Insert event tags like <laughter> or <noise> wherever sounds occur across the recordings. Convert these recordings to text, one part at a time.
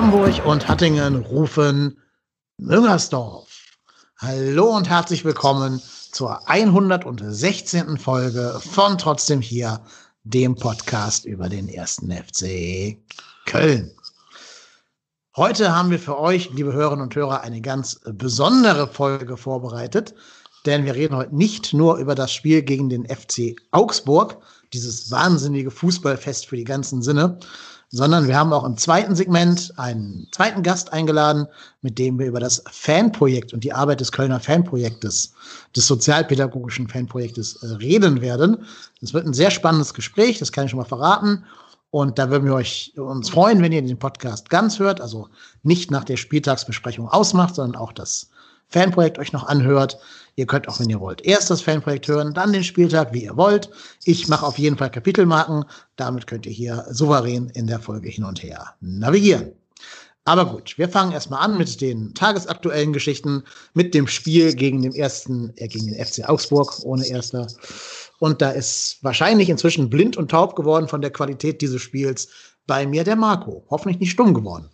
Hamburg und Hattingen rufen Müngersdorf. Hallo und herzlich willkommen zur 116. Folge von Trotzdem hier, dem Podcast über den ersten FC Köln. Heute haben wir für euch, liebe Hörerinnen und Hörer, eine ganz besondere Folge vorbereitet, denn wir reden heute nicht nur über das Spiel gegen den FC Augsburg, dieses wahnsinnige Fußballfest für die ganzen Sinne, sondern wir haben auch im zweiten Segment einen zweiten Gast eingeladen, mit dem wir über das Fanprojekt und die Arbeit des Kölner Fanprojektes, des sozialpädagogischen Fanprojektes äh, reden werden. Es wird ein sehr spannendes Gespräch, das kann ich schon mal verraten. Und da würden wir euch, uns freuen, wenn ihr den Podcast ganz hört, also nicht nach der Spieltagsbesprechung ausmacht, sondern auch das Fanprojekt euch noch anhört. Ihr könnt auch, wenn ihr wollt, erst das Fanprojekt hören, dann den Spieltag, wie ihr wollt. Ich mache auf jeden Fall Kapitelmarken. Damit könnt ihr hier souverän in der Folge hin und her navigieren. Aber gut, wir fangen erstmal an mit den tagesaktuellen Geschichten, mit dem Spiel gegen den ersten, äh, gegen den FC Augsburg ohne Erster. Und da ist wahrscheinlich inzwischen blind und taub geworden von der Qualität dieses Spiels bei mir der Marco. Hoffentlich nicht stumm geworden.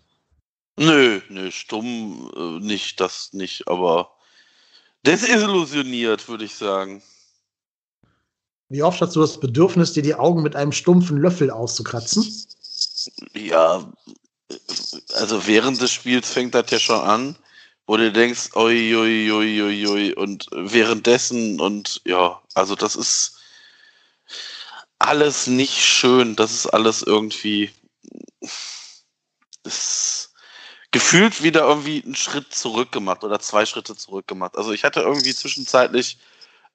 Nö, nö, stumm äh, nicht, das nicht, aber desillusioniert, würde ich sagen. Wie oft hast du das Bedürfnis, dir die Augen mit einem stumpfen Löffel auszukratzen? Ja, also während des Spiels fängt das ja schon an, wo du denkst, oi, oi, oi, oi, oi, und währenddessen und ja, also das ist alles nicht schön, das ist alles irgendwie, ist, gefühlt wieder irgendwie einen Schritt zurück gemacht oder zwei Schritte zurück gemacht. Also ich hatte irgendwie zwischenzeitlich,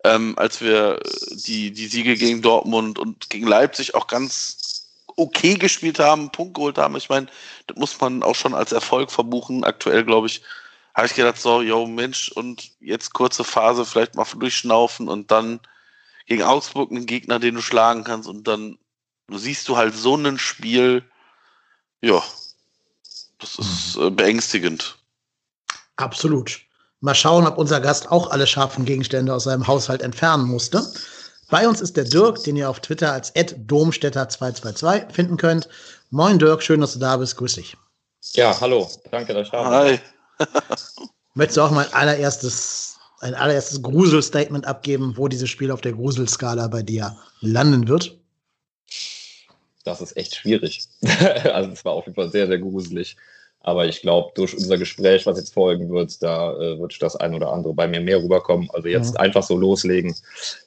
ähm, als wir die, die Siege gegen Dortmund und gegen Leipzig auch ganz okay gespielt haben, Punkt geholt haben. Ich meine, das muss man auch schon als Erfolg verbuchen. Aktuell, glaube ich, habe ich gedacht, so, yo, Mensch, und jetzt kurze Phase, vielleicht mal durchschnaufen und dann gegen Augsburg einen Gegner, den du schlagen kannst und dann siehst du halt so ein Spiel, ja, das ist äh, beängstigend. Absolut. Mal schauen, ob unser Gast auch alle scharfen Gegenstände aus seinem Haushalt entfernen musste. Bei uns ist der Dirk, den ihr auf Twitter als domstädter222 finden könnt. Moin Dirk, schön, dass du da bist. Grüß dich. Ja, hallo. Danke, dass ich da. Hi. <laughs> Möchtest du auch mal ein allererstes, ein allererstes Gruselstatement abgeben, wo dieses Spiel auf der Gruselskala bei dir landen wird? das ist echt schwierig. <laughs> also es war auf jeden Fall sehr, sehr gruselig. Aber ich glaube, durch unser Gespräch, was jetzt folgen wird, da äh, wird das ein oder andere bei mir mehr rüberkommen. Also jetzt ja. einfach so loslegen,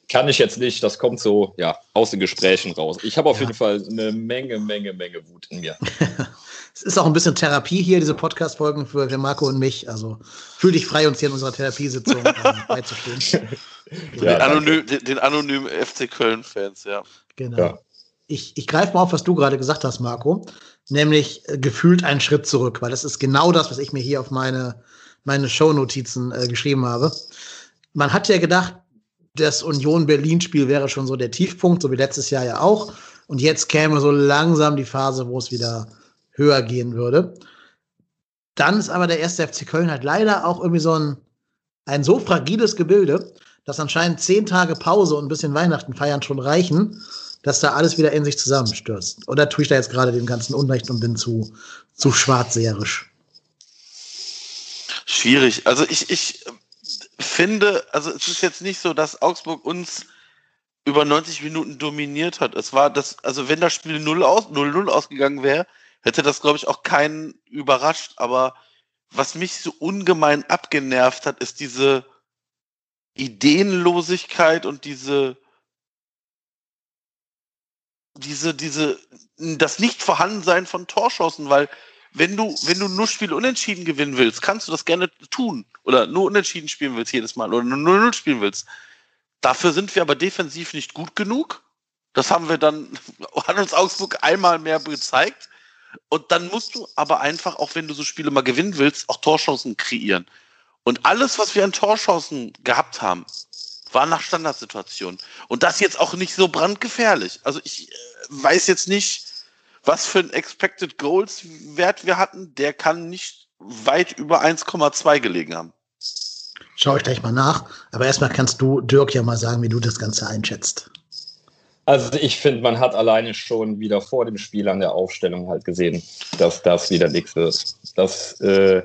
kann ich jetzt nicht. Das kommt so ja aus den Gesprächen raus. Ich habe auf ja. jeden Fall eine Menge, Menge, Menge Wut in mir. <laughs> es ist auch ein bisschen Therapie hier, diese Podcast-Folgen für, für Marco und mich. Also fühl dich frei, uns hier in unserer Therapiesitzung <laughs> ähm, beizustehen. ja, den, anonym, den, den anonymen FC Köln-Fans, ja. Genau. Ja ich, ich greife mal auf, was du gerade gesagt hast, Marco, nämlich äh, gefühlt einen Schritt zurück, weil das ist genau das, was ich mir hier auf meine, meine Shownotizen äh, geschrieben habe. Man hat ja gedacht, das Union-Berlin-Spiel wäre schon so der Tiefpunkt, so wie letztes Jahr ja auch. Und jetzt käme so langsam die Phase, wo es wieder höher gehen würde. Dann ist aber der erste FC Köln halt leider auch irgendwie so ein, ein so fragiles Gebilde, dass anscheinend zehn Tage Pause und ein bisschen Weihnachten feiern schon reichen, dass da alles wieder in sich zusammenstürzt? Oder tue ich da jetzt gerade den ganzen Unrecht und bin zu, zu schwarzseherisch? Schwierig. Also ich, ich finde, also es ist jetzt nicht so, dass Augsburg uns über 90 Minuten dominiert hat. Es war das, also wenn das Spiel 0 aus, 0-0 ausgegangen wäre, hätte das, glaube ich, auch keinen überrascht. Aber was mich so ungemein abgenervt hat, ist diese Ideenlosigkeit und diese diese, diese, das Nicht-Vorhandensein von Torschossen, weil wenn du, wenn du nur Spiele unentschieden gewinnen willst, kannst du das gerne tun. Oder nur unentschieden spielen willst jedes Mal oder nur 0-0 spielen willst. Dafür sind wir aber defensiv nicht gut genug. Das haben wir dann, <laughs> hat uns Augsburg einmal mehr gezeigt. Und dann musst du aber einfach, auch wenn du so Spiele mal gewinnen willst, auch Torchancen kreieren. Und alles, was wir an Torchancen gehabt haben, war nach Standardsituation. Und das jetzt auch nicht so brandgefährlich. Also ich äh, weiß jetzt nicht, was für ein Expected Goals Wert wir hatten. Der kann nicht weit über 1,2 gelegen haben. Schau ich gleich mal nach. Aber erstmal kannst du, Dirk, ja mal sagen, wie du das Ganze einschätzt. Also ich finde, man hat alleine schon wieder vor dem Spiel an der Aufstellung halt gesehen, dass das wieder nichts wird. Das äh,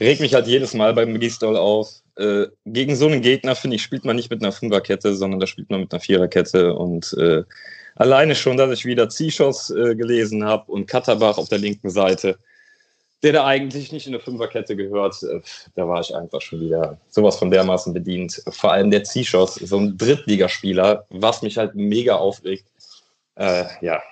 regt mich halt jedes Mal beim Gistol auf. Äh, gegen so einen Gegner, finde ich, spielt man nicht mit einer Fünferkette, sondern da spielt man mit einer Viererkette. Und äh, alleine schon, dass ich wieder Zischos äh, gelesen habe und Katterbach auf der linken Seite, der da eigentlich nicht in eine Fünferkette gehört, äh, da war ich einfach schon wieder sowas von dermaßen bedient. Vor allem der Zischos, so ein Drittligaspieler, was mich halt mega aufregt. Äh, ja,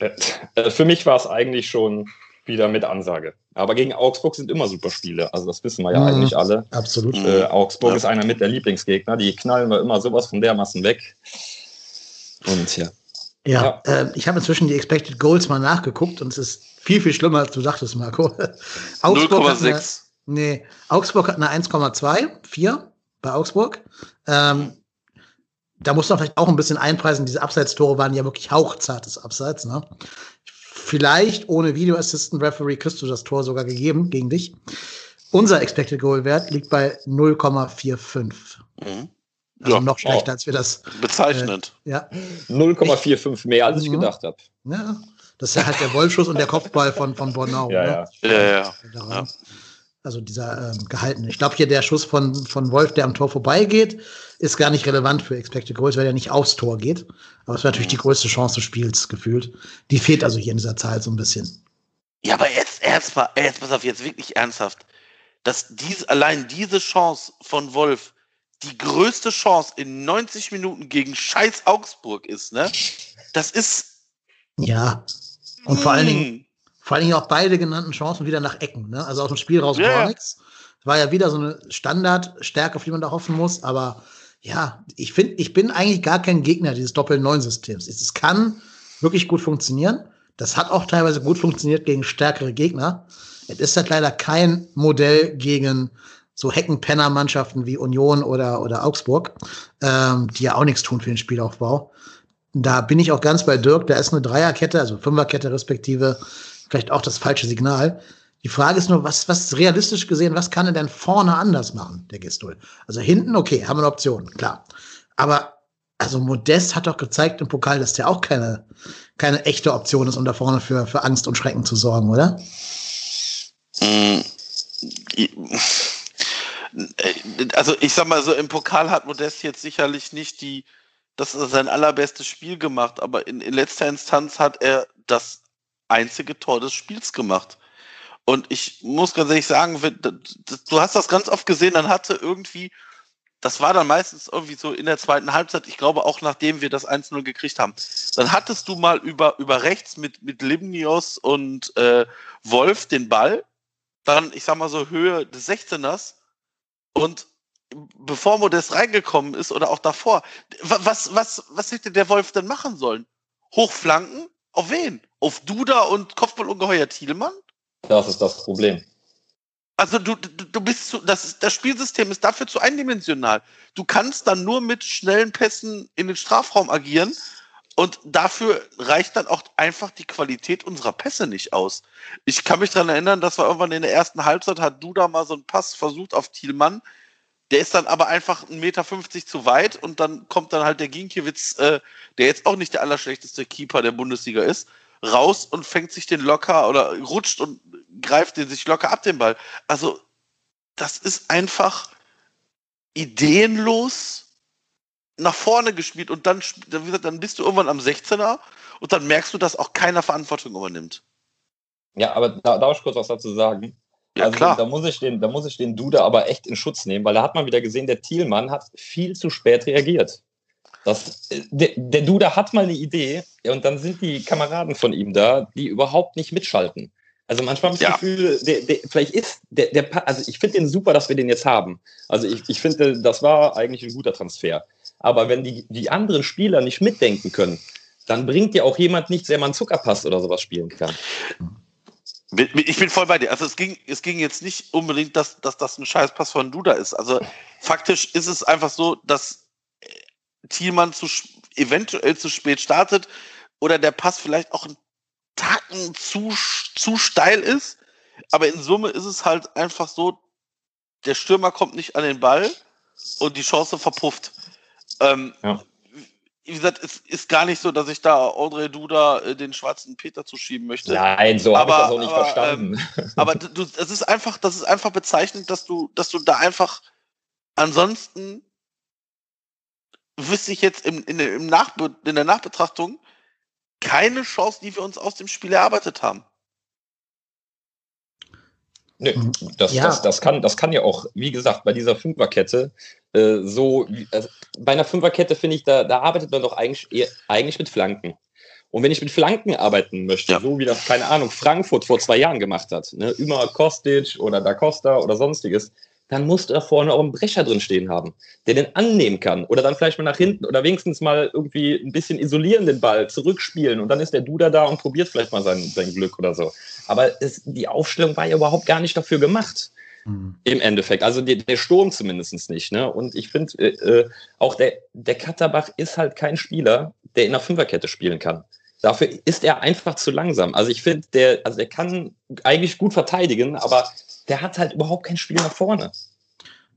äh, für mich war es eigentlich schon wieder mit Ansage. Aber gegen Augsburg sind immer super Spiele. Also das wissen wir ja mhm, eigentlich alle. Absolut. Äh, Augsburg ja. ist einer mit der Lieblingsgegner. Die knallen wir immer sowas von dermaßen weg. Und ja. Ja, ja. Äh, ich habe inzwischen die Expected Goals mal nachgeguckt und es ist viel, viel schlimmer, als du dachtest, Marco. <laughs> 0,6. Nee, Augsburg hat eine 1,2, 4 bei Augsburg. Ähm, da muss man vielleicht auch ein bisschen einpreisen. Diese Abseitstore waren ja wirklich hauchzartes Abseits. Ne? Vielleicht ohne Video Assistant Referee kriegst du das Tor sogar gegeben gegen dich. Unser Expected Goal Wert liegt bei 0,45. Mhm. Also ja, noch schlechter, oh. als wir das. Bezeichnend. Äh, ja. 0,45 mehr, als ich mhm. gedacht habe. Ja. Das ist ja halt der Wollschuss und der Kopfball von, von Bornau. <laughs> Ja, ne? ja. ja, ja. Also dieser ähm, gehaltene. Ich glaube hier der Schuss von, von Wolf, der am Tor vorbeigeht, ist gar nicht relevant für Expected Goals, weil er nicht aufs Tor geht. Aber es wäre natürlich die größte Chance des Spiels gefühlt. Die fehlt also hier in dieser Zahl so ein bisschen. Ja, aber jetzt, jetzt, jetzt pass auf, jetzt wirklich ernsthaft. Dass dies, allein diese Chance von Wolf die größte Chance in 90 Minuten gegen Scheiß Augsburg ist, ne? Das ist. Ja. Und vor allen Dingen, hm. Vor allen Dingen auch beide genannten Chancen wieder nach Ecken, ne? Also aus dem Spiel raus yeah. gar nichts. War ja wieder so eine Standardstärke, auf die man da hoffen muss, aber ja, ich finde, ich bin eigentlich gar kein Gegner dieses Doppel-9-Systems. Es kann wirklich gut funktionieren. Das hat auch teilweise gut funktioniert gegen stärkere Gegner. Es ist halt leider kein Modell gegen so Heckenpenner-Mannschaften wie Union oder, oder Augsburg, ähm, die ja auch nichts tun für den Spielaufbau. Da bin ich auch ganz bei Dirk. Da ist eine Dreierkette, also Fünferkette respektive, vielleicht auch das falsche Signal. Die Frage ist nur, was, was realistisch gesehen, was kann er denn vorne anders machen, der Gistol? Also hinten, okay, haben wir eine Option, klar. Aber also Modest hat doch gezeigt im Pokal, dass der auch keine, keine echte Option ist, um da vorne für, für Angst und Schrecken zu sorgen, oder? Mm, also ich sag mal so, im Pokal hat Modest jetzt sicherlich nicht die das ist sein allerbestes Spiel gemacht, aber in, in letzter Instanz hat er das einzige Tor des Spiels gemacht. Und ich muss ganz ehrlich sagen, du hast das ganz oft gesehen, dann hatte irgendwie, das war dann meistens irgendwie so in der zweiten Halbzeit, ich glaube auch nachdem wir das 1-0 gekriegt haben, dann hattest du mal über, über rechts mit, mit Limnios und äh, Wolf den Ball, dann, ich sag mal so, Höhe des 16ers und bevor Modest reingekommen ist oder auch davor, was, was, was hätte der Wolf denn machen sollen? Hochflanken? Auf wen? Auf Duda und Kopfballungeheuer Thielmann? Das ist das Problem. Also du, du, bist zu, das, das Spielsystem ist dafür zu eindimensional. Du kannst dann nur mit schnellen Pässen in den Strafraum agieren und dafür reicht dann auch einfach die Qualität unserer Pässe nicht aus. Ich kann mich daran erinnern, dass wir irgendwann in der ersten Halbzeit hat Duda mal so einen Pass versucht auf Thielmann, der ist dann aber einfach 1,50 Meter zu weit und dann kommt dann halt der Ginkiewicz, äh, der jetzt auch nicht der allerschlechteste Keeper der Bundesliga ist, raus und fängt sich den locker oder rutscht und greift den sich locker ab den Ball. Also, das ist einfach ideenlos nach vorne gespielt und dann, wie gesagt, dann bist du irgendwann am 16er und dann merkst du, dass auch keiner Verantwortung übernimmt. Ja, aber da darf ich kurz was dazu sagen. Ja, also klar. Da muss, ich den, da muss ich den Duda aber echt in Schutz nehmen, weil da hat man wieder gesehen, der Thielmann hat viel zu spät reagiert. Das, der, der Duda hat mal eine Idee und dann sind die Kameraden von ihm da, die überhaupt nicht mitschalten. Also manchmal habe ich ja. das Gefühl, der, der, vielleicht ist der, der also ich finde den super, dass wir den jetzt haben. Also ich, ich finde, das war eigentlich ein guter Transfer. Aber wenn die, die anderen Spieler nicht mitdenken können, dann bringt ja auch jemand nichts, der mal einen Zuckerpass oder sowas spielen kann. Ich bin voll bei dir. Also es ging, es ging jetzt nicht unbedingt, dass, dass das ein Scheißpass von Duda ist. Also faktisch ist es einfach so, dass äh, Thielmann zu, eventuell zu spät startet oder der Pass vielleicht auch ein Tacken zu, zu steil ist. Aber in Summe ist es halt einfach so, der Stürmer kommt nicht an den Ball und die Chance verpufft. Ähm, ja. Wie gesagt, es ist gar nicht so, dass ich da Audrey Duda äh, den schwarzen Peter zuschieben möchte. Nein, so habe ich das auch nicht aber, verstanden. Aber du, es ist einfach, das ist einfach bezeichnend, dass du, dass du da einfach ansonsten wüsste ich jetzt im, in, der- im Nachbe in der Nachbetrachtung keine Chance, die wir uns aus dem Spiel erarbeitet haben. Nö, das, Ja. das, das, kann, das kann ja auch, wie gesagt, bei dieser Fünferkette äh, so, also bei einer Fünferkette finde ich, da, da arbeitet man doch eigentlich, eher, eigentlich mit Flanken. Und wenn ich mit Flanken arbeiten möchte, Ja. so wie das, keine Ahnung, Frankfurt vor zwei Jahren gemacht hat, ne, immer Kostic oder Da Costa oder sonstiges, dann musst du da vorne auch einen Brecher drin stehen haben, der den annehmen kann oder dann vielleicht mal nach hinten oder wenigstens mal irgendwie ein bisschen isolieren den Ball, zurückspielen und dann ist der Duda da und probiert vielleicht mal sein, sein Glück oder so. Aber es, die Aufstellung war ja überhaupt gar nicht dafür gemacht. Mhm. Im Endeffekt. Also der, der Sturm zumindest nicht. Ne? Und ich finde, äh, äh, auch der, der Katterbach ist halt kein Spieler, der in der Fünferkette spielen kann. Dafür ist er einfach zu langsam. Also ich finde, der, also der kann eigentlich gut verteidigen, aber der hat halt überhaupt kein Spiel nach vorne.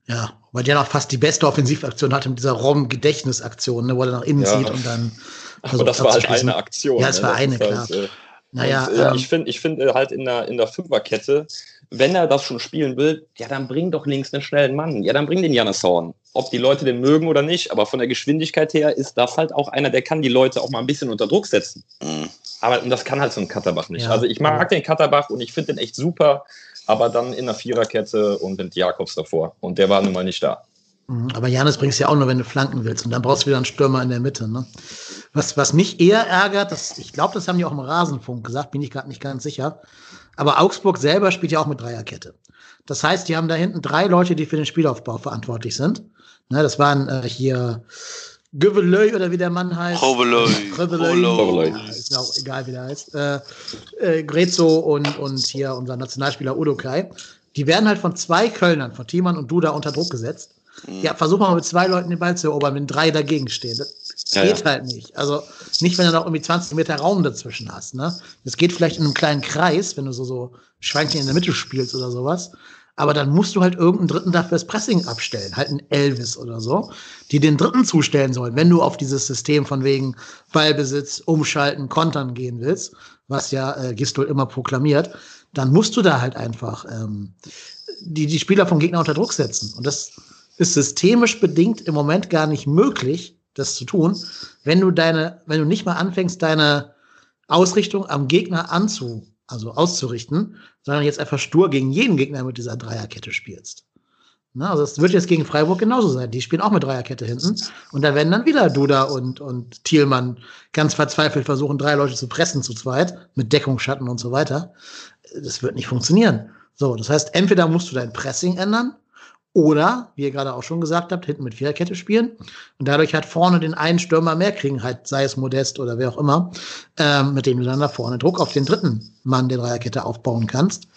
Ja, weil der noch fast die beste Offensivaktion hatte mit dieser Rom-Gedächtnisaktion, ne, wo er nach innen Ja. zieht und dann. Aber das war halt eine Aktion. Ja, es ne? war Das eine, ist halt, klar. äh, Naja, und, äh, ähm, ich finde ich finde halt in der, in der Fünferkette, wenn er das schon spielen will, ja, dann bring doch links einen schnellen Mann. Ja, dann bring den Jannis Horn. Ob die Leute den mögen oder nicht, aber von der Geschwindigkeit her ist das halt auch einer, der kann die Leute auch mal ein bisschen unter Druck setzen. Mhm. Aber das kann halt so ein Katterbach nicht. Ja. Also ich mag den Katterbach und ich finde den echt super, aber dann in der Viererkette und mit Jakobs davor. Und der war nun mal nicht da. Mhm, Aber Janis bringst du ja auch nur, wenn du flanken willst. Und dann brauchst du wieder einen Stürmer in der Mitte. Ne? Was, was mich eher ärgert, das, ich glaube, das haben die auch im Rasenfunk gesagt, bin ich gerade nicht ganz sicher. Aber Augsburg selber spielt ja auch mit Dreierkette. Das heißt, die haben da hinten drei Leute, die für den Spielaufbau verantwortlich sind. Ne, das waren äh, hier Gövelöy oder wie der Mann heißt. Hobelöy. Ja, Ist mir auch egal, wie der heißt. Äh, äh, Grezzo und, und hier unser Nationalspieler Udokai. Die werden halt von zwei Kölnern, von Thiemann und Duda unter Druck gesetzt. Mhm. Ja, versuch mal mit zwei Leuten den Ball zu erobern, wenn drei dagegen stehen. Das Ja, geht ja. halt nicht. Also nicht, wenn du noch irgendwie 20 Meter Raum dazwischen hast. Ne? Das geht vielleicht in einem kleinen Kreis, wenn du so, so Schweinchen in der Mitte spielst oder sowas. Aber dann musst du halt irgendeinen Dritten dafür das Pressing abstellen, halt einen Elvis oder so, die den Dritten zustellen sollen, wenn du auf dieses System von wegen Ballbesitz, Umschalten, Kontern gehen willst, was ja äh, Gistol immer proklamiert, dann musst du da halt einfach ähm, die, die Spieler vom Gegner unter Druck setzen. Und das ist systemisch bedingt im Moment gar nicht möglich, das zu tun, wenn du deine, wenn du nicht mal anfängst, deine Ausrichtung am Gegner anzu, also auszurichten, sondern jetzt einfach stur gegen jeden Gegner mit dieser Dreierkette spielst. Na, also es wird jetzt gegen Freiburg genauso sein. Die spielen auch mit Dreierkette hinten. Und da werden dann wieder Duda und, und Thielmann ganz verzweifelt versuchen, drei Leute zu pressen zu zweit, mit Deckung, Schatten und so weiter. Das wird nicht funktionieren. So, das heißt, entweder musst du dein Pressing ändern oder, wie ihr gerade auch schon gesagt habt, hinten mit Viererkette spielen und dadurch halt vorne den einen Stürmer mehr kriegen, halt sei es Modest oder wer auch immer, ähm, mit dem du dann da vorne Druck auf den dritten Mann der Dreierkette aufbauen kannst.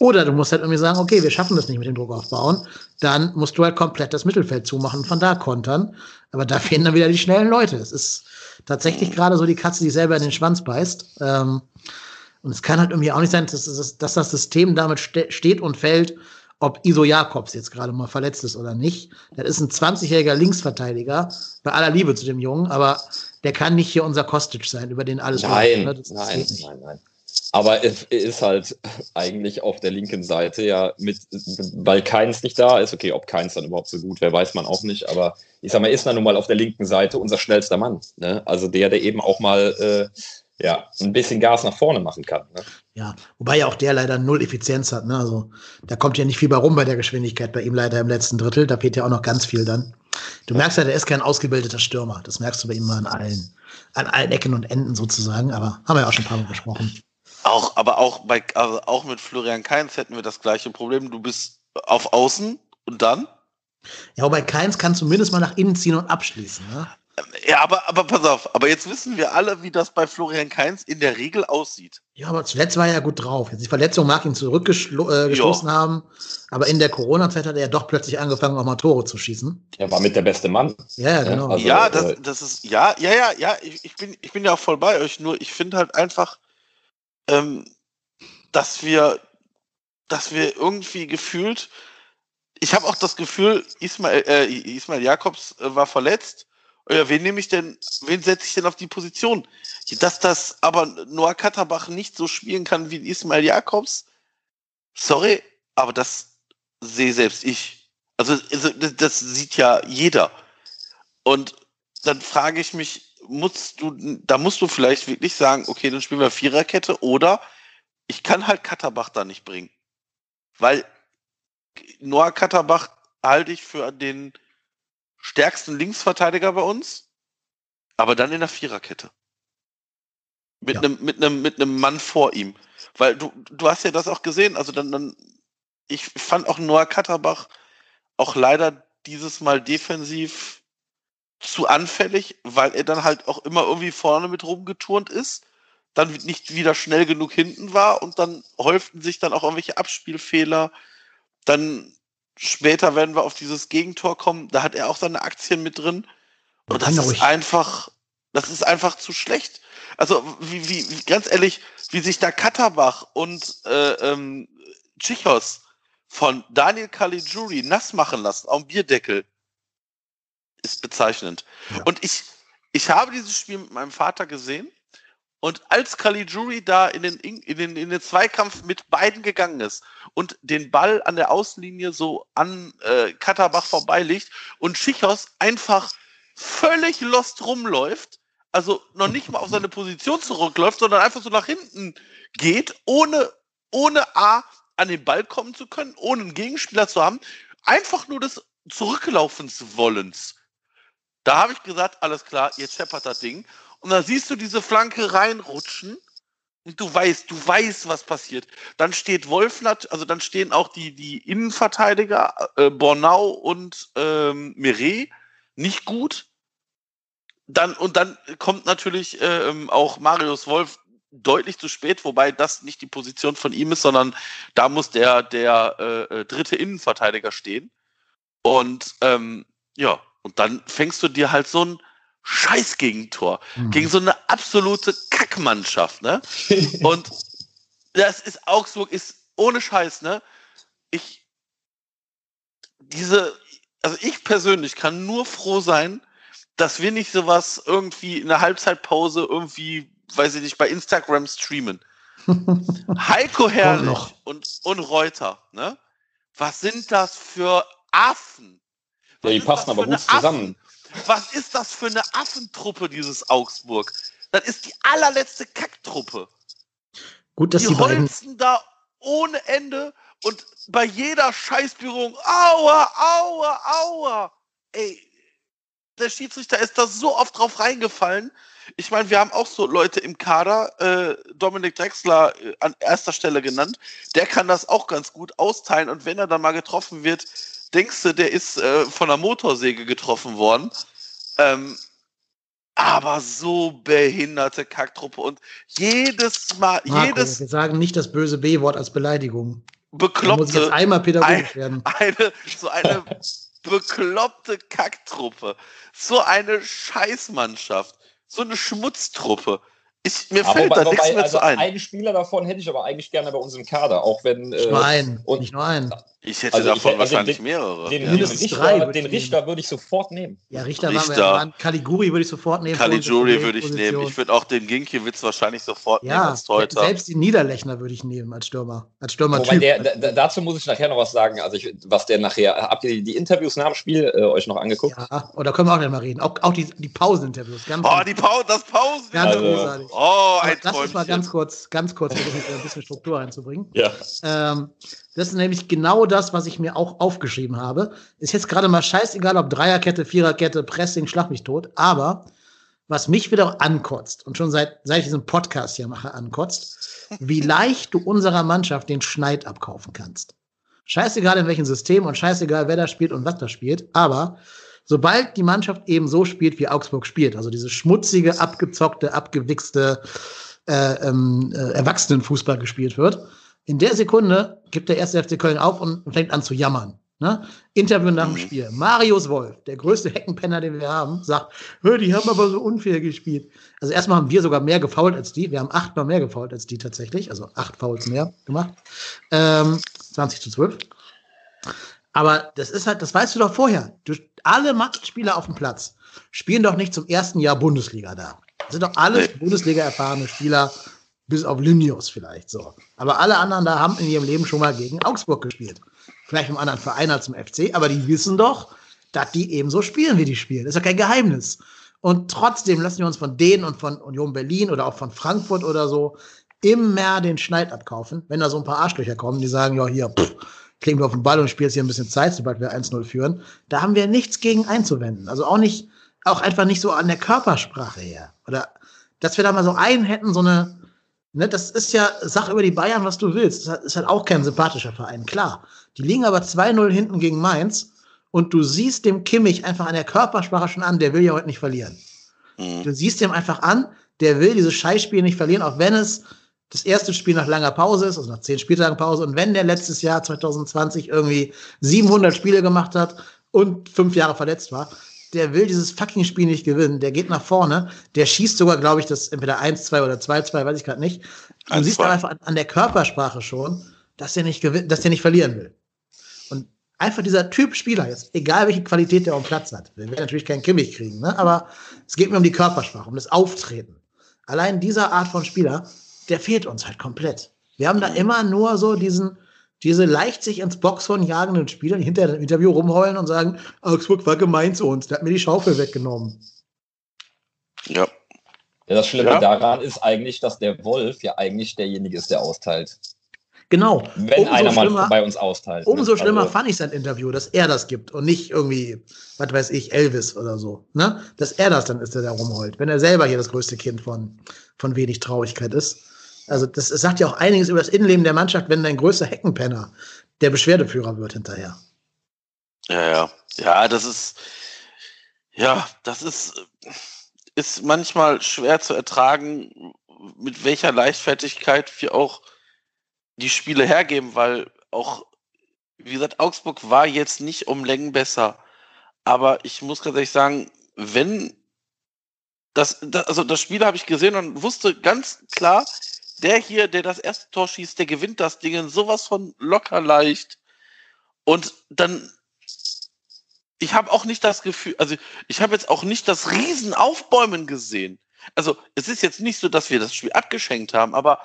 Oder du musst halt irgendwie sagen, okay, wir schaffen das nicht mit dem Druck aufbauen, dann musst du halt komplett das Mittelfeld zumachen von da kontern. Aber da <laughs> fehlen dann wieder die schnellen Leute. Es ist tatsächlich gerade so die Katze, die selber in den Schwanz beißt. Ähm, und es kann halt irgendwie auch nicht sein, dass, dass, dass das System damit ste steht und fällt, ob Iso Jakobs jetzt gerade mal verletzt ist oder nicht. Das ist ein 20-jähriger Linksverteidiger, bei aller Liebe zu dem Jungen, aber der kann nicht hier unser Kostic sein, über den alles Nein, läuft, ne? Nein, nein, nein. Aber es ist halt eigentlich auf der linken Seite ja mit, weil Keins nicht da ist. Okay, ob Keins dann überhaupt so gut wäre, weiß man auch nicht. Aber ich sag mal, ist dann nun mal auf der linken Seite unser schnellster Mann. Ne? Also der, der eben auch mal äh, ja, ein bisschen Gas nach vorne machen kann. Ne? Ja, wobei ja auch der leider null Effizienz hat. Ne? Also da kommt ja nicht viel bei rum bei der Geschwindigkeit bei ihm leider im letzten Drittel. Da fehlt ja auch noch ganz viel dann. Du merkst ja, der ist kein ausgebildeter Stürmer. Das merkst du bei ihm mal an allen, an allen Ecken und Enden sozusagen. Aber haben wir ja auch schon ein paar Mal besprochen. Auch, aber auch bei, also auch mit Florian Kainz hätten wir das gleiche Problem. Du bist auf Außen und dann? Ja, wobei Keins kann zumindest mal nach innen ziehen und abschließen. Ne? Ja, aber, aber pass auf, aber jetzt wissen wir alle, wie das bei Florian Kainz in der Regel aussieht. Ja, aber zuletzt war er ja gut drauf. Jetzt die Verletzung mag ihn zurückgestoßen äh, haben. Aber in der Corona-Zeit hat er ja doch plötzlich angefangen, auch mal Tore zu schießen. Er war mit der beste Mann. Ja, ja, genau. also- ja, äh, das, das ist, ja, ja, ja, ja, ich, ich, bin, ich bin ja auch voll bei euch, nur ich finde halt einfach, ähm, dass wir, dass wir irgendwie gefühlt, ich habe auch das Gefühl, Ismail, äh, Ismail Jakobs äh, war verletzt Ja, wen nehme ich denn, wen setze ich denn auf die Position? Dass das aber Noah Katterbach nicht so spielen kann wie Ismail Jakobs, sorry, aber das sehe selbst ich. Also, also das sieht ja jeder. Und dann frage ich mich, musst du, da musst du vielleicht wirklich sagen, okay, dann spielen wir Viererkette oder ich kann halt Katterbach da nicht bringen. Weil Noah Katterbach halte ich für den stärksten Linksverteidiger bei uns, aber dann in der Viererkette. Mit einem, mit einem, mit einem Mann vor ihm. Weil du, du hast ja das auch gesehen, also dann, dann, ich fand auch Noah Katterbach auch leider dieses Mal defensiv zu anfällig, weil er dann halt auch immer irgendwie vorne mit rumgeturnt ist, dann nicht wieder schnell genug hinten war und dann häuften sich dann auch irgendwelche Abspielfehler. Dann später werden wir auf dieses Gegentor kommen, da hat er auch seine Aktien mit drin. Und das ist einfach, das ist einfach zu schlecht. Also, wie, wie, ganz ehrlich, wie sich da Katterbach und äh, ähm, Chichos von Daniel Caligiuri nass machen lassen am Bierdeckel, ist bezeichnend. Ja. Und ich, ich habe dieses Spiel mit meinem Vater gesehen und als Caligiuri da in den, in, den, in den Zweikampf mit beiden gegangen ist und den Ball an der Außenlinie so an äh, Katterbach vorbeiliegt und Schichos einfach völlig lost rumläuft, also noch nicht mal auf seine Position zurückläuft, sondern einfach so nach hinten geht, ohne, ohne A an den Ball kommen zu können, ohne einen Gegenspieler zu haben, einfach nur des Zurücklaufens wollens. Da habe ich gesagt, alles klar, jetzt scheppert das Ding. Und dann siehst du diese Flanke reinrutschen und du weißt, du weißt, was passiert. Dann steht Wolfnat, also dann stehen auch die, die Innenverteidiger, äh, Bornau und ähm, Mire, nicht gut. Dann, und dann kommt natürlich äh, ähm, auch Marius Wolf deutlich zu spät, wobei das nicht die Position von ihm ist, sondern da muss der, der äh, äh dritte Innenverteidiger stehen. Und ähm, ja, und dann fängst du dir halt so ein Scheiß-Gegentor. Mhm. Gegen so eine absolute Kackmannschaft, ne? <laughs> Und das ist Augsburg ist ohne Scheiß, ne? Ich, diese, also ich persönlich kann nur froh sein, dass wir nicht sowas irgendwie in der Halbzeitpause irgendwie, weiß ich nicht, bei Instagram streamen. <laughs> Heiko Herrlich und, und Reuter, ne? Was sind das für Affen? Was ja, die passen aber gut zusammen. Affen? Was ist das für eine Affentruppe, dieses Augsburg? Das ist die allerletzte Kacktruppe. Gut, dass die, die holzen da ohne Ende und bei jeder Scheißberührung, aua, aua, aua. Ey, der Schiedsrichter ist da so oft drauf reingefallen. Ich meine, wir haben auch so Leute im Kader, äh, Dominik Drexler äh, an erster Stelle genannt. Der kann das auch ganz gut austeilen und wenn er dann mal getroffen wird, denkst du, der ist äh, von der Motorsäge getroffen worden. Ähm, aber so behinderte Kacktruppe und jedes Mal, Marco, jedes. Wir sagen nicht das böse B-Wort als Beleidigung. Bekloppte. muss jetzt einmal pädagogisch ein, werden. Eine, so eine <laughs> bekloppte Kacktruppe. So eine Scheißmannschaft. So eine Schmutztruppe. Ich, mir fällt wobei, da nichts mehr also zu ein. Einen Spieler davon hätte ich aber eigentlich gerne bei uns im Kader, auch wenn. Nicht äh, nur einen. Und, nicht nur einen. Ich hätte also davon ich, also wahrscheinlich den, mehrere. Den, ja. den, Richter, drei den Richter würde ich sofort nehmen. Ja, Richter, Richter. Waren wir, Caliguri würde ich sofort nehmen. Caliguri würde ich nehmen. Ich würde auch den Ginkiewicz wahrscheinlich sofort ja, nehmen als Torhüter. Selbst die Niederlechner würde ich nehmen als Stürmer. Als Stürmer Wobei der, der, dazu muss ich nachher noch was sagen. Also ich, was der nachher, habt ihr die Interviews nach dem Spiel äh, euch noch angeguckt? Ja, oder können wir auch nicht mal reden. Auch, auch die, die Pauseninterviews. Ganz oh, die Pause, das Pausen. Ganz also, großartig. Oh, ein Lass uns mal ganz kurz, ganz kurz ein bisschen Struktur reinzubringen. Ja. Ähm, das ist nämlich genau das, was ich mir auch aufgeschrieben habe. Ist jetzt gerade mal scheißegal, ob Dreierkette, Viererkette, Pressing, Schlag mich tot. Aber was mich wieder ankotzt und schon seit, seit ich diesen Podcast hier mache, ankotzt, wie <laughs> leicht du unserer Mannschaft den Schneid abkaufen kannst. Scheißegal in welchem System und scheißegal wer da spielt und was da spielt. Aber sobald die Mannschaft eben so spielt, wie Augsburg spielt, also diese schmutzige, abgezockte, abgewichste äh, ähm, äh, Erwachsenenfußball gespielt wird, in der Sekunde gibt der erste FC Köln auf und fängt an zu jammern. Ne? Interview nach dem mhm. Spiel. Marius Wolf, der größte Heckenpenner, den wir haben, sagt, die haben aber so unfair gespielt. Also erstmal haben wir sogar mehr gefault als die. Wir haben achtmal mehr gefault als die tatsächlich. Also acht Fouls mehr gemacht. Ähm, 20 zu 12. Aber das ist halt, das weißt du doch vorher. Du, alle Spieler auf dem Platz spielen doch nicht zum ersten Jahr Bundesliga da. Das sind doch alles nee. Bundesliga erfahrene Spieler, bis auf Limnios vielleicht so. Aber alle anderen da haben in ihrem Leben schon mal gegen Augsburg gespielt. Vielleicht im anderen Verein als im FC, aber die wissen doch, dass die eben so spielen, wie die spielen. Das ist ja kein Geheimnis. Und trotzdem lassen wir uns von denen und von Union Berlin oder auch von Frankfurt oder so immer den Schneid abkaufen, wenn da so ein paar Arschlöcher kommen, die sagen, ja, hier, pff, kriegen wir auf den Ball und spielst hier ein bisschen Zeit, sobald wir 1-0 führen. Da haben wir nichts gegen einzuwenden. Also auch nicht, auch einfach nicht so an der Körpersprache her. Oder dass wir da mal so einen hätten, so eine, ne, das ist ja, sag über die Bayern, was du willst. Das ist halt auch kein sympathischer Verein, klar. Die liegen aber 2-0 hinten gegen Mainz und du siehst dem Kimmich einfach an der Körpersprache schon an, der will ja heute nicht verlieren. Mhm. Du siehst dem einfach an, der will dieses Scheißspiel nicht verlieren, auch wenn es das erste Spiel nach langer Pause ist, also nach zehn Spieltagen Pause. Und wenn der letztes Jahr 2020 irgendwie 700 Spiele gemacht hat und fünf Jahre verletzt war, der will dieses fucking Spiel nicht gewinnen. Der geht nach vorne, der schießt sogar, glaube ich, das entweder 1-2 oder 2-2, weiß ich gerade nicht. Siehst aber einfach an der Körpersprache schon, dass der nicht gewinnt, dass der nicht verlieren will. Und einfach dieser Typ Spieler jetzt, egal welche Qualität der auf dem Platz hat, wir werden natürlich keinen Kimmich kriegen, ne? aber es geht mir um die Körpersprache, um das Auftreten. Allein dieser Art von Spieler der fehlt uns halt komplett. Wir haben da immer nur so diesen, diese leicht sich ins Boxhorn jagenden Spieler, die hinter dem Interview rumheulen und sagen, Augsburg war gemein zu uns, der hat mir die Schaufel weggenommen. Ja. Ja, das Schlimme ja. daran ist eigentlich, dass der Wolf ja eigentlich derjenige ist, der austeilt. Genau. Wenn umso einer mal bei uns austeilt. Ne? Umso ne? schlimmer also, fand ich sein Interview, dass er das gibt und nicht irgendwie, was weiß ich, Elvis oder so. Ne? Dass er das dann ist, der da rumheult. Wenn er selber hier das größte Kind von, von wenig Traurigkeit ist. Also das, sagt ja auch einiges über das Innenleben der Mannschaft, wenn dein größter Heckenpenner der Beschwerdeführer wird hinterher. Ja, ja. Ja, das ist, ja, das ist, ist manchmal schwer zu ertragen, mit welcher Leichtfertigkeit wir auch die Spiele hergeben, weil auch, wie gesagt, Augsburg war jetzt nicht um Längen besser. Aber ich muss ganz ehrlich sagen, wenn das, das also das Spiel habe ich gesehen und wusste ganz klar, der hier, der das erste Tor schießt, der gewinnt das Ding sowas von locker leicht. Und dann, ich habe auch nicht das Gefühl, also ich habe jetzt auch nicht das Riesenaufbäumen gesehen. Also es ist jetzt nicht so, dass wir das Spiel abgeschenkt haben, aber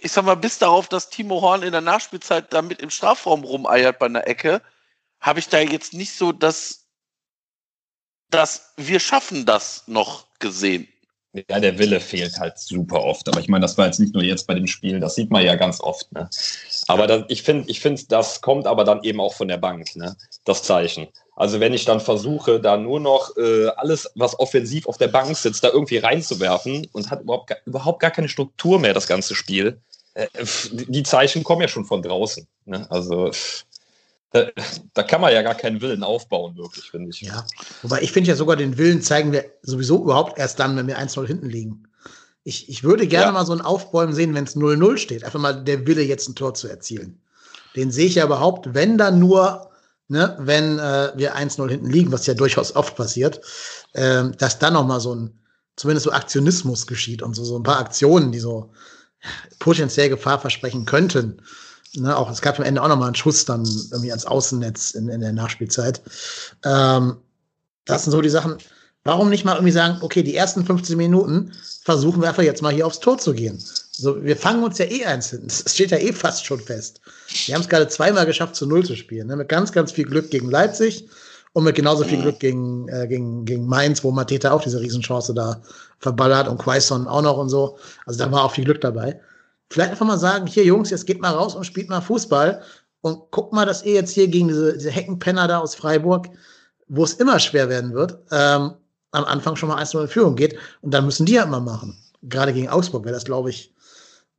ich sag mal, bis darauf, dass Timo Horn in der Nachspielzeit damit im Strafraum rumeiert bei einer Ecke, habe ich da jetzt nicht so das, dass wir schaffen das noch gesehen. Ja, der Wille fehlt halt super oft. Aber ich meine, das war jetzt nicht nur jetzt bei dem Spiel, das sieht man ja ganz oft. Ne? Aber das, ich finde, ich find, das kommt aber dann eben auch von der Bank, ne? das Zeichen. Also wenn ich dann versuche, da nur noch äh, alles, was offensiv auf der Bank sitzt, da irgendwie reinzuwerfen und hat überhaupt, überhaupt gar keine Struktur mehr, das ganze Spiel, äh, die Zeichen kommen ja schon von draußen. Ne? Also da, da, kann man ja gar keinen Willen aufbauen, wirklich, finde ich. Ja, wobei ich finde ja sogar den Willen zeigen wir sowieso überhaupt erst dann, wenn wir 1-0 hinten liegen. Ich, ich würde gerne ja. mal so ein Aufbäumen sehen, wenn es 0-0 steht. Einfach mal der Wille, jetzt ein Tor zu erzielen. Den sehe ich ja überhaupt, wenn dann nur, ne, wenn äh, wir 1-0 hinten liegen, was ja durchaus oft passiert, äh, dass dann noch mal so ein, zumindest so Aktionismus geschieht und so, so ein paar Aktionen, die so potenziell Gefahr versprechen könnten. Ne, auch, es gab am Ende auch nochmal einen Schuss dann irgendwie ans Außennetz in, in der Nachspielzeit. Ähm, das sind so die Sachen. Warum nicht mal irgendwie sagen, okay, die ersten 15 Minuten versuchen wir einfach jetzt mal hier aufs Tor zu gehen. So, wir fangen uns ja eh eins hin. Es steht ja eh fast schon fest. Wir haben es gerade zweimal geschafft, zu Null zu spielen. Ne? Mit ganz, ganz viel Glück gegen Leipzig und mit genauso viel Glück gegen, äh, gegen, gegen Mainz, wo Mateta auch diese Riesenchance da verballert und Quaison auch noch und so. Also da war auch viel Glück dabei. Vielleicht einfach mal sagen, hier Jungs, jetzt geht mal raus und spielt mal Fußball und guckt mal, dass ihr jetzt hier gegen diese, diese Heckenpenner da aus Freiburg, wo es immer schwer werden wird, ähm, am Anfang schon mal 1-0 in Führung geht und dann müssen die ja immer machen. Gerade gegen Augsburg wäre das, glaube ich,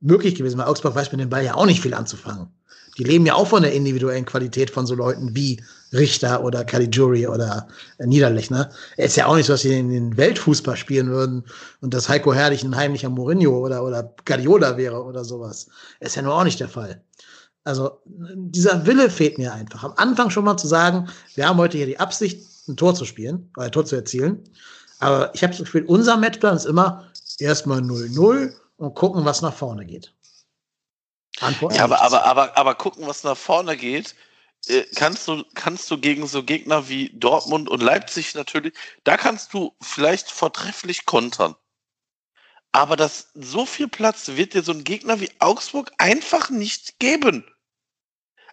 möglich gewesen, weil Augsburg weiß mit dem Ball ja auch nicht viel anzufangen. Die leben ja auch von der individuellen Qualität von so Leuten wie Richter oder Caligiuri oder Niederlechner. Es ist ja auch nicht so, dass sie in den Weltfußball spielen würden und dass Heiko Herrlich ein heimlicher Mourinho oder, oder Guardiola wäre oder sowas. Ist ja nur auch nicht der Fall. Also dieser Wille fehlt mir einfach. Am Anfang schon mal zu sagen, wir haben heute hier die Absicht, ein Tor zu spielen, oder ein Tor zu erzielen. Aber ich habe das Gefühl, unser Matchplan ist immer erstmal 0-0 und gucken, was nach vorne geht. Antwort ja, aber, aber, aber, aber gucken, was nach vorne geht, äh, kannst du, kannst du gegen so Gegner wie Dortmund und Leipzig natürlich, da kannst du vielleicht vortrefflich kontern. Aber das, so viel Platz wird dir so ein Gegner wie Augsburg einfach nicht geben.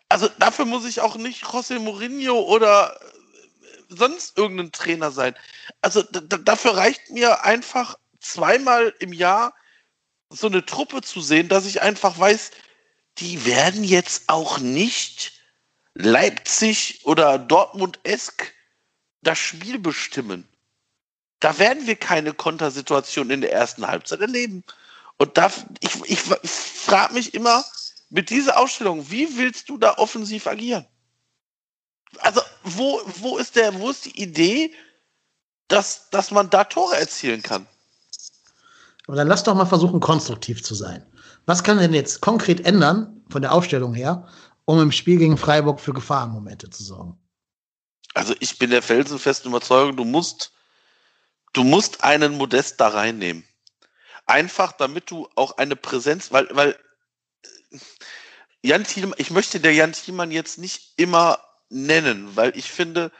Also dafür muss ich auch nicht José Mourinho oder äh, sonst irgendein Trainer sein. Also dafür reicht mir einfach zweimal im Jahr so eine Truppe zu sehen, dass ich einfach weiß, die werden jetzt auch nicht Leipzig oder Dortmund-esk das Spiel bestimmen. Da werden wir keine Kontersituation in der ersten Halbzeit erleben. Und da, ich, ich, frage mich immer, mit dieser Ausstellung, wie willst du da offensiv agieren? Also, wo, wo, ist, der, wo ist die Idee, dass, dass man da Tore erzielen kann? Aber dann lass doch mal versuchen, konstruktiv zu sein. Was kann denn jetzt konkret ändern, von der Aufstellung her, um im Spiel gegen Freiburg für Gefahrenmomente zu sorgen? Also ich bin der felsenfesten Überzeugung, du musst, du musst einen Modest da reinnehmen. Einfach, damit du auch eine Präsenz, weil, weil Jan Thielmann, ich möchte der Jan Thielmann jetzt nicht immer nennen, weil ich finde,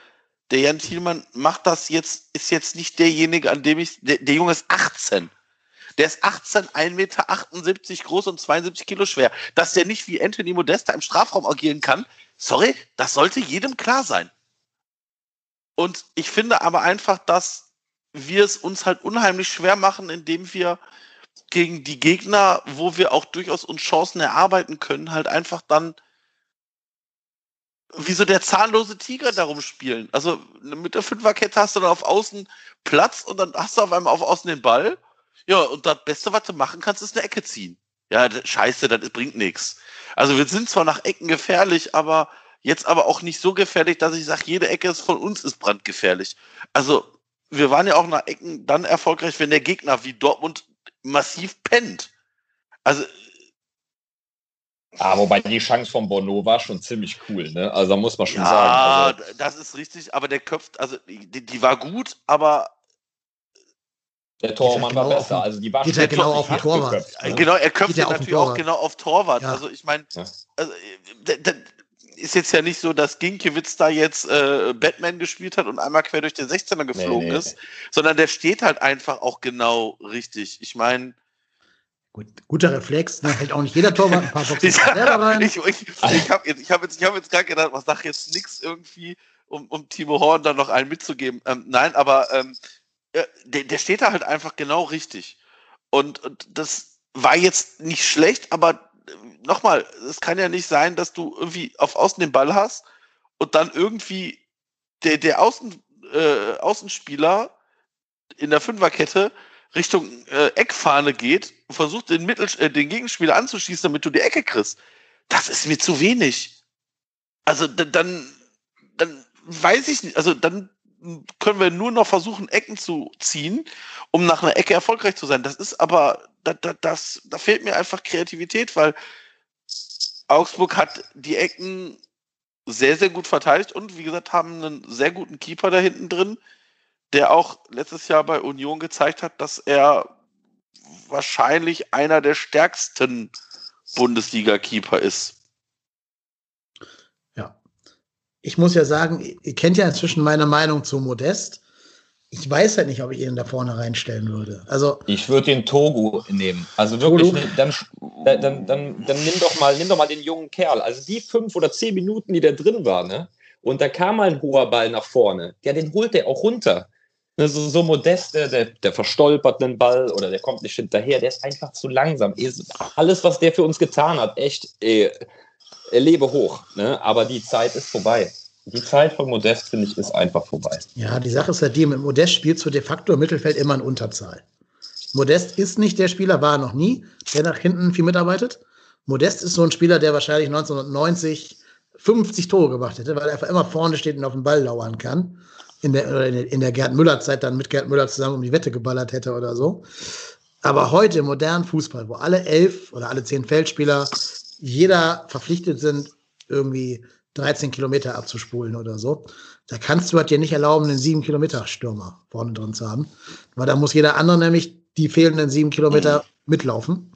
der Jan Thielmann macht das jetzt, ist jetzt nicht derjenige, an dem ich, der, der Junge ist 18. Der ist 18, 1,78 Meter groß und 72 Kilo schwer. Dass der nicht wie Anthony Modesta im Strafraum agieren kann, sorry, das sollte jedem klar sein. Und ich finde aber einfach, dass wir es uns halt unheimlich schwer machen, indem wir gegen die Gegner, wo wir auch durchaus uns Chancen erarbeiten können, halt einfach dann wie so der zahnlose Tiger darum spielen. Also mit der Fünferkette hast du dann auf Außen Platz und dann hast du auf einmal auf Außen den Ball. Ja, und das Beste, was du machen kannst, ist eine Ecke ziehen. Ja, scheiße, das bringt nichts. Also wir sind zwar nach Ecken gefährlich, aber jetzt aber auch nicht so gefährlich, dass ich sage, jede Ecke ist von uns ist brandgefährlich. Also wir waren ja auch nach Ecken dann erfolgreich, wenn der Gegner wie Dortmund massiv pennt. Also. Ah, wobei die Chance von Bono war schon ziemlich cool, ne? Also da muss man schon ja, sagen. Also, das ist richtig, aber der köpft, also die, die war gut, aber der Tormann genau war besser. Also die war geht ja genau auf den Torwart. Geköpft, ne? Genau, er köpft ja natürlich auch genau auf Torwart. Ja. Also ich meine, ja. also, ist jetzt ja nicht so, dass Ginkiewicz da jetzt äh, Batman gespielt hat und einmal quer durch den 16er geflogen nee, nee. ist, sondern der steht halt einfach auch genau richtig. Ich meine. Gut, guter Reflex, ne? hält auch nicht jeder Torwart ein paar <laughs> Boxen ich, rein. Ich, ich, ich habe jetzt, hab jetzt, hab jetzt gerade gedacht, was sag jetzt nichts irgendwie, um, um Timo Horn dann noch einen mitzugeben. Ähm, nein, aber ähm, äh, der, der steht da halt einfach genau richtig. Und, und das war jetzt nicht schlecht, aber nochmal, es kann ja nicht sein, dass du irgendwie auf Außen den Ball hast und dann irgendwie der, der Außen, äh, Außenspieler in der Fünferkette Richtung äh, Eckfahne geht und versucht, den, Mittel, äh, den Gegenspieler anzuschießen, damit du die Ecke kriegst. Das ist mir zu wenig. Also dann, dann weiß ich nicht, also dann können wir nur noch versuchen, Ecken zu ziehen, um nach einer Ecke erfolgreich zu sein. Das ist aber, da, da, das, da fehlt mir einfach Kreativität, weil Augsburg hat die Ecken sehr, sehr gut verteidigt und wie gesagt, haben einen sehr guten Keeper da hinten drin, der auch letztes Jahr bei Union gezeigt hat, dass er wahrscheinlich einer der stärksten Bundesliga-Keeper ist. Ja. Ich muss ja sagen, ihr kennt ja inzwischen meine Meinung zu Modest ich weiß halt nicht, ob ich ihn da vorne reinstellen würde. Also ich würde den Togo nehmen. Also wirklich, ne, dann, dann, dann, dann, nimm doch mal, nimm doch mal den jungen Kerl. Also die fünf oder zehn Minuten, die der drin war, ne? Und da kam mal ein hoher Ball nach vorne. Ja, den holt der auch runter. Also so modest, der, der verstolpert einen Ball oder der kommt nicht hinterher, der ist einfach zu langsam. Alles, was der für uns getan hat, echt, ey, er lebe hoch. Ne? Aber die Zeit ist vorbei. Die Zeit von Modest, finde ich, ist einfach vorbei. Ja, die Sache ist ja die, mit Modest spielst du de facto im Mittelfeld immer in Unterzahl. Modest ist nicht der Spieler, war er noch nie, der nach hinten viel mitarbeitet. Modest ist so ein Spieler, der wahrscheinlich 1990 50 Tore gemacht hätte, weil er einfach immer vorne steht und auf den Ball lauern kann. In der, in der Gerd Müller-Zeit dann mit Gerd Müller zusammen um die Wette geballert hätte oder so. Aber heute im modernen Fußball, wo alle elf oder alle zehn Feldspieler jeder verpflichtet sind, irgendwie 13 Kilometer abzuspulen oder so. Da kannst du halt dir nicht erlauben, einen 7 Kilometer Stürmer vorne drin zu haben. Weil da muss jeder andere nämlich die fehlenden 7 Kilometer mitlaufen.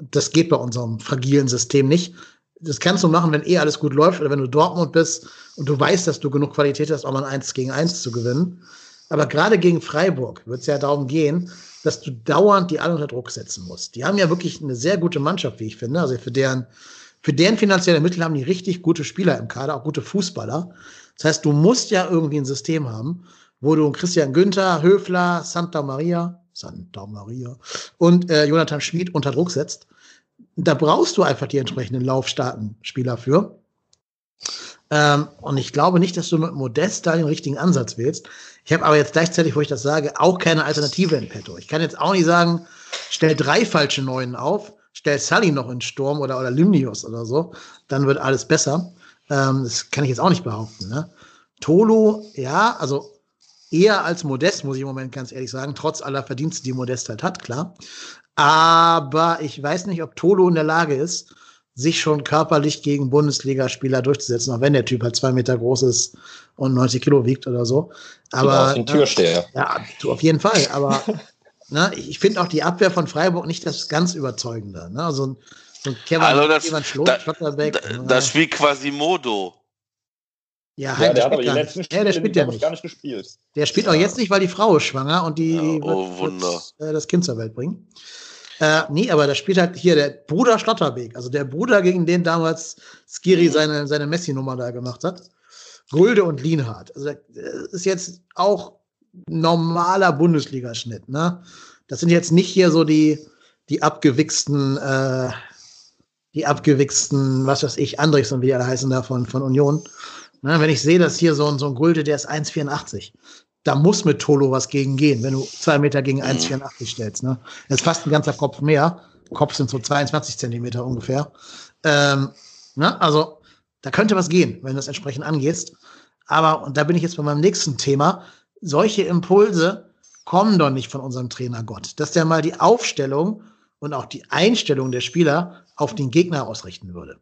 Das geht bei unserem fragilen System nicht. das kannst du machen, wenn eh alles gut läuft oder wenn du Dortmund bist und du weißt, dass du genug Qualität hast, auch mal ein 1 gegen 1 zu gewinnen. Aber gerade gegen Freiburg wird es ja darum gehen, dass du dauernd die alle unter Druck setzen musst. Die haben ja wirklich eine sehr gute Mannschaft, wie ich finde. Also für deren, für deren finanzielle Mittel haben die richtig gute Spieler im Kader, auch gute Fußballer. Das heißt, du musst ja irgendwie ein System haben, wo du Christian Günther, Höfler, Santa Maria, Santa Maria und äh, Jonathan Schmid unter Druck setzt. Da brauchst du einfach die entsprechenden laufstarken Spieler für. Ähm, und ich glaube nicht, dass du mit Modest da den richtigen Ansatz wählst. Ich habe aber jetzt gleichzeitig, wo ich das sage, auch keine Alternative in petto. Ich kann jetzt auch nicht sagen, stell drei falsche Neuen auf, stell Sully noch in Sturm oder, oder Limnius oder so, dann wird alles besser. Ähm, das kann ich jetzt auch nicht behaupten. Ne? Tolo, ja, also eher als Modest, muss ich im Moment ganz ehrlich sagen, trotz aller Verdienste, die Modest halt hat, klar. Aber ich weiß nicht, ob Tolo in der Lage ist, sich schon körperlich gegen Bundesligaspieler durchzusetzen, auch wenn der Typ halt zwei Meter groß ist und 90 Kilo wiegt oder so. Aber ein Türsteher. Äh, ja, auf jeden Fall. Aber <laughs> ne, ich finde auch die Abwehr von Freiburg nicht das ganz überzeugende. Ne? Also so ein Kevin, also das, Kevin Schlo da, Schlotterbeck. Da, ne? das spielt quasi Modo. Ja, ja der hat aber die letzten Spiele ja, der spielt ja nicht. gar nicht gespielt. Der spielt ja. auch jetzt nicht, weil die Frau ist schwanger und die ja, oh, wird, wird äh, das Kind zur Welt bringen. Äh, nee, aber da spielt halt hier der Bruder Schlotterbeck, also der Bruder, gegen den damals Skiri mhm. seine, seine Messi-Nummer da gemacht hat. Gulde und Lienhardt. Also das ist jetzt auch normaler Bundesligaschnitt, ne? Das sind jetzt nicht hier so die, die abgewichsten, äh, die abgewichsten, was weiß ich, Andrichs und wie die alle heißen da von, von Union. Ne, wenn ich sehe, dass hier so ein, so ein Gulde, der ist 1,84 da muss mit Tolo was gegen gehen, wenn du zwei Meter gegen 1,84 mhm. stellst. Ne? Das ist fast ein ganzer Kopf mehr. Kopf sind so 22 Zentimeter ungefähr. Ähm, ne? Also da könnte was gehen, wenn du das entsprechend angehst. Aber, und da bin ich jetzt bei meinem nächsten Thema, solche Impulse kommen doch nicht von unserem Trainer Gott. Dass der mal die Aufstellung und auch die Einstellung der Spieler auf den Gegner ausrichten würde.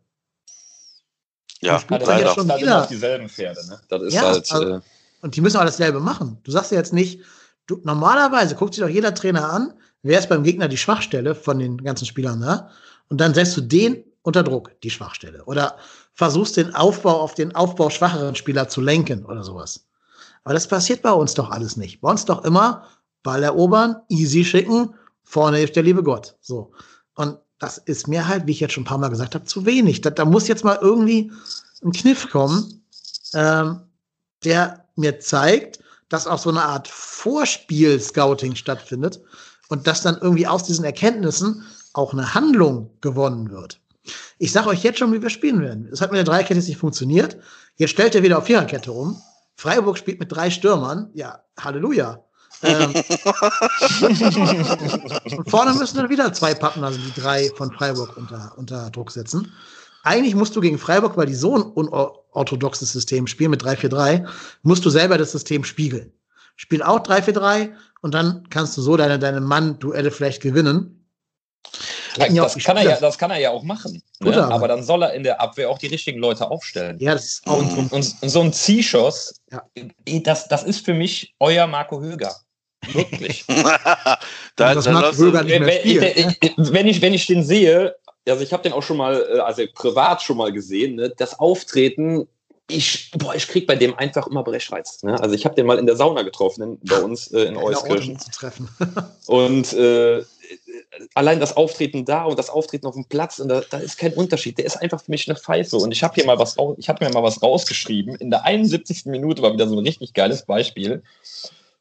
Ja, leider. Jetzt schon wieder. dieselben Pferde, ne? Das ist ja, halt. Also, äh und die müssen auch dasselbe machen. Du sagst ja jetzt nicht, du, normalerweise guckt sich doch jeder Trainer an, wer ist beim Gegner die Schwachstelle von den ganzen Spielern, ne? Und dann setzt du den unter Druck, die Schwachstelle. Oder versuchst den Aufbau auf den Aufbau schwacheren Spieler zu lenken oder sowas. Aber das passiert bei uns doch alles nicht. Bei uns doch immer Ball erobern, easy schicken, vorne hilft der liebe Gott. So. Und das ist mir halt, wie ich jetzt schon ein paar Mal gesagt habe, zu wenig. Da, da muss jetzt mal irgendwie ein Kniff kommen, ähm, der mir zeigt, dass auch so eine Art Vorspiel-Scouting stattfindet und dass dann irgendwie aus diesen Erkenntnissen auch eine Handlung gewonnen wird. Ich sage euch jetzt schon, wie wir spielen werden. Es hat mit der Dreikette nicht funktioniert. Jetzt stellt er wieder auf Viererkette um. Freiburg spielt mit drei Stürmern. Ja, Halleluja. ähm, <laughs> und vorne müssen dann wieder zwei Pappen, also die drei von Freiburg unter, unter Druck setzen eigentlich musst du gegen Freiburg, weil die so ein unorthodoxes System spielen mit 3-4-3, musst du selber das System spiegeln. Spiel auch 3-4-3 und dann kannst du so deine, deine Mann-Duelle vielleicht gewinnen. Das, das, kann er ja, das kann er ja auch machen. Ne? Aber dann soll er in der Abwehr auch die richtigen Leute aufstellen. Ja, das ist auch und, und, und, so ein Ziehschuss, ja. das, das ist für mich euer Marco Höger. Wirklich. <laughs> da, das Marco Höger nicht mehr spielt, wenn, ne? wenn, ich, wenn ich den sehe, also ich habe den auch schon mal, äh, also privat schon mal gesehen, ne? das Auftreten, ich, boah, ich krieg bei dem einfach immer Brechreiz. Ne? Also ich habe den mal in der Sauna getroffen, in, bei uns äh, in Euskirchen. <laughs> und äh, allein das Auftreten da und das Auftreten auf dem Platz, und da, da ist kein Unterschied. Der ist einfach für mich eine Pfeife. Und ich habe hier mal was, ich habe mir mal was rausgeschrieben. In der 71. Minute war wieder so ein richtig geiles Beispiel.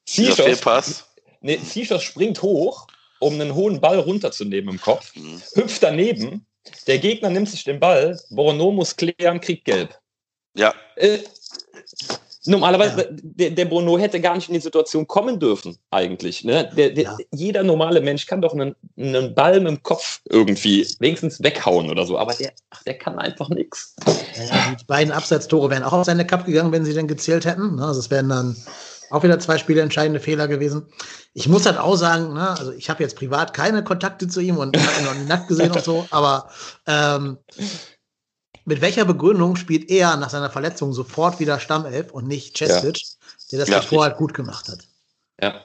Zischos, nee, springt hoch um einen hohen Ball runterzunehmen im Kopf, mhm. hüpft daneben, der Gegner nimmt sich den Ball, Borno muss klären, kriegt gelb. Ja. Äh, normalerweise, ja. Der, der Bruno hätte gar nicht in die Situation kommen dürfen, eigentlich. Ne? Der, der, ja. Jeder normale Mensch kann doch einen, einen Ball mit dem Kopf irgendwie wenigstens weghauen oder so, aber der, ach, der kann einfach nichts. Ja, die beiden Abseitstore wären auch auf seine Cup gegangen, wenn sie denn gezählt hätten. Ne? Also es wären dann auch wieder zwei Spiele entscheidende Fehler gewesen. Ich muss halt auch sagen, ne, also ich habe jetzt privat keine Kontakte zu ihm und habe ihn noch nie nackt gesehen und so, aber ähm, mit welcher Begründung spielt er nach seiner Verletzung sofort wieder Stammelf und nicht Chestic, ja. der das ja, davor halt gut gemacht hat? Ja.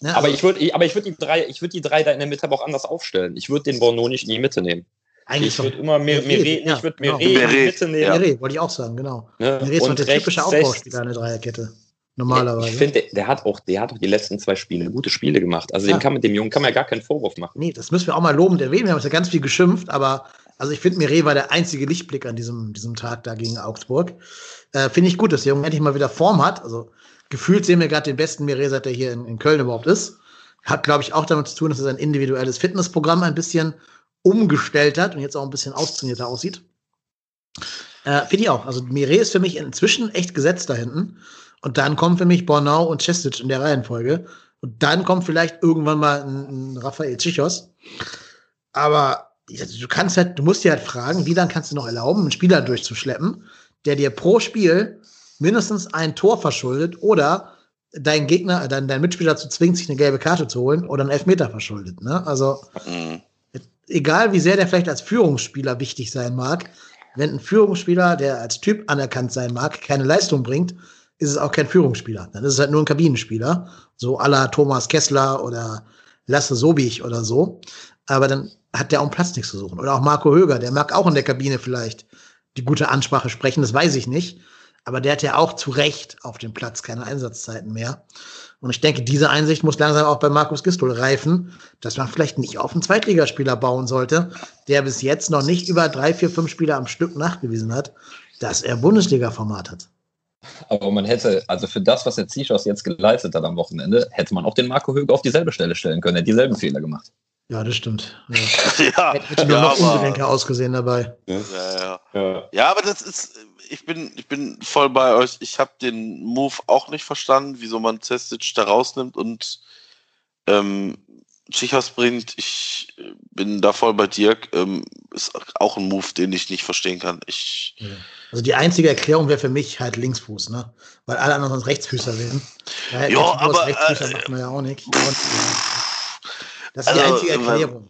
Ne, aber also, ich würde aber ich würd die drei, ich würde die drei da in der Mitte aber auch anders aufstellen. Ich würde den Borno nicht in die Mitte nehmen. Eigentlich ich würde immer mehr, Meret, ja, ich würde genau. Meret in die Mitte nehmen. Ja. Meret, wollte ich auch sagen, genau. Ne? Meret ist Und der typische Aufbauspieler in der Dreierkette. Normalerweise. Ich finde, der hat auch, der hat auch die letzten zwei Spiele gute Spiele gemacht. Also Ja. dem kann man dem Jungen kann man ja gar keinen Vorwurf machen. Nee, das müssen wir auch mal lobend erwähnen. Wir haben uns ja ganz viel geschimpft, aber also ich finde, Meret war der einzige Lichtblick an diesem, diesem Tag da gegen Augsburg. Äh, finde ich gut, dass der Junge endlich mal wieder Form hat. Also gefühlt sehen wir gerade den besten Meret, seit er hier in, in Köln überhaupt ist. Hat, glaube ich, auch damit zu tun, dass er sein individuelles Fitnessprogramm ein bisschen umgestellt hat und jetzt auch ein bisschen austrainierter aussieht. Äh, finde ich auch. Also Meret ist für mich inzwischen echt gesetzt da hinten. Und dann kommen für mich Bornau und Cestic in der Reihenfolge. Und dann kommt vielleicht irgendwann mal ein, ein Raphael Tschichos. Aber du kannst halt, du musst dir halt fragen, wie lange kannst du noch erlauben, einen Spieler durchzuschleppen, der dir pro Spiel mindestens ein Tor verschuldet oder dein Gegner, dein, dein Mitspieler dazu zwingt, sich eine gelbe Karte zu holen oder einen Elfmeter verschuldet. Ne? Also Mhm. egal wie sehr der vielleicht als Führungsspieler wichtig sein mag, wenn ein Führungsspieler, der als Typ anerkannt sein mag, keine Leistung bringt, ist es auch kein Führungsspieler. Dann ist es halt nur ein Kabinenspieler, so la Thomas Kessler oder Lasse Sobich oder so. Aber dann hat der auch Platz nichts zu suchen. Oder auch Marco Höger, der mag auch in der Kabine vielleicht die gute Ansprache sprechen, das weiß ich nicht. Aber der hat ja auch zu Recht auf dem Platz keine Einsatzzeiten mehr. Und ich denke, diese Einsicht muss langsam auch bei Markus Gistol reifen, dass man vielleicht nicht auf einen Zweitligaspieler bauen sollte, der bis jetzt noch nicht über drei, vier, fünf Spieler am Stück nachgewiesen hat, dass er Bundesliga-Format hat. Aber man hätte, also für das, was der Zichos jetzt geleistet hat am Wochenende, hätte man auch den Marco Höger auf dieselbe Stelle stellen können. Er hat dieselben Fehler gemacht. Ja, das stimmt. Ja. <laughs> Ja, Hätte nur ja, noch aber, ungelenker ausgesehen dabei. ja, ja. Ja. ja, aber das ist, ich bin, ich bin voll bei euch. Ich habe den Move auch nicht verstanden, wieso man Cestic da rausnimmt und ähm, Chichas bringt. Ich äh, bin da voll bei Dirk. Ähm, ist auch ein Move, den ich nicht verstehen kann. Ich, Also die einzige Erklärung wäre für mich halt Linksfuß, ne? Weil alle anderen sonst Rechtsfüßer wären. Ja, aber, Rechtsfüßer äh, macht man ja auch nicht. Und, ja. Das ist die Also, einzige äh, Erklärung.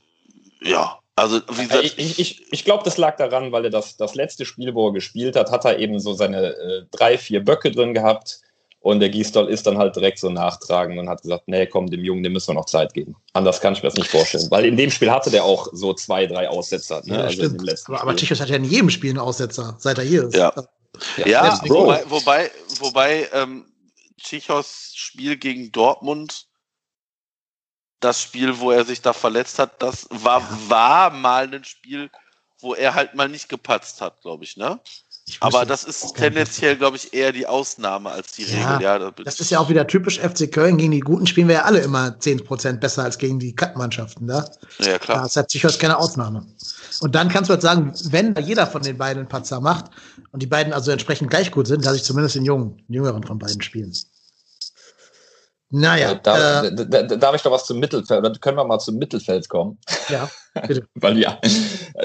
ja, also wie gesagt, Ich, ich, ich, glaube, das lag daran, weil er das, das letzte Spiel, wo er gespielt hat, hat er eben so seine äh, drei, vier Böcke drin gehabt. Und der Gisdol ist dann halt direkt so nachtragend und hat gesagt, nee, komm, dem Jungen, dem müssen wir noch Zeit geben. Anders kann ich mir das nicht vorstellen. Weil in dem Spiel hatte der auch so zwei, drei Aussetzer. Ne? Ja, also in stimmt. dem letzten Aber, aber. Tichos hat ja in jedem Spiel einen Aussetzer, seit er hier ist. Ja. Ja, deswegen- wobei, wobei, wobei ähm, Chichos Spiel gegen Dortmund, das Spiel, wo er sich da verletzt hat, das war, Ja. war mal ein Spiel, wo er halt mal nicht gepatzt hat, glaube ich, ne? Ich Aber das ist tendenziell, glaube ich, eher die Ausnahme als die Ja, Regel. Ja, da Das ist ja auch wieder typisch FC Köln. Gegen die Guten spielen wir ja alle immer 10% besser als gegen die Cut-Mannschaften. Ne? Ja, Da klar. ist halt Psychos keine Ausnahme. Und dann kannst du halt sagen, wenn jeder von den beiden einen Patzer macht und die beiden also entsprechend gleich gut sind, lasse ich zumindest den Jungen, den Jüngeren von beiden spielen. Naja, Äh, da, äh, da, da, darf ich doch was zum Mittelfeld, können wir mal zum Mittelfeld kommen? ja, bitte. <laughs> Weil ja,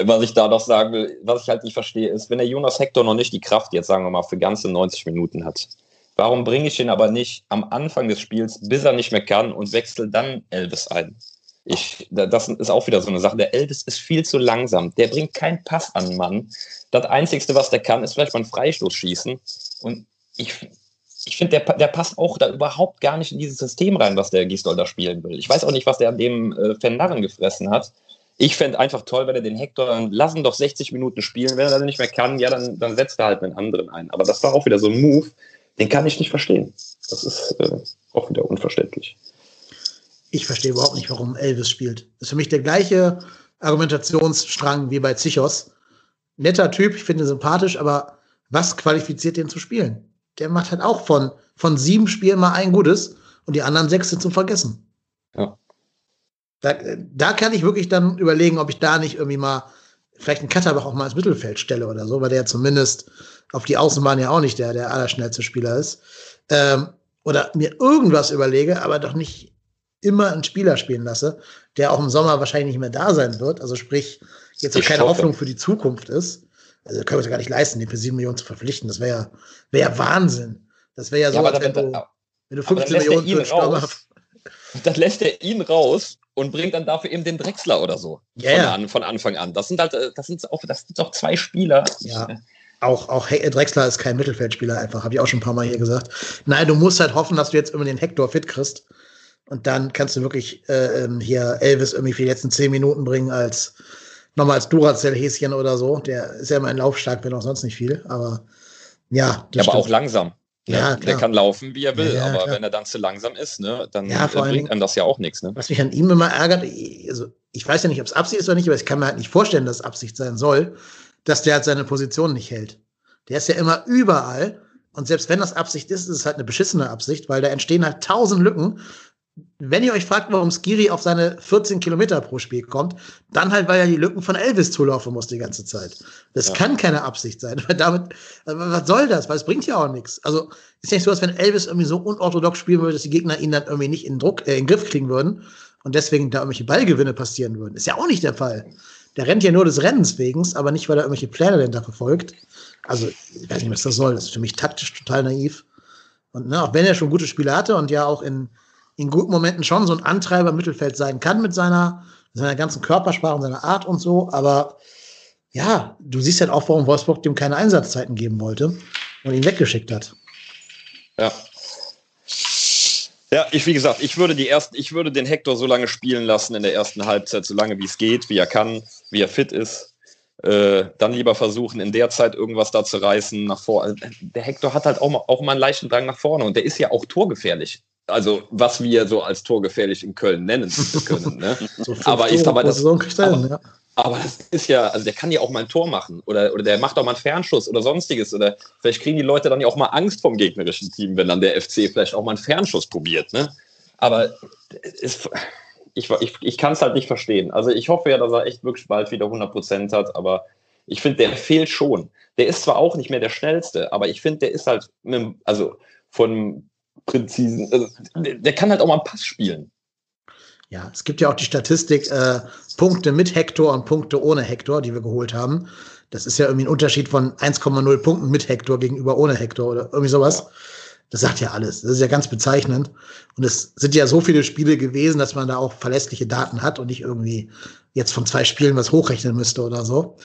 was ich da noch sagen will, was ich halt nicht verstehe, ist, wenn der Jonas Hector noch nicht die Kraft jetzt, sagen wir mal, für ganze 90 Minuten hat, warum bringe ich ihn aber nicht am Anfang des Spiels, bis er nicht mehr kann und wechsle dann Elvis ein? Ich, da- das ist auch wieder so eine Sache. Der Elvis ist viel zu langsam. Der bringt keinen Pass an den Mann. Das Einzige, was der kann, ist vielleicht mal einen Freistoß schießen. Und ich, ich finde, der, der passt auch da überhaupt gar nicht in dieses System rein, was der Gisdol da spielen will. Ich weiß auch nicht, was der an dem äh, Van Narren gefressen hat. Ich fände einfach toll, wenn er den Hector, dann lassen doch 60 Minuten spielen. Wenn er dann nicht mehr kann, ja, dann, dann setzt er halt einen anderen ein. Aber das war auch wieder so ein Move, den kann ich nicht verstehen. Das ist äh, auch wieder unverständlich. Ich verstehe überhaupt nicht, warum Elvis spielt. Das ist für mich der gleiche Argumentationsstrang wie bei Zichos. Netter Typ, ich finde ihn sympathisch, aber was qualifiziert den zu spielen? Der macht halt auch von, von sieben Spielen mal ein gutes und die anderen sechs sind zum Vergessen. Ja. Da, da kann ich wirklich dann überlegen, ob ich da nicht irgendwie mal vielleicht einen Katterbach auch mal ins Mittelfeld stelle oder so, weil der zumindest auf die Außenbahn ja auch nicht der, der allerschnellste Spieler ist. Ähm, oder mir irgendwas überlege, aber doch nicht immer einen Spieler spielen lasse, der auch im Sommer wahrscheinlich nicht mehr da sein wird. Also sprich, jetzt auch keine hoffe. Hoffnung für die Zukunft ist. Also können wir uns ja gar nicht leisten, den für sieben Millionen zu verpflichten. Das wäre ja, wäre ja Wahnsinn. Das wäre ja so, Ja, als wenn du, wenn du aber dann 15 lässt er Millionen für einen Stürmer <laughs> dann lässt er ihn raus und bringt dann dafür eben den Drechsler oder so. Ja, von, von Anfang an. Das sind halt, äh, das sind auch, das sind auch zwei Spieler. Ja. Auch, auch Drexler ist kein Mittelfeldspieler einfach, habe ich auch schon ein paar Mal hier gesagt. Nein, du musst halt hoffen, dass du jetzt immer den Hector fit kriegst. Und dann kannst du wirklich äh, ähm, hier Elvis irgendwie für die letzten zehn Minuten bringen als nochmal als Duracell-Häschen oder so. Der ist ja immer ein Laufstark, wenn auch sonst nicht viel. Aber ja, aber stimmt. auch langsam. Ne? Ja, der kann laufen, wie er will, ja, aber klar. wenn er dann zu langsam ist, ne, dann ja, bringt einem das ja auch nichts. Ne? Was mich an ihm immer ärgert, also ich weiß ja nicht, ob es Absicht ist oder nicht, aber ich kann mir halt nicht vorstellen, dass es Absicht sein soll, dass der halt seine Position nicht hält. Der ist ja immer überall und selbst wenn das Absicht ist, ist es halt eine beschissene Absicht, weil da entstehen halt tausend Lücken. Wenn ihr euch fragt, warum Skiri auf seine 14 Kilometer pro Spiel kommt, dann halt, weil er die Lücken von Elvis zulaufen muss die ganze Zeit. Das ja. kann keine Absicht sein, weil damit, was soll das? Weil es bringt ja auch nichts. Also, ist ja nicht so, als wenn Elvis irgendwie so unorthodox spielen würde, dass die Gegner ihn dann irgendwie nicht in Druck, äh, in den Griff kriegen würden und deswegen da irgendwelche Ballgewinne passieren würden. Ist ja auch nicht der Fall. Der rennt ja nur des Rennens wegen, aber nicht, weil er irgendwelche Pläne dahinter verfolgt. Also, ich weiß nicht, was das soll. Das ist für mich taktisch total naiv. Und ne, auch wenn er schon gute Spiele hatte und ja auch in, in guten Momenten schon so ein Antreiber im Mittelfeld sein kann mit seiner, seiner ganzen Körpersprache und seiner Art und so, aber ja, du siehst halt auch, warum Wolfsburg dem keine Einsatzzeiten geben wollte und ihn weggeschickt hat. Ja. Ja, ich, wie gesagt, ich würde die ersten, ich würde den Hector so lange spielen lassen in der ersten Halbzeit, so lange wie es geht, wie er kann, wie er fit ist. Äh, dann lieber versuchen, in der Zeit irgendwas da zu reißen nach vorne. Der Hector hat halt auch mal, auch mal einen leichten Drang nach vorne und der ist ja auch torgefährlich. Also, was wir so als torgefährlich in Köln nennen können. Ne? <laughs> so aber ich aber das, aber, ja. aber das ist ja, also der kann ja auch mal ein Tor machen oder, oder der macht auch mal einen Fernschuss oder sonstiges. Oder vielleicht kriegen die Leute dann ja auch mal Angst vom gegnerischen Team, wenn dann der FC vielleicht auch mal einen Fernschuss probiert. Ne? Aber es, ich, ich, ich kann es halt nicht verstehen. Also ich hoffe ja, dass er echt wirklich bald wieder 100 Prozent hat, aber ich finde, der fehlt schon. Der ist zwar auch nicht mehr der schnellste, aber ich finde, der ist halt, mit, also von präzisen, also der kann halt auch mal einen Pass spielen. Ja, es gibt ja auch die Statistik, äh, Punkte mit Hector und Punkte ohne Hector, die wir geholt haben. Das ist ja irgendwie ein Unterschied von 1,0 Punkten mit Hector gegenüber ohne Hector oder irgendwie sowas. Ja. Das sagt ja alles. Das ist ja ganz bezeichnend. Und es sind ja so viele Spiele gewesen, dass man da auch verlässliche Daten hat und nicht irgendwie jetzt von zwei Spielen was hochrechnen müsste oder so.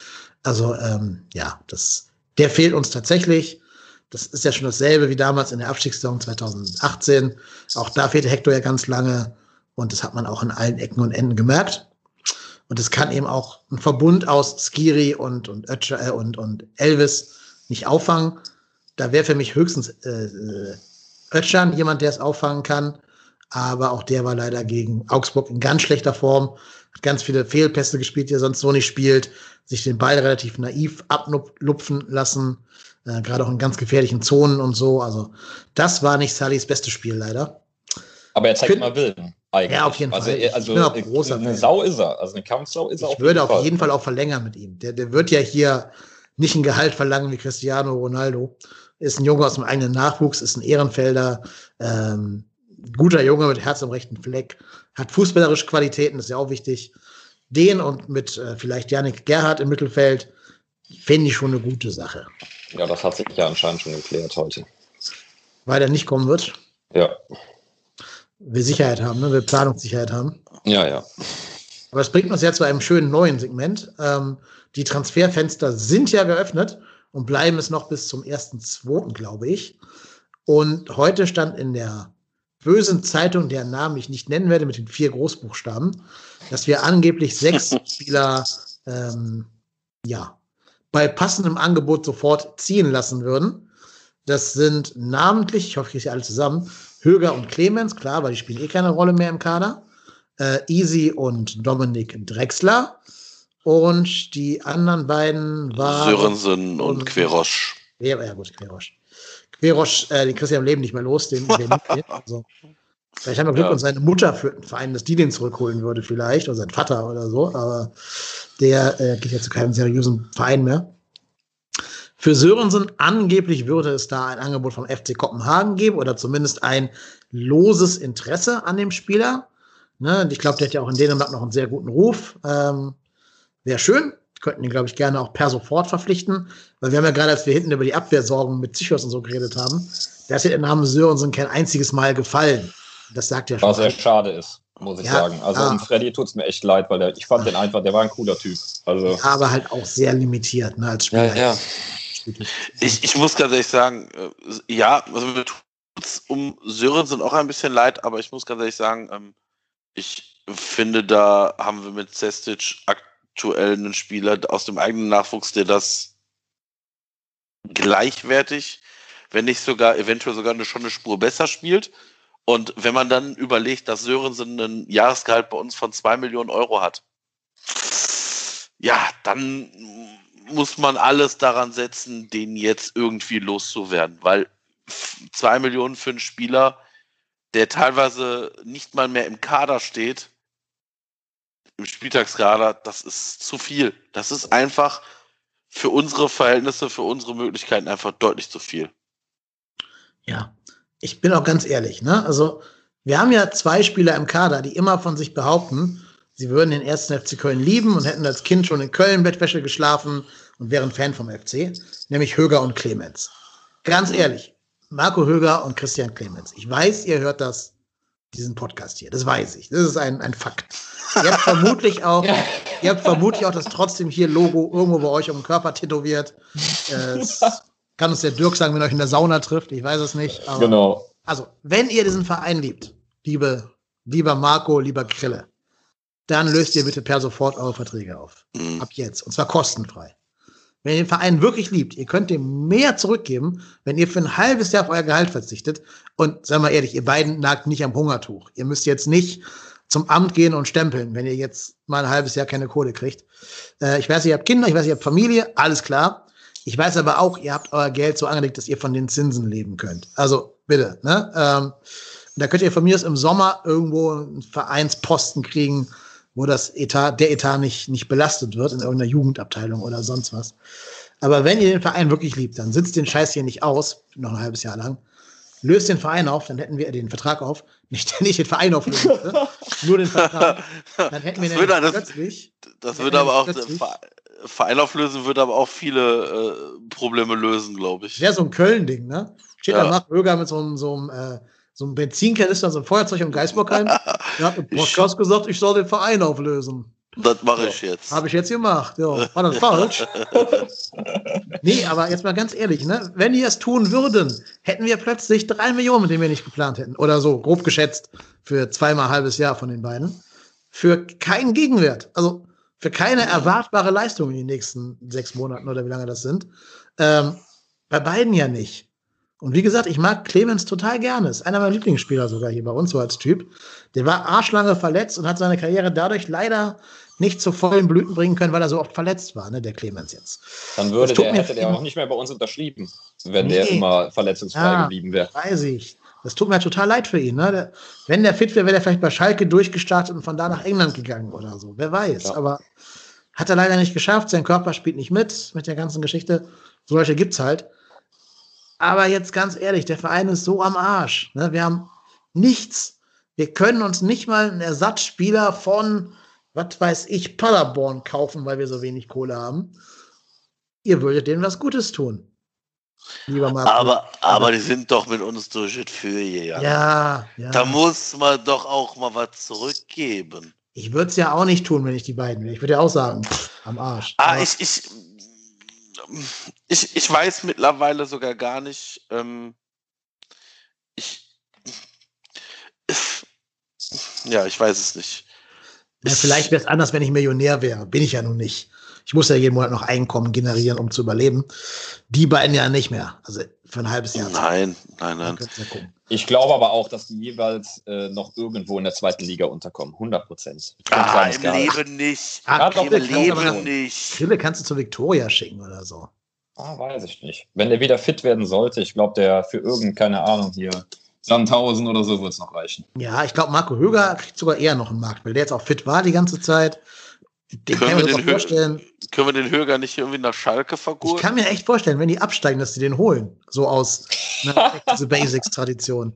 Also ähm, ja, das, der fehlt uns tatsächlich. Das ist ja schon dasselbe wie damals in der Abstiegssaison 2018. Auch da fehlte Hector ja ganz lange. Und das hat man auch in allen Ecken und Enden gemerkt. Und es kann eben auch ein Verbund aus Skiri und, und, Ötscher, äh, und, und Elvis nicht auffangen. Da wäre für mich höchstens äh, äh, Özcan jemand, der es auffangen kann. Aber auch der war leider gegen Augsburg in ganz schlechter Form. Hat ganz viele Fehlpässe gespielt, die er sonst so nicht spielt. Sich den Ball relativ naiv ablupfen lassen. Äh, Gerade auch in ganz gefährlichen Zonen und so. Also, das war nicht Sullys bestes Spiel, leider. Aber er zeigt Kön mal Willen. Eigentlich. Ja, auf jeden also, Fall. Also, also eine Fan. Sau ist er. Also eine Kampfsau ist er Ich würde auf Fall. jeden Fall auch verlängern mit ihm. Der, der wird ja hier nicht ein Gehalt verlangen wie Cristiano Ronaldo ist ein Junge aus dem eigenen Nachwuchs, ist ein Ehrenfelder, ähm, guter Junge mit Herz am rechten Fleck, hat fußballerische Qualitäten, ist ja auch wichtig. Den und mit äh, vielleicht Janik Gerhardt im Mittelfeld fände ich schon eine gute Sache. Ja, das hat sich ja anscheinend schon geklärt heute. Weil er nicht kommen wird? Ja. Wir Sicherheit haben, ne? wir Planungssicherheit haben. Ja, ja. Aber es bringt uns ja zu einem schönen neuen Segment. Ähm, die Transferfenster sind ja geöffnet und bleiben es noch bis zum 1.2., glaube ich. Und heute stand in der bösen Zeitung, deren Namen ich nicht nennen werde, mit den vier Großbuchstaben, dass wir angeblich sechs <laughs> Spieler ähm, ja, bei passendem Angebot sofort ziehen lassen würden. Das sind namentlich, ich hoffe, ich kriege sie alle zusammen, Höger und Clemens, klar, weil die spielen eh keine Rolle mehr im Kader. Äh, Easy und Dominik Drexler. Und die anderen beiden waren. Sörensen und, und Querosch. Ja, ja, gut, Querosch. Querosch, äh, den kriegst du ja im Leben nicht mehr los, den, den <laughs> also, Vielleicht haben wir Glück ja. und seine Mutter für den Verein, dass die den zurückholen würde, vielleicht, oder sein Vater oder so, aber der äh, geht ja zu keinem seriösen Verein mehr. Für Sörensen angeblich würde es da ein Angebot vom FC Kopenhagen geben oder zumindest ein loses Interesse an dem Spieler. Ne? Ich glaube, der hat ja auch in Dänemark noch einen sehr guten Ruf. Ähm, Wäre schön. Könnten ihn, glaube ich, gerne auch per sofort verpflichten. Weil wir haben ja gerade, als wir hinten über die Abwehrsorgen mit Zichos und so geredet haben, da hat der Name Sörensen kein einziges Mal gefallen. Das sagt ja schon. Was sehr schade ist, muss ich ja, sagen. Also ja. um Freddy tut es mir echt leid, weil der, ich fand den einfach, der war ein cooler Typ. Also. Aber halt auch sehr limitiert ne, als Spieler. Ja, ja. Ich, ich muss ganz ehrlich sagen, äh, ja, also mir tut es um Sörensen auch ein bisschen leid, aber ich muss ganz ehrlich sagen, ähm, ich finde, da haben wir mit Sestic aktuell aktuell einen Spieler aus dem eigenen Nachwuchs, der das gleichwertig, wenn nicht sogar eventuell sogar eine, schon eine Spur besser spielt. Und wenn man dann überlegt, dass Sörensen ein Jahresgehalt bei uns von zwei Millionen Euro hat, ja, dann muss man alles daran setzen, den jetzt irgendwie loszuwerden, weil zwei Millionen für einen Spieler, der teilweise nicht mal mehr im Kader steht, im Spieltagskader, das ist zu viel. Das ist einfach für unsere Verhältnisse, für unsere Möglichkeiten einfach deutlich zu viel. Ja, ich bin auch ganz ehrlich, ne? Also, wir haben ja zwei Spieler im Kader, die immer von sich behaupten, sie würden den ersten FC Köln lieben und hätten als Kind schon in Köln Bettwäsche geschlafen und wären Fan vom FC, nämlich Höger und Clemens. Ganz ehrlich, Marco Höger und Christian Clemens. Ich weiß, ihr hört das, diesen Podcast hier. Das weiß ich. Das ist ein, ein Fakt. Ihr habt vermutlich auch, ihr habt vermutlich auch das trotzdem hier Logo irgendwo bei euch um den Körper tätowiert. <laughs> Es kann uns der Dirk sagen, wenn ihr euch in der Sauna trifft. Ich weiß es nicht. genau. Also, wenn ihr diesen Verein liebt, liebe, lieber Marco, lieber Krille, dann löst ihr bitte per sofort eure Verträge auf. Mhm. Ab jetzt. Und zwar kostenfrei. Wenn ihr den Verein wirklich liebt, ihr könnt ihm mehr zurückgeben, wenn ihr für ein halbes Jahr auf euer Gehalt verzichtet. Und sagen wir ehrlich, ihr beiden nagt nicht am Hungertuch. Ihr müsst jetzt nicht zum Amt gehen und stempeln, wenn ihr jetzt mal ein halbes Jahr keine Kohle kriegt. Äh, ich weiß, ihr habt Kinder, ich weiß, ihr habt Familie, alles klar. Ich weiß aber auch, ihr habt euer Geld so angelegt, dass ihr von den Zinsen leben könnt. Also bitte, ne? Ähm, da könnt ihr von mir aus im Sommer irgendwo einen Vereinsposten kriegen, wo das Etat, der Etat nicht, nicht belastet wird in irgendeiner Jugendabteilung oder sonst was. Aber wenn ihr den Verein wirklich liebt, dann sitzt den Scheiß hier nicht aus, noch ein halbes Jahr lang. Löst den Verein auf, dann hätten wir den Vertrag auf. <laughs> Nicht, nicht den Verein auflösen, nur den Vertrag. Dann hätten wir Das nämlich würde, das, plötzlich, das würde aber auch, Verein auflösen würde aber auch viele äh, Probleme lösen, glaube ich. wäre so ein Köln-Ding, ne? Steht Ja. da Marc Böger mit so einem, so einem, äh, so einem Benzinkanister, so einem Feuerzeug im Geisbockheim. <laughs> Der hat im Podcast gesagt, ich soll den Verein auflösen. Das mache ich jetzt. Habe ich jetzt gemacht. Ja, war das falsch? <laughs> nee, aber jetzt mal ganz ehrlich, ne? Wenn die es tun würden, hätten wir plötzlich drei Millionen, mit denen wir nicht geplant hätten. Oder so, grob geschätzt, für zweimal halbes Jahr von den beiden. Für keinen Gegenwert. Also für keine erwartbare Leistung in den nächsten sechs Monaten oder wie lange das sind. Ähm, bei beiden ja nicht. Und wie gesagt, ich mag Clemens total gerne. Ist einer meiner Lieblingsspieler sogar hier bei uns so als Typ. Der war arschlange verletzt und hat seine Karriere dadurch leider nicht zu vollen Blüten bringen können, weil er so oft verletzt war, ne, der Clemens jetzt. Dann würde der, hätte der auch nicht mehr bei uns unterschrieben, wenn der Nee. immer verletzungsfrei Ja. geblieben wäre. Weiß ich. Das tut mir total leid für ihn. Ne? Der, wenn der fit wäre, wäre er vielleicht bei Schalke durchgestartet und von da nach England gegangen oder so. Wer weiß. Ja. Aber hat er leider nicht geschafft. Sein Körper spielt nicht mit, mit der ganzen Geschichte. Solche gibt's halt. Aber jetzt ganz ehrlich, der Verein ist so am Arsch. Ne? Wir haben nichts. Wir können uns nicht mal einen Ersatzspieler von, was weiß ich, Paderborn kaufen, weil wir so wenig Kohle haben. Ihr würdet denen was Gutes tun. Lieber Marco. Aber, aber die sind doch mit uns durch das Fürje, ja, ja. Da muss man doch auch mal was zurückgeben. Ich würde es ja auch nicht tun, wenn ich die beiden wäre. Ich würde ja auch sagen, am Arsch. Ah, ich, ich, ich, ich weiß mittlerweile sogar gar nicht. Ähm, ich, ja, ich weiß es nicht. ja, vielleicht wäre es anders, wenn ich Millionär wäre. Bin ich ja nun nicht. Ich muss ja jeden Monat noch Einkommen generieren, um zu überleben. Die beiden ja nicht mehr. Also für ein halbes Jahr. Nein, nein, nein. Ich glaube aber auch, dass die jeweils äh, noch irgendwo in der zweiten Liga unterkommen. 100 Prozent. Ah, im Leben nicht. Ah, doch, Im ich glaube Leben nicht. Krille kannst du zu Victoria schicken oder so. Ah, weiß ich nicht. Wenn der wieder fit werden sollte, ich glaube, der für irgend, keine Ahnung, hier Sandhausen oder so wird es noch reichen. Ja, ich glaube, Marco Höger kriegt sogar eher noch einen Markt, weil der jetzt auch fit war die ganze Zeit. Den Können kann ich wir mir den vorstellen. Können wir den Höger nicht irgendwie nach Schalke Ich vergurten? kann mir echt vorstellen, wenn die absteigen, dass sie den holen. So aus ne, <laughs> diese Basics-Tradition.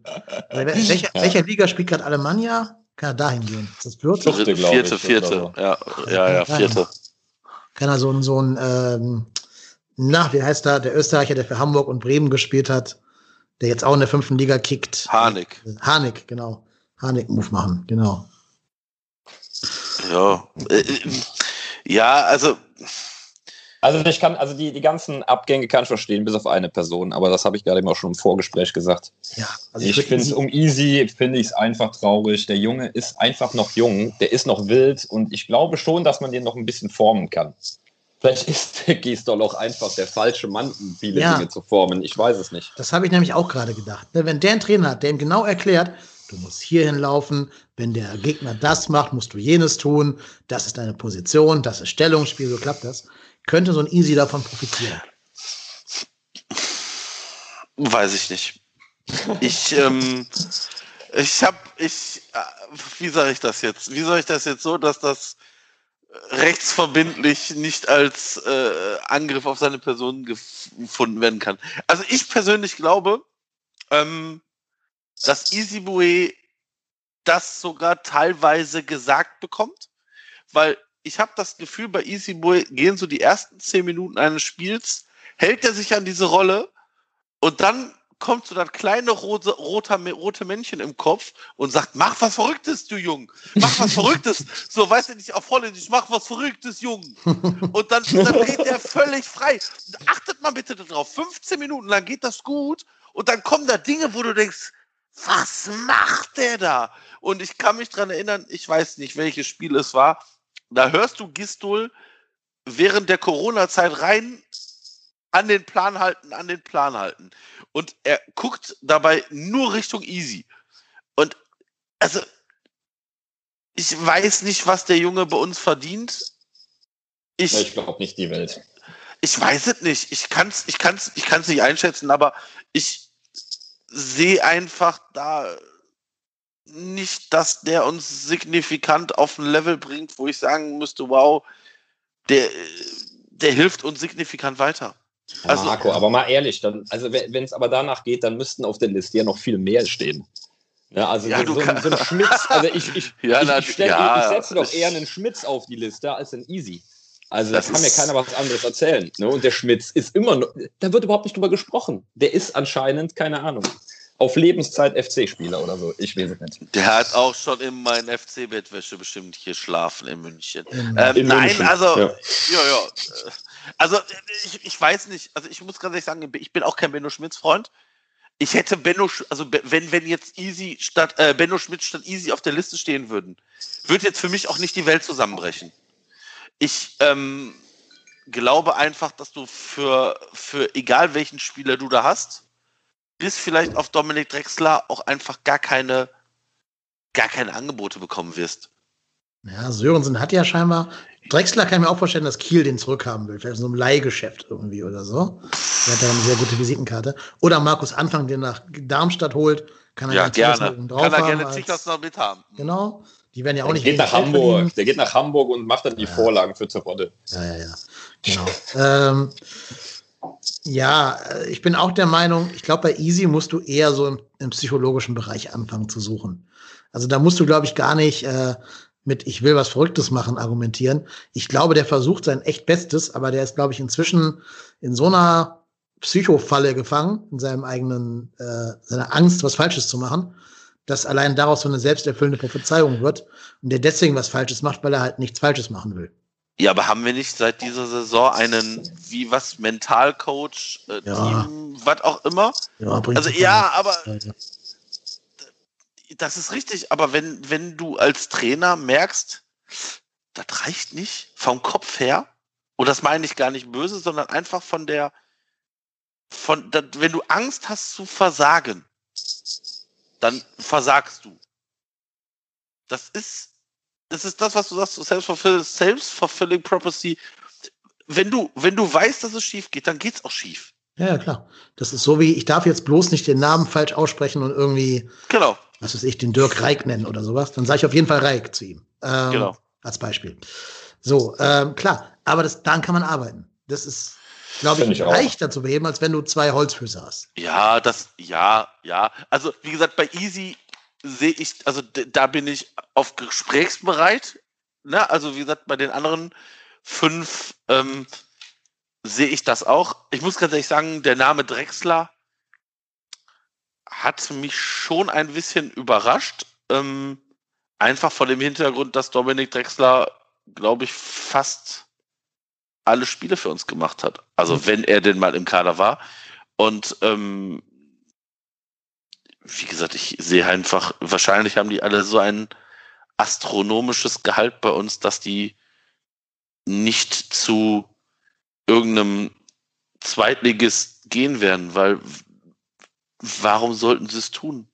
Wel- Welcher, Ja. welcher Liga spielt gerade Alemannia? Kann er dahin gehen? Ist das vierte? Vierte, vierte, ich, vierte. oder Ja, ja, ja, vierte. Kann er so ein, so ein ähm, na, wie heißt da, der Österreicher, der für Hamburg und Bremen gespielt hat, der jetzt auch in der fünften Liga kickt. Harnik. Harnik, genau. Harnik-Move machen, genau. Ja. Äh, äh, ja, also Also ich kann, also die, die ganzen Abgänge kann ich verstehen, bis auf eine Person, aber das habe ich gerade eben auch schon im Vorgespräch gesagt. Ja, also ich, ich finde es um Easy, finde ich es einfach traurig. Der Junge ist einfach noch jung, der ist noch wild und ich glaube schon, dass man den noch ein bisschen formen kann. Vielleicht ist der Gisdol auch einfach der falsche Mann, um viele ja. Dinge zu formen. Ich weiß es nicht. Das habe ich nämlich auch gerade gedacht. Ne, wenn der einen Trainer hat, der ihm genau erklärt, du musst hierhin laufen, wenn der Gegner das macht, musst du jenes tun, das ist deine Position, das ist Stellungsspiel, so klappt das könnte so ein Easy davon profitieren? Weiß ich nicht. Ich, ähm, ich habe, ich, äh, wie sage ich das jetzt? Wie soll ich das jetzt so, dass das rechtsverbindlich nicht als äh, Angriff auf seine Person gefunden werden kann? Also ich persönlich glaube, ähm, dass Easy das sogar teilweise gesagt bekommt, weil ich habe das Gefühl, bei Easy Boy gehen so die ersten zehn Minuten eines Spiels, hält er sich an diese Rolle und dann kommt so das kleine rote, rote, rote Männchen im Kopf und sagt, mach was Verrücktes, du Jung. Mach was Verrücktes. <laughs> So, weißt du nicht auf Holländisch, mach was Verrücktes, Jung. Und dann, dann geht er völlig frei. Achtet mal bitte darauf. 15 Minuten lang geht das gut und dann kommen da Dinge, wo du denkst, was macht der da? Und ich kann mich dran erinnern, ich weiß nicht, welches Spiel es war, da hörst du Gistol während der Corona-Zeit rein an den Plan halten, an den Plan halten. Und er guckt dabei nur Richtung Easy. Und also, ich weiß nicht, was der Junge bei uns verdient. Ich, ich glaube nicht die Welt. Ich weiß es nicht. Ich kann es ich kann's, ich kann's nicht einschätzen, aber ich sehe einfach da nicht, dass der uns signifikant auf ein Level bringt, wo ich sagen müsste, wow, der, der hilft uns signifikant weiter. Also, Marco, aber mal ehrlich, dann, also wenn es aber danach geht, dann müssten auf der Liste ja noch viel mehr stehen. Ja, also ja, so, so, so, ein Schmitz, also ich, ich, <laughs> ja, ich, ich, ja, ich setze doch eher einen Schmitz auf die Liste als einen Easy. Also da kann mir keiner was anderes erzählen. Ne? Und der Schmitz ist immer noch, da wird überhaupt nicht drüber gesprochen. Der ist anscheinend, keine Ahnung, auf Lebenszeit FC-Spieler oder so. Ich weiß es nicht. Der hat auch schon in meinen FC-Bettwäsche bestimmt hier schlafen in München. Ähm, in nein, München. also, ja, ja. ja. Also, ich, ich weiß nicht. Also, ich muss ganz ehrlich sagen, ich bin auch kein Benno Schmitz-Freund. Ich hätte Benno, also wenn, wenn jetzt Easy statt, äh, Benno Schmitz statt Easy auf der Liste stehen würden, würde jetzt für mich auch nicht die Welt zusammenbrechen. Ich ähm, glaube einfach, dass du für, für egal welchen Spieler du da hast, bis vielleicht auf Dominik Drexler auch einfach gar keine, gar keine Angebote bekommen wirst. Ja, Sörensen hat ja scheinbar. Drexler kann mir auch vorstellen, dass Kiel den zurückhaben will. Vielleicht in so einem Leihgeschäft irgendwie oder so. Der hat ja eine sehr gute Visitenkarte. Oder Markus Anfang, den nach Darmstadt holt, kann er ja gerne. Kann er gerne Zickers noch mithaben. Genau. Die werden ja auch der nicht. Geht nach Hamburg. Der geht nach Hamburg und macht dann die ja. Vorlagen für Zerodde. Ja, ja, ja. Genau. ähm, ja, äh, ich bin auch der Meinung, ich glaube, bei Easy musst du eher so im, im, psychologischen Bereich anfangen zu suchen. Also da musst du, glaube ich, gar nicht äh, mit Ich will was Verrücktes machen argumentieren. Ich glaube, der versucht sein echt Bestes, aber der ist, glaube ich, inzwischen in so einer Psychofalle gefangen, in seinem eigenen, äh, seiner Angst, was Falsches zu machen, dass allein daraus so eine selbsterfüllende Prophezeiung wird und der deswegen was Falsches macht, weil er halt nichts Falsches machen will. Ja, aber haben wir nicht seit dieser Saison einen, wie was, Mentalcoach, äh, ja. Team, was auch immer? Ja, also ja, aber das ist richtig, aber wenn, wenn du als Trainer merkst, das reicht nicht vom Kopf her, und das meine ich gar nicht böse, sondern einfach von der, von, wenn du Angst hast zu versagen, dann versagst du. Das ist das ist das, was du sagst, Self-fulfilling Prophecy. Wenn du, wenn du weißt, dass es schief geht, dann geht's auch schief. Ja, klar. Das ist so wie, ich darf jetzt bloß nicht den Namen falsch aussprechen und irgendwie, genau. was weiß ich, den Dirk Reik nennen oder sowas. Dann sage ich auf jeden Fall Reik zu ihm. Ähm, genau. Als Beispiel. So, ähm, klar. Aber das, daran kann man arbeiten. Das ist, glaube ich, ich leichter zu beheben, als wenn du zwei Holzfüße hast. Ja, das, ja, ja. Also, wie gesagt, bei Easy sehe ich, also da bin ich auf gesprächsbereit. Ne? Also wie gesagt, bei den anderen fünf ähm, sehe ich das auch. Ich muss ganz ehrlich sagen, der Name Drexler hat mich schon ein bisschen überrascht. Ähm, einfach vor dem Hintergrund, dass Dominik Drexler, glaube ich, fast alle Spiele für uns gemacht hat. Also mhm. wenn er denn mal im Kader war. Und ähm, wie gesagt, ich sehe einfach, wahrscheinlich haben die alle so ein astronomisches Gehalt bei uns, dass die nicht zu irgendeinem Zweitligist gehen werden, weil warum sollten sie es tun?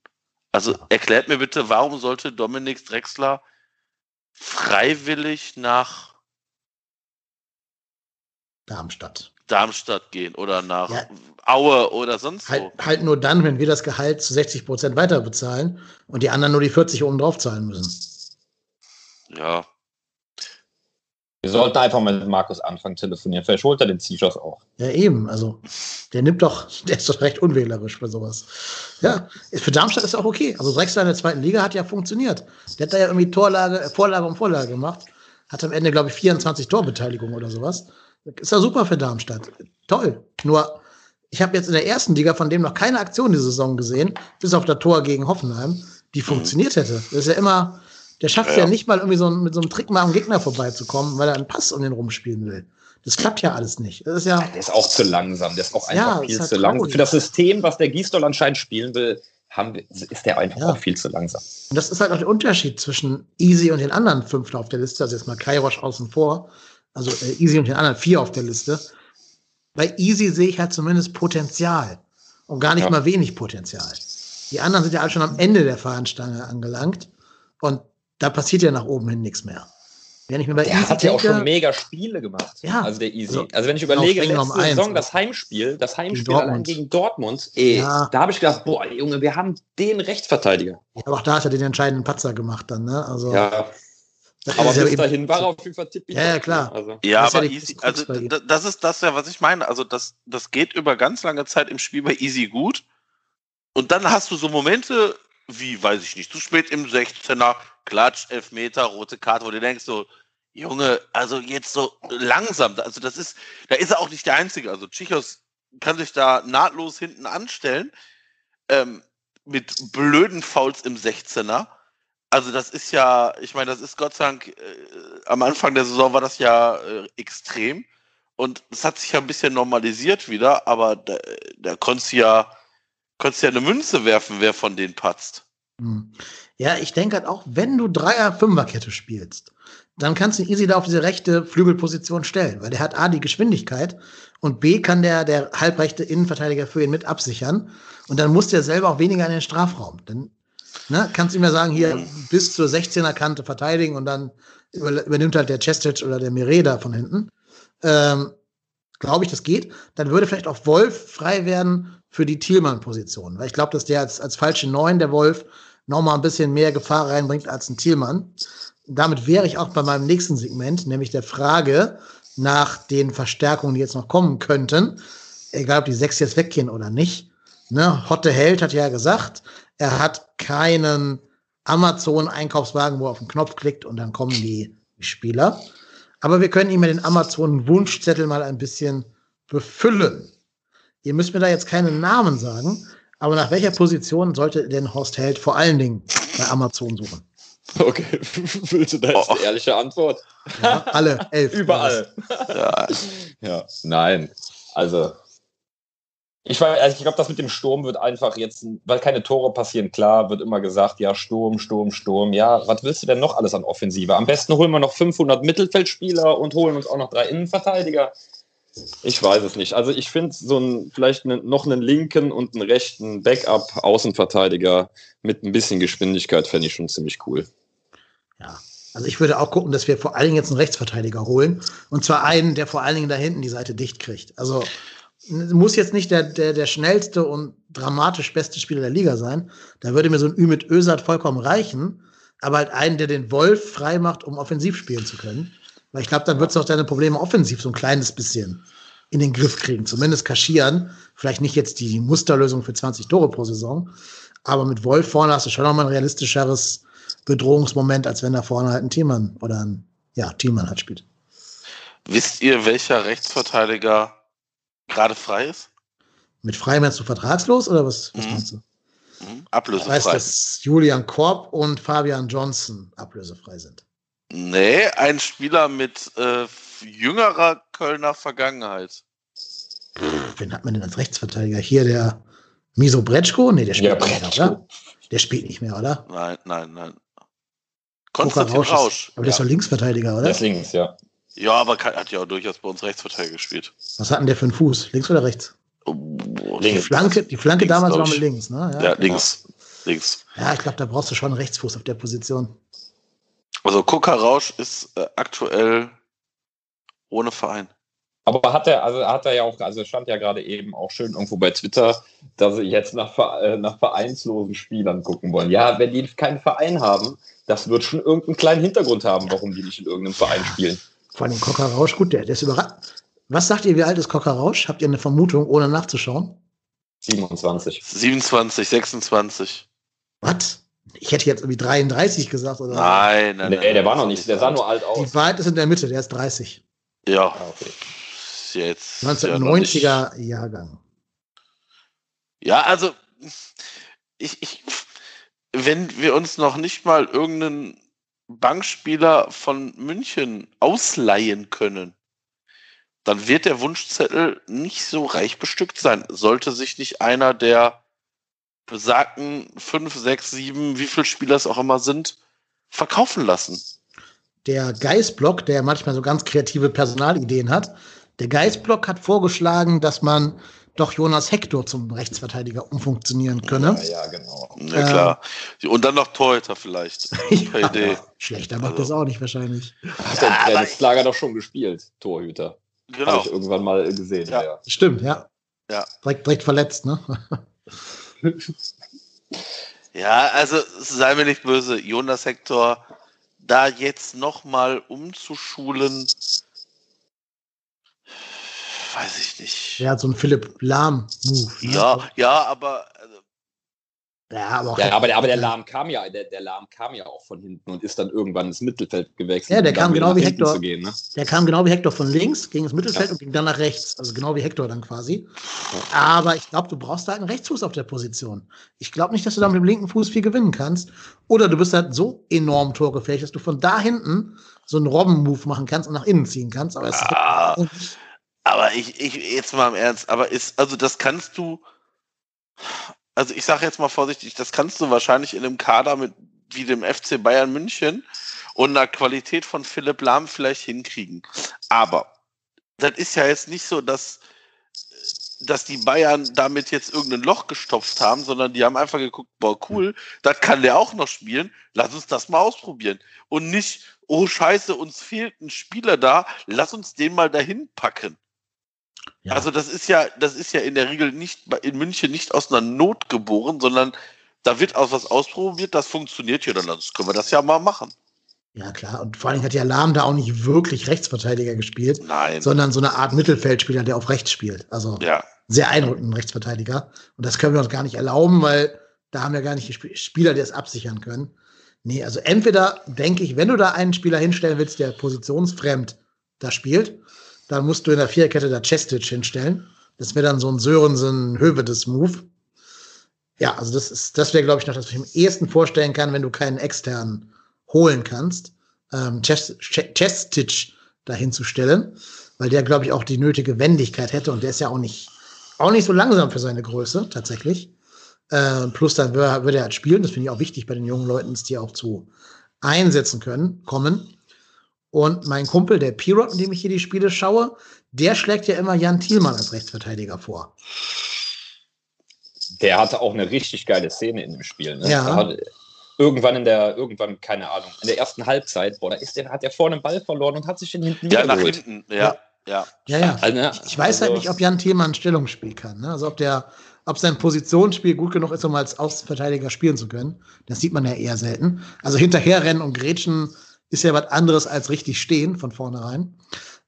Also erklärt mir bitte, warum sollte Dominik Drexler freiwillig nach Darmstadt. Darmstadt gehen oder nach ja. Aue oder sonst halt, wo. Halt nur dann, wenn wir das Gehalt zu 60 Prozent weiter bezahlen und die anderen nur die 40 oben drauf zahlen müssen. Ja, wir sollten einfach mal mit Markus anfangen telefonieren. Vielleicht holt er den Seashores auch. Ja, eben. Also, der nimmt doch, <laughs> der ist doch recht unwählerisch bei sowas. Ja, für Darmstadt ist auch okay. Also, Drexler in der zweiten Liga hat ja funktioniert. Der hat da ja irgendwie Torlage, äh, Vorlage um Vorlage gemacht. Hat am Ende, glaube ich, 24 Torbeteiligung oder sowas. Ist ja super für Darmstadt. Toll. Nur, ich habe jetzt in der ersten Liga von dem noch keine Aktion die Saison gesehen, bis auf das Tor gegen Hoffenheim, die mhm. funktioniert hätte. Das ist ja immer, der schafft ja, ja nicht mal irgendwie so mit so einem Trick mal am Gegner vorbeizukommen, weil er einen Pass um den rumspielen will. Das klappt ja alles nicht. Das ist ja. Der ist auch zu langsam. Der ist auch einfach ja, viel halt zu langsam. Für das System, was der Gießdoll anscheinend spielen will, haben, ist der einfach ja. auch viel zu langsam. Und das ist halt auch der Unterschied zwischen Easy und den anderen fünf auf der Liste. Also jetzt mal Kairosch außen vor. Also äh, Easy und den anderen vier auf der Liste. Bei Easy sehe ich halt zumindest Potenzial. Und gar nicht ja. mal wenig Potenzial. Die anderen sind ja alle schon am Ende der Fahnenstange angelangt. Und da passiert ja nach oben hin nichts mehr. Wenn ich mir bei der Easy hat ja auch schon mega Spiele gemacht. Ja. Also der Easy. Also, also wenn ich überlege, letzte Saison das Heimspiel, das Heimspiel Dortmund. gegen Dortmund, ey, ja. da habe ich gedacht, boah, Junge, wir haben den Rechtsverteidiger. Ja, aber auch da hat er den entscheidenden Patzer gemacht dann, ne? Also, ja. Aber bis ja dahin war er auf jeden Fall tippig. Ja, ja, klar. Also. Ja, aber ja Easy, also das ist das ja, was ich meine. Also das, das geht über ganz lange Zeit im Spiel bei Easy gut. Und dann hast du so Momente, wie, weiß ich nicht, zu spät im 16er, Klatsch, Elfmeter, rote Karte, wo du denkst so, Junge, also jetzt so langsam, also das ist, da ist er auch nicht der Einzige. Also Chichos kann sich da nahtlos hinten anstellen, ähm, mit blöden Fouls im 16er. Also das ist ja, ich meine, das ist Gott sei Dank, äh, am Anfang der Saison war das ja äh, extrem. Und es hat sich ja ein bisschen normalisiert wieder, aber da, da konntest du ja, konntest ja eine Münze werfen, wer von denen patzt. Hm. Ja, ich denke halt auch, wenn du Dreier-Fünfer-Kette spielst, dann kannst du easy da auf diese rechte Flügelposition stellen, weil der hat A, die Geschwindigkeit und B, kann der, der halbrechte Innenverteidiger für ihn mit absichern und dann muss der selber auch weniger in den Strafraum. Dann ne, kannst du ihm ja sagen, hier bis zur 16er Kante verteidigen und dann übernimmt halt der Chestic oder der Mireda von hinten. Ähm, Glaube ich, das geht. Dann würde vielleicht auch Wolf frei werden für die Thielmann-Position, weil ich glaube, dass der als, als falsche Neun, der Wolf, nochmal ein bisschen mehr Gefahr reinbringt als ein Thielmann. Damit wäre ich auch bei meinem nächsten Segment, nämlich der Frage nach den Verstärkungen, die jetzt noch kommen könnten, egal ob die sechs jetzt weggehen oder nicht. Ne? Hotte Held hat ja gesagt, er hat keinen Amazon-Einkaufswagen, wo er auf den Knopf klickt und dann kommen die Spieler. Aber wir können ihm ja den Amazon-Wunschzettel mal ein bisschen befüllen. Ihr müsst mir da jetzt keinen Namen sagen, aber nach welcher Position sollte denn Horst Held vor allen Dingen bei Amazon suchen? Okay, <laughs> willst du da jetzt oh. ehrliche Antwort? Ja, alle, <laughs> elf. Überall. Ja. ja, nein. Also, ich, also ich glaube, das mit dem Sturm wird einfach jetzt, weil keine Tore passieren, klar, wird immer gesagt, ja, Sturm, Sturm, Sturm. Ja, was willst du denn noch alles an Offensive? Am besten holen wir noch 500 Mittelfeldspieler und holen uns auch noch drei Innenverteidiger. Ich weiß es nicht. Also ich finde so ein, vielleicht ne, noch einen linken und einen rechten Backup-Außenverteidiger mit ein bisschen Geschwindigkeit fände ich schon ziemlich cool. Ja, also ich würde auch gucken, dass wir vor allen Dingen jetzt einen Rechtsverteidiger holen. Und zwar einen, der vor allen Dingen da hinten die Seite dicht kriegt. Also muss jetzt nicht der, der, der schnellste und dramatisch beste Spieler der Liga sein. Da würde mir so ein Ü mit Ösat vollkommen reichen. Aber halt einen, der den Wolf frei macht, um offensiv spielen zu können. Weil ich glaube, dann wird es auch deine Probleme offensiv so ein kleines bisschen in den Griff kriegen. Zumindest kaschieren. Vielleicht nicht jetzt die Musterlösung für 20 Tore pro Saison. Aber mit Wolf vorne hast du schon nochmal ein realistischeres Bedrohungsmoment, als wenn da vorne halt ein Teammann oder ein ja, Teammann halt spielt. Wisst ihr, welcher Rechtsverteidiger gerade frei ist? Mit frei meinst du vertragslos oder was, was mhm. meinst du? Mhm. Ablösefrei. Ich weiß, dass Julian Korb und Fabian Johnson ablösefrei sind. Nee, ein Spieler mit, äh, jüngerer Kölner Vergangenheit. Wen hat man denn als Rechtsverteidiger? Hier der Miso Bretschko? Nee, der spielt Ja, nicht mehr, oder? Der spielt nicht mehr, oder? Nein, nein, nein. Konstantin Rausch. Rausch. Ist, aber der ist doch Linksverteidiger, oder? Der ist links, ja. Ja, aber kann, hat ja auch durchaus bei uns Rechtsverteidiger gespielt. Was hat denn der für einen Fuß? Links oder rechts? Oh, Die Links. Flanke, die Flanke Links, damals war mit links, ne? Ja, Ja, links. Links. ja ich glaube, da brauchst du schon einen Rechtsfuß auf der Position. Also Koka Rausch ist äh, aktuell ohne Verein. Aber hat er, also hat er ja auch, also stand ja gerade eben auch schön irgendwo bei Twitter, dass sie jetzt nach, äh, nach vereinslosen Spielern gucken wollen. Ja, wenn die keinen Verein haben, das wird schon irgendeinen kleinen Hintergrund haben, warum die nicht in irgendeinem Verein spielen. Vor allem Cocker Rausch, gut, der, der ist überrascht. Was sagt ihr, wie alt ist Cocker Rausch? Habt ihr eine Vermutung, ohne nachzuschauen? 27. 27, 26. Was? Ich hätte jetzt irgendwie 33 gesagt oder Nein, nein, Nee, nein. der war noch nicht, der sah nur alt so. Die aus. Wahrheit ist in der Mitte, der ist 30. Ja, Ah, okay. jetzt. ja noch nicht- 1990er Jahrgang. Ja, also ich, ich, wenn wir uns noch nicht mal irgendeinen Bankspieler von München ausleihen können, dann wird der Wunschzettel nicht so reich bestückt sein. Sollte sich nicht einer der besagten fünf, sechs, sieben, wie viele Spieler es auch immer sind, verkaufen lassen. Der Geistblock, der manchmal so ganz kreative Personalideen hat, der Geistblock hat vorgeschlagen, dass man doch Jonas Hector zum Rechtsverteidiger umfunktionieren könne. Ja, ja, genau. Ja, klar. Und dann noch Torhüter vielleicht. <laughs> Ja, Idee. Schlechter macht Also- das auch nicht wahrscheinlich. Hat der aber- Trainingslager doch schon gespielt, Torhüter. Genau. Habe ich irgendwann mal gesehen. Ja. Ja. Ja. Stimmt, ja. Ja. Direkt, direkt verletzt, ne? <laughs> Ja, also sei mir nicht böse, Jonas Hector da jetzt nochmal umzuschulen, weiß ich nicht. Der hat so einen Philipp Lahm-Move. Ne? Ja, ja, aber also, ja, aber auch Ja, aber der, aber der Lahm kam ja, der, der Lahm kam ja auch von hinten und ist dann irgendwann ins Mittelfeld gewechselt. Ja, der um kam genau wie Hector. Zu gehen, ne? Der kam genau wie Hector von links, ging ins Mittelfeld Ja. und ging dann nach rechts. Also genau wie Hector dann quasi. Aber ich glaube, du brauchst da einen Rechtsfuß auf der Position. Ich glaube nicht, dass du da mit dem linken Fuß viel gewinnen kannst. Oder du bist halt so enorm torgefähig, dass du von da hinten so einen Robben-Move machen kannst und nach innen ziehen kannst. Aber es Ah. ist aber ich, ich, jetzt mal im Ernst, aber ist, also das kannst du, also ich sage jetzt mal vorsichtig, das kannst du wahrscheinlich in einem Kader mit wie dem FC Bayern München und einer Qualität von Philipp Lahm vielleicht hinkriegen. Aber das ist ja jetzt nicht so, dass, dass die Bayern damit jetzt irgendein Loch gestopft haben, sondern die haben einfach geguckt, boah, cool, das kann der auch noch spielen, lass uns das mal ausprobieren. Und nicht, oh scheiße, uns fehlt ein Spieler da, lass uns den mal dahin packen. Ja, Also das ist ja, das ist ja in der Regel nicht in München nicht aus einer Not geboren, sondern da wird aus was ausprobiert, das funktioniert ja, dann können wir das ja mal machen. ja, klar. Und vor allen Dingen hat ja Lahm da auch nicht wirklich Rechtsverteidiger gespielt, Nein. sondern so eine Art Mittelfeldspieler, der auf rechts spielt. Also ja. sehr eindrückenden Rechtsverteidiger. Und das können wir uns gar nicht erlauben, weil da haben wir gar nicht die Sp- Spieler, die es absichern können. Nee, also entweder denke ich, wenn du da einen Spieler hinstellen willst, der positionsfremd da spielt, dann musst du in der Viererkette da Chestic hinstellen. Das wäre dann so ein Sörensen Hövedes Move. Ja, also das ist, das wäre, glaube ich, noch das, was ich am ehesten vorstellen kann, wenn du keinen externen holen kannst, ähm, Ches- Ches- Chestic dahin zu weil der, glaube ich, auch die nötige Wendigkeit hätte und der ist ja auch nicht, auch nicht so langsam für seine Größe, tatsächlich. Äh, plus dann würde er halt spielen, das finde ich auch wichtig bei den jungen Leuten, dass die auch zu einsetzen können, kommen. Und mein Kumpel, der Pirot, in dem ich hier die Spiele schaue, der schlägt ja immer Jan Thielmann als Rechtsverteidiger vor. Der hatte auch eine richtig geile Szene in dem Spiel. Ne? Ja. Er irgendwann in der, irgendwann, keine Ahnung, in der ersten Halbzeit, boah, da ist der, hat der vorne den Ball verloren und hat sich den hinten Ja, nach hinten. Ja, ja. Ja, ja. Also, ne, Ich weiß halt also- nicht, ob Jan Thielmann ein Stellungsspiel kann. Ne? Also ob der, ob sein Positionsspiel gut genug ist, um als Außenverteidiger spielen zu können. Das sieht man ja eher selten. Also hinterherrennen und grätschen ist ja was anderes als richtig stehen von vornherein.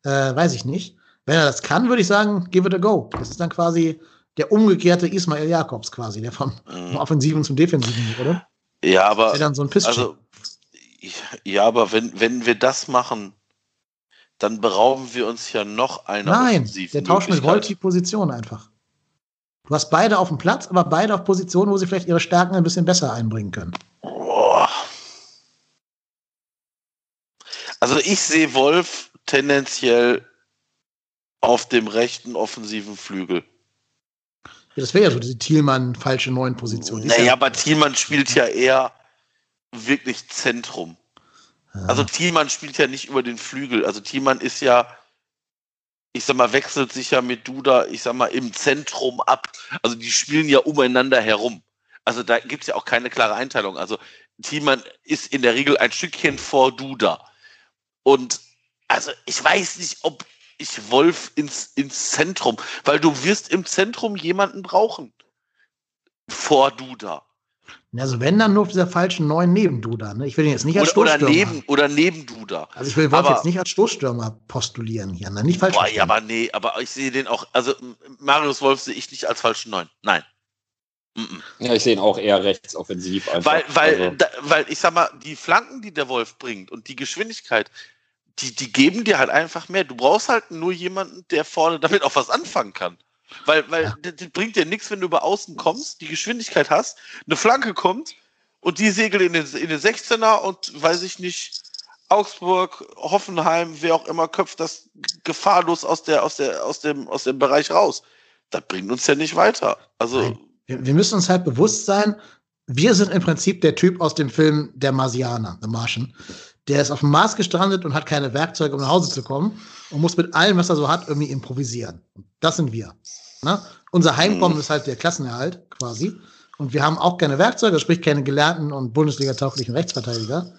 Äh, weiß ich nicht. Wenn er das kann, würde ich sagen, give it a go. Das ist dann quasi der umgekehrte Ismail Jakobs quasi, der vom, vom Mhm. <laughs> Offensiven zum Defensiven wurde. Ja, aber Der dann so ein also ja, aber wenn wenn wir das machen, dann berauben wir uns ja noch einer Nein, der tauscht mit. Volt die Position einfach. Du hast beide auf dem Platz, aber beide auf Positionen, wo sie vielleicht ihre Stärken ein bisschen besser einbringen können. Boah. Also ich sehe Wolf tendenziell auf dem rechten offensiven Flügel. Ja, das wäre ja so diese Thielmann falsche neuen Position. naja, ja aber Thielmann spielt ja eher wirklich Zentrum. Ja. Also Thielmann spielt ja nicht über den Flügel. Also Thielmann ist ja, ich sag mal, wechselt sich ja mit Duda, ich sag mal, im Zentrum ab. Also die spielen ja umeinander herum. Also da gibt es ja auch keine klare Einteilung. Also Thielmann ist in der Regel ein Stückchen vor Duda. Und also ich weiß nicht, ob ich Wolf ins, ins Zentrum, weil du wirst im Zentrum jemanden brauchen. Vor Duda. Also wenn dann nur auf dieser falschen neuen neben Duda. Ne? Ich will ihn jetzt nicht als oder, Stoßstürmer. Oder neben, oder neben Duda. Also ich will Wolf aber, jetzt nicht als Stoßstürmer postulieren hier. Ne? Nicht falsch. Boah, ja, aber nee, aber ich sehe den auch, also Marius Wolf sehe ich nicht als falschen Neun. Nein. Ja, ich sehe ihn auch eher rechtsoffensiv. Einfach. Weil, weil, also. da, weil ich sag mal, die Flanken, die der Wolf bringt und die Geschwindigkeit, die, die geben dir halt einfach mehr. Du brauchst halt nur jemanden, der vorne <laughs> damit auch was anfangen kann. Weil, weil ja. das, bringt dir nichts, wenn du über außen kommst, die Geschwindigkeit hast, eine Flanke kommt und die segelt in den, in den 16er und weiß ich nicht, Augsburg, Hoffenheim, wer auch immer, köpft das gefahrlos aus, der, aus, der, aus, dem, aus dem Bereich raus. Das bringt uns ja nicht weiter. Also. Wir, wir müssen uns halt bewusst sein, wir sind im Prinzip der Typ aus dem Film Der Marsianer, The Martian der ist auf dem Mars gestrandet und hat keine Werkzeuge, um nach Hause zu kommen und muss mit allem, was er so hat, irgendwie improvisieren. Das sind wir. Ne? Unser Heimkommen mhm. ist halt der Klassenerhalt quasi. Und wir haben auch keine Werkzeuge, sprich keine gelernten und Bundesliga-tauglichen Rechtsverteidiger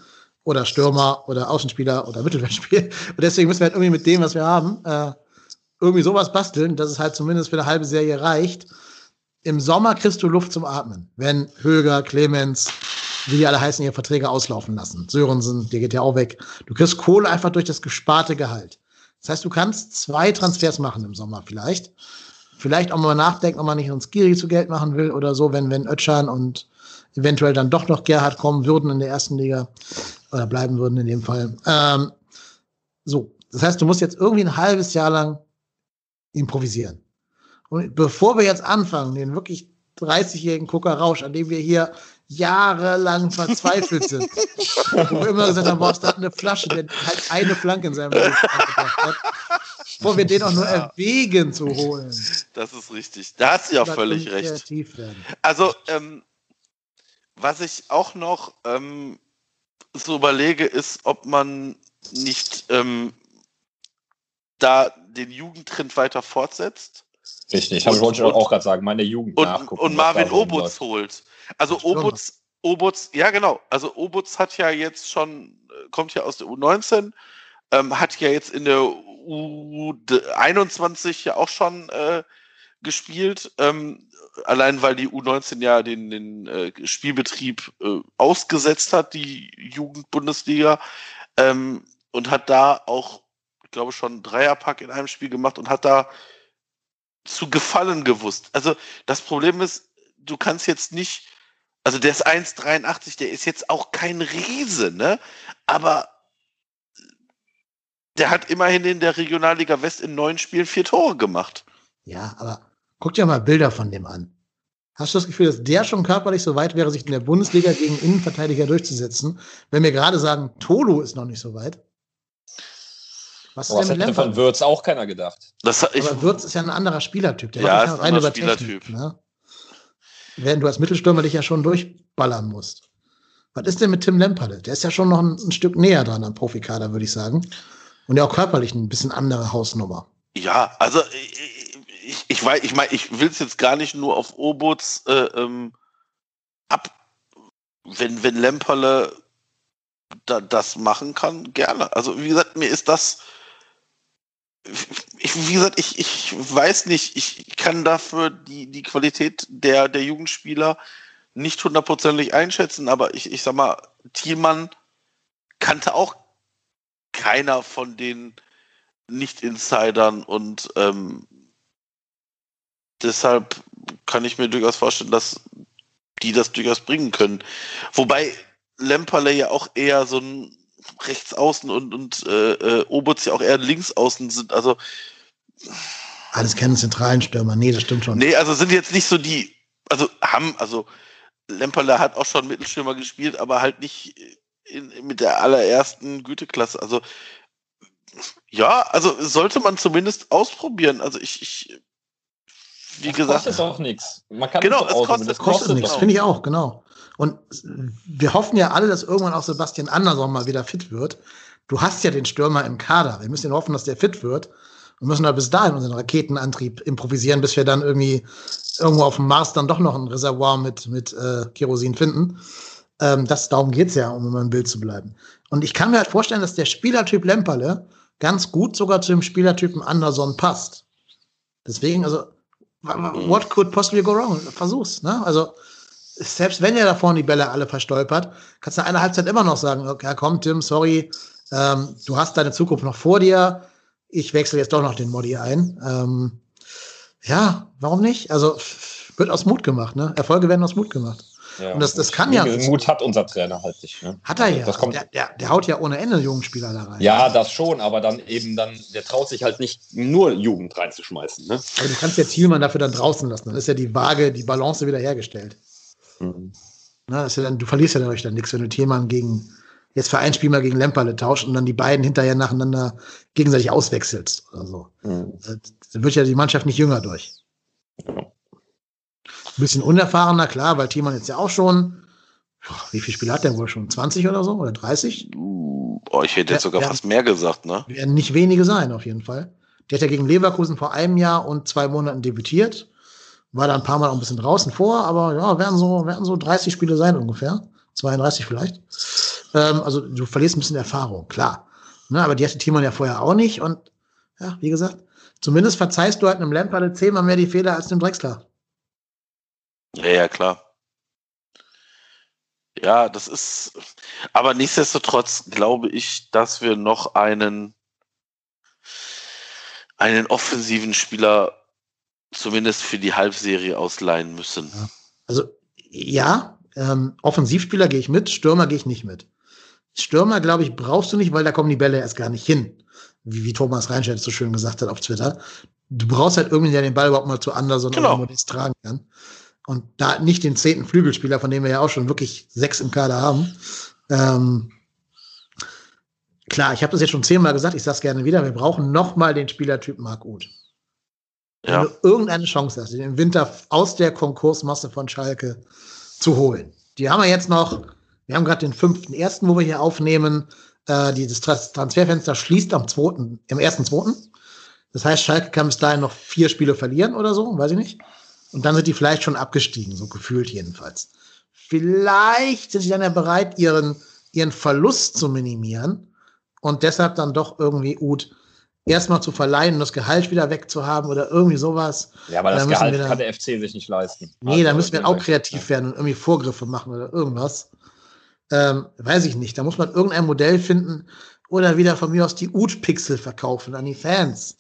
oder Stürmer oder Außenspieler oder Mittelfeldspieler. <laughs> Und deswegen müssen wir halt irgendwie mit dem, was wir haben, äh, irgendwie sowas basteln, dass es halt zumindest für eine halbe Serie reicht. Im Sommer kriegst du Luft zum Atmen. Wenn Höger, Clemens, wie die alle heißen, ihre Verträge auslaufen lassen. Sörensen, der geht ja auch weg. Du kriegst Kohle einfach durch das gesparte Gehalt. Das heißt, du kannst zwei Transfers machen im Sommer vielleicht. Vielleicht auch mal nachdenken, ob man nicht uns Giri zu Geld machen will oder so, wenn, wenn Ötschan und eventuell dann doch noch Gerhard kommen würden in der ersten Liga oder bleiben würden in dem Fall. Ähm, so, das heißt, du musst jetzt irgendwie ein halbes Jahr lang improvisieren. Und bevor wir jetzt anfangen, den wirklich 30-jährigen Gucker Rausch, an dem wir hier jahrelang verzweifelt sind. Wo wir immer gesagt haben, boah, da hat eine Flasche, der halt eine Flanke in seinem Leben hat. Bevor wir den auch nur erwägen zu holen. Das ist richtig. Da hast du ja völlig recht. Also, ähm, was ich auch noch ähm, so überlege, ist, ob man nicht ähm, da den Jugendtrend weiter fortsetzt. Richtig, habe ich wollte auch gerade sagen, meine Jugend und, nachgucken. Und Marvin Obutz holt. Also Obutz, Obutz, ja genau, also Obutz hat ja jetzt schon, äh, kommt ja aus der U19, ähm, hat ja jetzt in der U21 ja auch schon äh, gespielt, ähm, allein weil die U19 ja den, den äh, Spielbetrieb äh, ausgesetzt hat, die Jugendbundesliga, ähm, und hat da auch, ich glaube, schon Dreierpack in einem Spiel gemacht und hat da zu gefallen gewusst. Also das Problem ist, du kannst jetzt nicht, also der ist 1,83, der ist jetzt auch kein Riese, ne? Aber der hat immerhin in der Regionalliga West in neun Spielen vier Tore gemacht. Ja, aber guck dir mal Bilder von dem an. Hast du das Gefühl, dass der schon körperlich so weit wäre, sich in der Bundesliga gegen Innenverteidiger durchzusetzen? Wenn wir gerade sagen, Tolo ist noch nicht so weit. Was ist denn mit von Würz auch keiner gedacht. Das, ich, Aber Würz ist ja ein anderer Spielertyp. Der ja, ist rein über Spielertyp. Technik, ne? Während du als Mittelstürmer dich ja schon durchballern musst. Was ist denn mit Tim Lemperle? Der ist ja schon noch ein, ein Stück näher dran am Profikader, würde ich sagen. Und ja auch körperlich ein bisschen andere Hausnummer. Ja, also ich, ich, ich weiß, ich meine, ich will es jetzt gar nicht nur auf Obots äh, ähm, ab. Wenn, wenn Lemperle da, das machen kann, gerne. Also wie gesagt, mir ist das ich, wie gesagt, ich, ich weiß nicht, ich kann dafür die, die Qualität der, der Jugendspieler nicht hundertprozentig einschätzen, aber ich, ich sag mal, Thielmann kannte auch keiner von den Nicht-Insidern und ähm, deshalb kann ich mir durchaus vorstellen, dass die das durchaus bringen können. Wobei Lemperle ja auch eher so ein rechts außen und, und äh, äh, Obutz ja auch eher links außen sind. Also alles kennen zentralen Stürmer. Nee, das stimmt schon. Nee, also sind jetzt nicht so die, also haben, also Lemperle hat auch schon Mittelstürmer gespielt, aber halt nicht in, mit der allerersten Güteklasse. Also ja, also sollte man zumindest ausprobieren. Also ich, ich wie das gesagt. kostet auch nichts. Man kann Genau, es auch kostet- das es Kostet kostet nichts, finde ich auch, genau. Und wir hoffen ja alle, dass irgendwann auch Sebastian Andersson mal wieder fit wird. Du hast ja den Stürmer im Kader. Wir müssen hoffen, dass der fit wird. Wir müssen da bis dahin unseren Raketenantrieb improvisieren, bis wir dann irgendwie irgendwo auf dem Mars dann doch noch ein Reservoir mit, mit äh, Kerosin finden. Ähm, das, darum geht's ja, um immer im Bild zu bleiben. Und ich kann mir halt vorstellen, dass der Spielertyp Lemperle ganz gut sogar zu dem Spielertypen Anderson passt. Deswegen, also, what could possibly go wrong? Versuch's, ne? Also, selbst wenn er da vorne die Bälle alle verstolpert, kannst du nach einer Halbzeit immer noch sagen, okay, komm, Tim, sorry, ähm, du hast deine Zukunft noch vor dir. Ich wechsle jetzt doch noch den Modi ein. Ähm, ja, warum nicht? Also, wird aus Mut gemacht, ne? Erfolge werden aus Mut gemacht. Ja, Und das- das kann ja- Mut hat unser Trainer halt nicht. Ne? Hat er Also ja. Das kommt, der, der, der haut ja ohne Ende jungen Spieler da rein. ja, das schon, aber dann eben dann, der traut sich halt nicht nur Jugend reinzuschmeißen. Ne? Aber du kannst ja Thielmann dafür dann draußen lassen. Dann ist ja die Waage, die Balance wieder hergestellt. Mhm. Na, das ist ja dann, du verlierst ja dadurch dann nichts, wenn du Thielmann gegen, jetzt für ein Spiel mal gegen Lemperle tauscht und dann die beiden hinterher nacheinander gegenseitig auswechselst oder so. Mhm. Dann wird ja die Mannschaft nicht jünger durch. Ja. Ein bisschen unerfahrener, klar, weil Thielmann jetzt ja auch schon, boah, wie viele Spiele hat der wohl schon? 20 oder so? Oder 30? Oh, ich hätte jetzt sogar ja. fast mehr gesagt, ne? Werden nicht wenige sein, auf jeden Fall. Der hat ja gegen Leverkusen vor einem Jahr und zwei Monaten debütiert. War da ein paar Mal auch ein bisschen draußen vor, aber ja, werden so, werden so 30 Spiele sein ungefähr. 32 vielleicht. Ähm, also du verlierst ein bisschen Erfahrung, klar. Ne, aber die hatte Timon ja vorher auch nicht. Und ja, wie gesagt, zumindest verzeihst du halt einem Lampard zehnmal mehr die Fehler als dem Drexler. Ja, ja, klar. Ja, das ist. Aber nichtsdestotrotz glaube ich, dass wir noch einen, einen offensiven Spieler zumindest für die Halbserie ausleihen müssen. Also ja, ähm, Offensivspieler gehe ich mit, Stürmer gehe ich nicht mit. Stürmer, glaube ich, brauchst du nicht, weil da kommen die Bälle erst gar nicht hin. Wie, wie Thomas Reinscheid so schön gesagt hat auf Twitter. Du brauchst halt irgendwie, der den Ball überhaupt mal zu Anderson Genau. oder Modest tragen kann. Und da nicht den zehnten Flügelspieler, von dem wir ja auch schon wirklich sechs im Kader haben. Ähm, klar, ich habe das jetzt schon zehnmal gesagt, ich sage es gerne wieder, wir brauchen noch mal den Spielertyp Marc Uth. Wenn Ja. du irgendeine Chance hast, den im Winter aus der Konkursmasse von Schalke zu holen. Die haben wir jetzt noch, wir haben gerade den fünften ersten, wo wir hier aufnehmen. Äh, dieses Trans- Transferfenster schließt am zweiten, im ersten zweiten. Das heißt, Schalke kann bis dahin noch vier Spiele verlieren oder so, weiß ich nicht. Und dann sind die vielleicht schon abgestiegen, so gefühlt jedenfalls. Vielleicht sind sie dann ja bereit, ihren, ihren Verlust zu minimieren und deshalb dann doch irgendwie Uth erstmal zu verleihen und das Gehalt wieder wegzuhaben oder irgendwie sowas. Ja, aber Da das müssen Gehalt wir dann- kann der FC sich nicht leisten. Nee, da Also, müssen wir auch kreativ werden und irgendwie Vorgriffe machen oder irgendwas. Ähm, weiß ich nicht. Da muss man irgendein Modell finden oder wieder von mir aus die Ut-Pixel verkaufen an die Fans.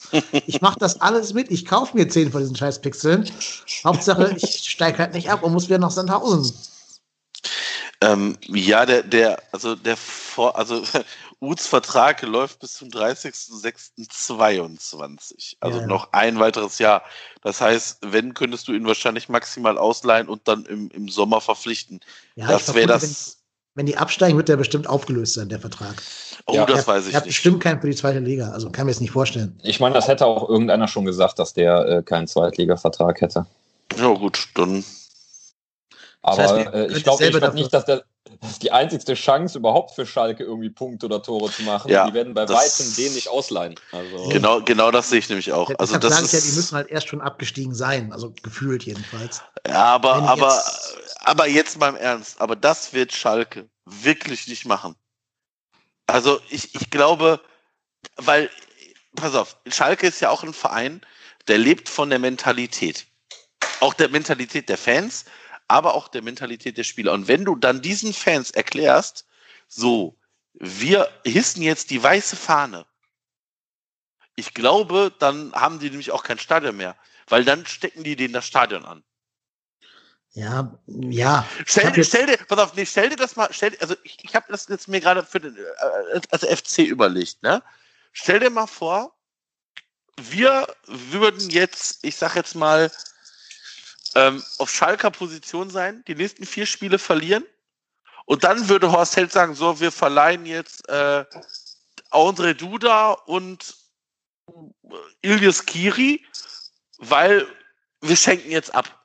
Ich mache das alles mit. Ich kaufe mir zehn von diesen scheiß Pixeln. Hauptsache, ich steige halt nicht ab und muss wieder nach Sandhausen. Ähm, ja, der, der, also der Vor, also Uts Vertrag läuft bis zum 30.06.22. Also Ja, noch ein weiteres Jahr. Das heißt, wenn, könntest du ihn wahrscheinlich maximal ausleihen und dann im, im Sommer verpflichten. Ja, das wäre das. Wenn, wenn die absteigen, wird der bestimmt aufgelöst sein, der Vertrag. Oh, Ja, das er, weiß ich er hat nicht. bestimmt keinen für die zweite Liga. Also kann mir jetzt nicht vorstellen. Ich meine, das hätte auch irgendeiner schon gesagt, dass der äh, keinen Zweitliga-Vertrag hätte. Ja, gut, dann. Aber heißt, wir äh, ich glaube glaub nicht, dass der das ist die einzigste Chance überhaupt für Schalke irgendwie Punkte oder Tore zu machen. Ja, die werden bei weitem den nicht ausleihen. Also, Genau, genau das sehe ich nämlich auch. Also sage das ich ja, die ist, müssen halt erst schon abgestiegen sein. Also gefühlt jedenfalls. ja, aber, aber, jetzt- aber jetzt mal im Ernst. Aber das wird Schalke wirklich nicht machen. Also ich, ich glaube, weil, pass auf, Schalke ist ja auch ein Verein, der lebt von der Mentalität. Auch der Mentalität der Fans, aber auch der Mentalität der Spieler. Und wenn du dann diesen Fans erklärst, so, wir hissen jetzt die weiße Fahne, ich glaube, dann haben die nämlich auch kein Stadion mehr, weil dann stecken die denen das Stadion an. Ja, ja. Stell, dir- stell dir, pass auf, nee, stell dir das mal, stell, dir- also ich, ich habe das jetzt mir gerade für den äh, als FC überlegt, ne? Stell dir mal vor, wir würden jetzt, ich sag jetzt mal, ähm, auf Schalker Position sein, die nächsten vier Spiele verlieren Und dann würde Horst Held sagen, so, wir verleihen jetzt äh, Andre Duda und Ilias Kiri, weil wir schenken jetzt ab.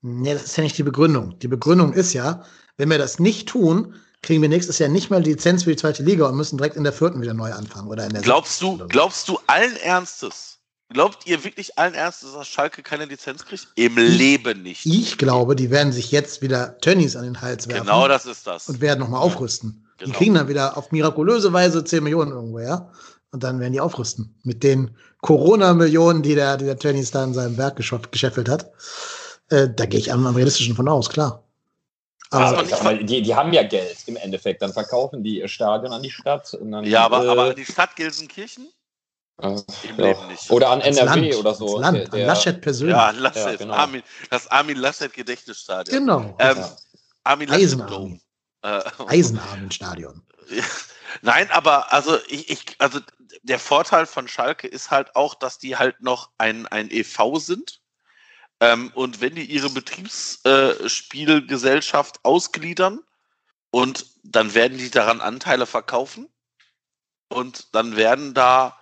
Nee, das ist ja nicht die Begründung. Die Begründung ist ja, wenn wir das nicht tun, kriegen wir nächstes Jahr nicht mal die Lizenz für die zweite Liga und müssen direkt in der vierten wieder neu anfangen oder in der Glaubst du, glaubst du allen Ernstes? Glaubt ihr wirklich allen Ernstes, dass Schalke keine Lizenz kriegt? Im Leben nicht. Ich glaube, die werden sich jetzt wieder Tönnies an den Hals werfen. Genau das ist das. Und werden nochmal aufrüsten. Genau. Die kriegen dann wieder auf mirakulöse Weise 10 Millionen irgendwoher. Und dann werden die aufrüsten. Mit den Corona-Millionen, die der, die der Tönnies da in seinem Werk gescheffelt hat. Äh, da gehe ich am, am realistischen von aus, klar. Aber ich sag mal, die, die haben ja Geld im Endeffekt. Dann verkaufen die ihr Stadion an die Stadt. Und dann, Ja, aber, äh, aber die Stadt Gelsenkirchen? Im ja. Leben nicht. Oder an NRW Land, oder so. Land, Der- an der- Laschet persönlich. Ja, Laschet, Ja, genau. Armin, das Armin Laschet Gedächtnisstadion. Genau. Ähm, Ja. Armin Laschet. Dome. Äh, Eisenarmenstadion. <laughs> Nein, aber also ich, ich, also der Vorteil von Schalke ist halt auch, dass die halt noch ein, ein EV sind. Ähm, und wenn die ihre Betriebsspielgesellschaft ausgliedern und dann werden die daran Anteile verkaufen und dann werden da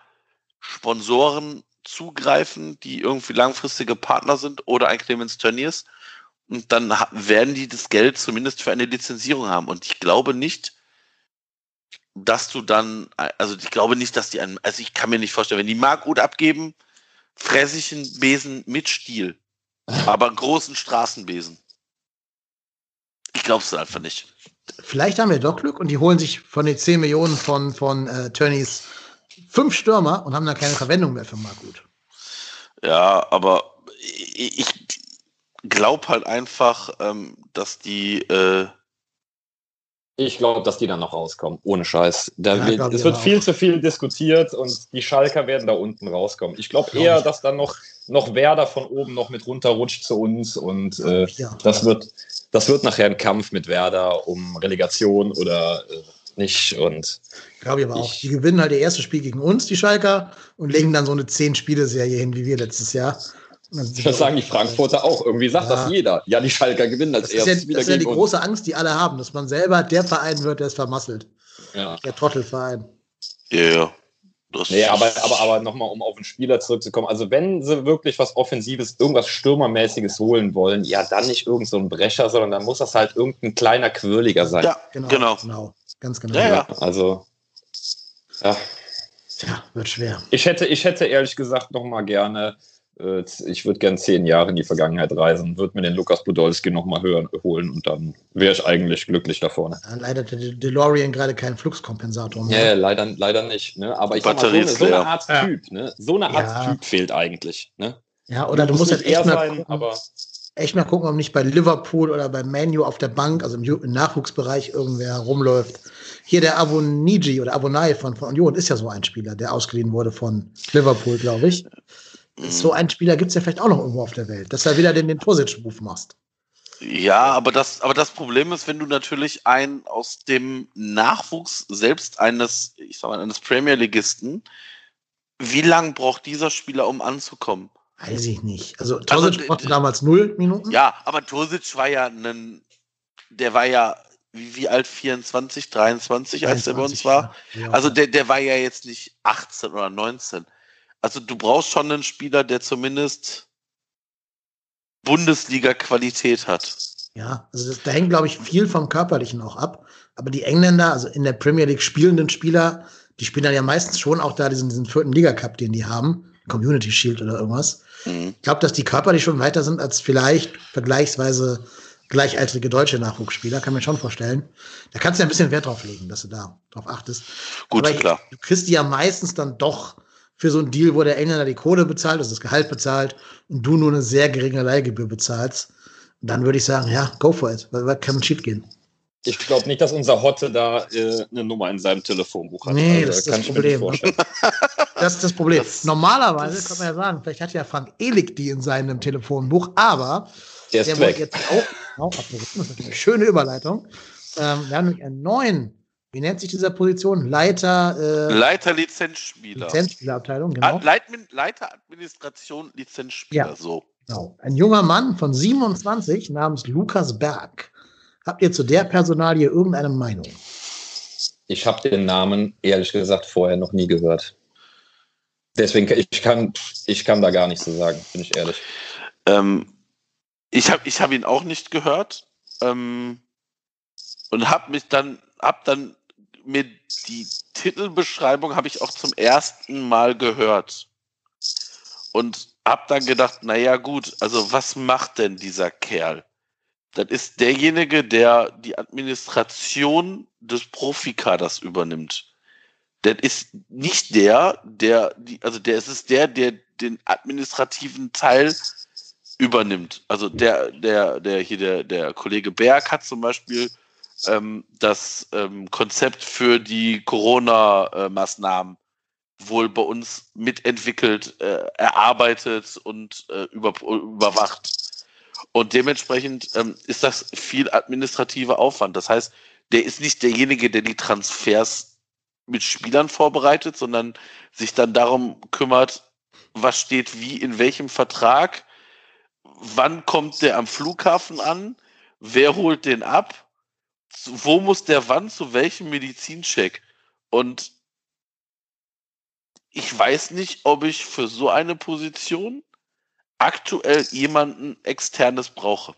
Sponsoren zugreifen, die irgendwie langfristige Partner sind oder ein Clemens Tönnies. Und dann werden die das Geld zumindest für eine Lizenzierung haben. Und ich glaube nicht, dass du dann, also ich glaube nicht, dass die einen, also ich kann mir nicht vorstellen, wenn die Mark gut abgeben, fresse ich einen Besen mit Stiel, aber einen großen Straßenbesen. Ich glaube es einfach nicht. Vielleicht haben wir doch Glück und die holen sich von den 10 Millionen von, von äh, Tönnies fünf Stürmer und haben dann keine Verwendung mehr für Margut. Ja, aber ich, glaube halt einfach, ähm, dass die, äh, Ich glaube, dass die dann noch rauskommen, ohne Scheiß. Da Ja, wird, es wird aber viel auch. zu viel diskutiert und die Schalker werden da unten rauskommen. Ich glaube Glaub eher, ich. dass dann noch, noch Werder von oben noch mit runterrutscht zu uns und äh, Ja. das, wird, das wird nachher ein Kampf mit Werder um Relegation oder äh, nicht. Und Glaube ich aber auch. Ich- Die gewinnen halt ihr erstes Spiel gegen uns, die Schalker, und legen dann so eine 10-Spiele-Serie hin, wie wir letztes Jahr. Das sagen die Frankfurter auch. Irgendwie sagt Ja. das jeder. Ja, die Schalker gewinnen als Das ist ja, erstes wieder das ist ja die große Angst, die alle haben, dass man selber der Verein wird, der es vermasselt. uns. Ja. Der Trottelverein. ja, ja. Das Nee, aber, aber, aber nochmal, um auf den Spieler zurückzukommen. Also, wenn sie wirklich was Offensives, irgendwas Stürmermäßiges holen wollen, ja, dann nicht irgend so ein Brecher, sondern dann muss das halt irgendein kleiner Quirliger sein. ja, Genau. genau. Ganz genau. Ja, ja. Also, ja. Tja, wird schwer. Ich hätte, ich hätte ehrlich gesagt nochmal gerne, äh, ich würde gerne zehn Jahre in die Vergangenheit reisen, würde mir den Lukas Podolski nochmal holen und dann wäre ich eigentlich glücklich da vorne. Ja, leider hat der De- DeLorean gerade keinen Fluxkompensator Ja, mehr. leider, leider nicht. Ne? Aber ich sag mal, so, eine, so eine. Art Ja. Typ, ne? so eine Art Ja. Typ fehlt eigentlich. Ne? Ja, oder du Muss musst halt nicht echt mal, sein, gucken, aber echt mal gucken, ob nicht bei Liverpool oder bei Manu auf der Bank, also im, Nachwuchsbereich, irgendwer rumläuft. Hier der Avoniji oder Avonai von, von Union ist ja so ein Spieler, der ausgeliehen wurde von Liverpool, glaube ich. So ein Spieler gibt es ja vielleicht auch noch irgendwo auf der Welt, dass du wieder den, den Torsitzruf machst. Ja, aber das, aber das Problem ist, wenn du natürlich einen aus dem Nachwuchs selbst eines, ich sag mal, eines Premier-Ligisten, wie lang braucht dieser Spieler, um anzukommen? Weiß ich nicht. Also brauchte d- damals null Minuten. Ja, aber Tosic war ja ein, der war ja, wie, wie alt, 24, 23, als der bei uns 23, war? ja. Ja. Also der, der war ja jetzt nicht 18 oder 19. Also du brauchst schon einen Spieler, der zumindest Bundesliga-Qualität hat. Ja, also das, da hängt, glaube ich, viel vom Körperlichen auch ab. Aber die Engländer, also in der Premier League spielenden Spieler, die spielen dann ja meistens schon auch da diesen, diesen vierten Liga-Cup, den die haben, Community Shield oder irgendwas. Mhm. Ich glaube, dass die körperlich schon weiter sind als vielleicht vergleichsweise gleichaltrige deutsche Nachwuchsspieler, kann man schon vorstellen. Da kannst du ja ein bisschen Wert drauf legen, dass du da drauf achtest. Gut, Aber klar. Du kriegst die ja meistens dann doch für so einen Deal, wo der Engländer die Kohle bezahlt, also das Gehalt bezahlt und du nur eine sehr geringe Leihgebühr bezahlst. Und dann würde ich sagen, ja, go for it, weil, weil kann schief gehen. Ich glaube nicht, dass unser Hotte da äh, eine Nummer in seinem Telefonbuch hat. Nee, das ist das Problem. <laughs> Das ist das Problem. Das- Normalerweise das- kann man ja sagen, vielleicht hat ja Frank Ehlig die in seinem Telefonbuch, aber Der ist der wurde weg. jetzt auch, auch abgerufen. Das ist natürlich eine schöne Überleitung. Ähm, wir haben nämlich einen neuen, wie nennt sich dieser Position? Leiter äh, Leiter Lizenzspieler. Lizenzspielerabteilung, Ah, genau. Leitmin, Leiter Administration Lizenzspieler, Ja. so. genau. Ein junger Mann von 27 namens Lukas Berg Habt ihr zu der Personalie irgendeine Meinung? Ich habe den Namen ehrlich gesagt vorher noch nie gehört. Deswegen, ich kann, ich kann da gar nichts zu sagen, bin ich ehrlich. Ähm, ich habe ich hab ihn auch nicht gehört ähm, und habe mich dann, hab dann mir die Titelbeschreibung habe ich auch zum ersten Mal gehört und habe dann gedacht, naja gut, also was macht denn dieser Kerl? Das ist derjenige, der die Administration des Profikaders übernimmt. Das ist nicht der, der, die, also der, es ist der, der den administrativen Teil übernimmt. Also der, der, der hier, der, der Kollege Berg hat zum Beispiel ähm, das ähm, Konzept für die Corona-Maßnahmen wohl bei uns mitentwickelt, äh, erarbeitet und äh, über, überwacht. Und dementsprechend ähm, ist das viel administrativer Aufwand. Das heißt, der ist nicht derjenige, der die Transfers mit Spielern vorbereitet, sondern sich dann darum kümmert, was steht wie in welchem Vertrag, wann kommt der am Flughafen an, wer holt den ab, wo muss der wann zu welchem Medizincheck. Und ich weiß nicht, ob ich für so eine Position aktuell jemanden externes brauche.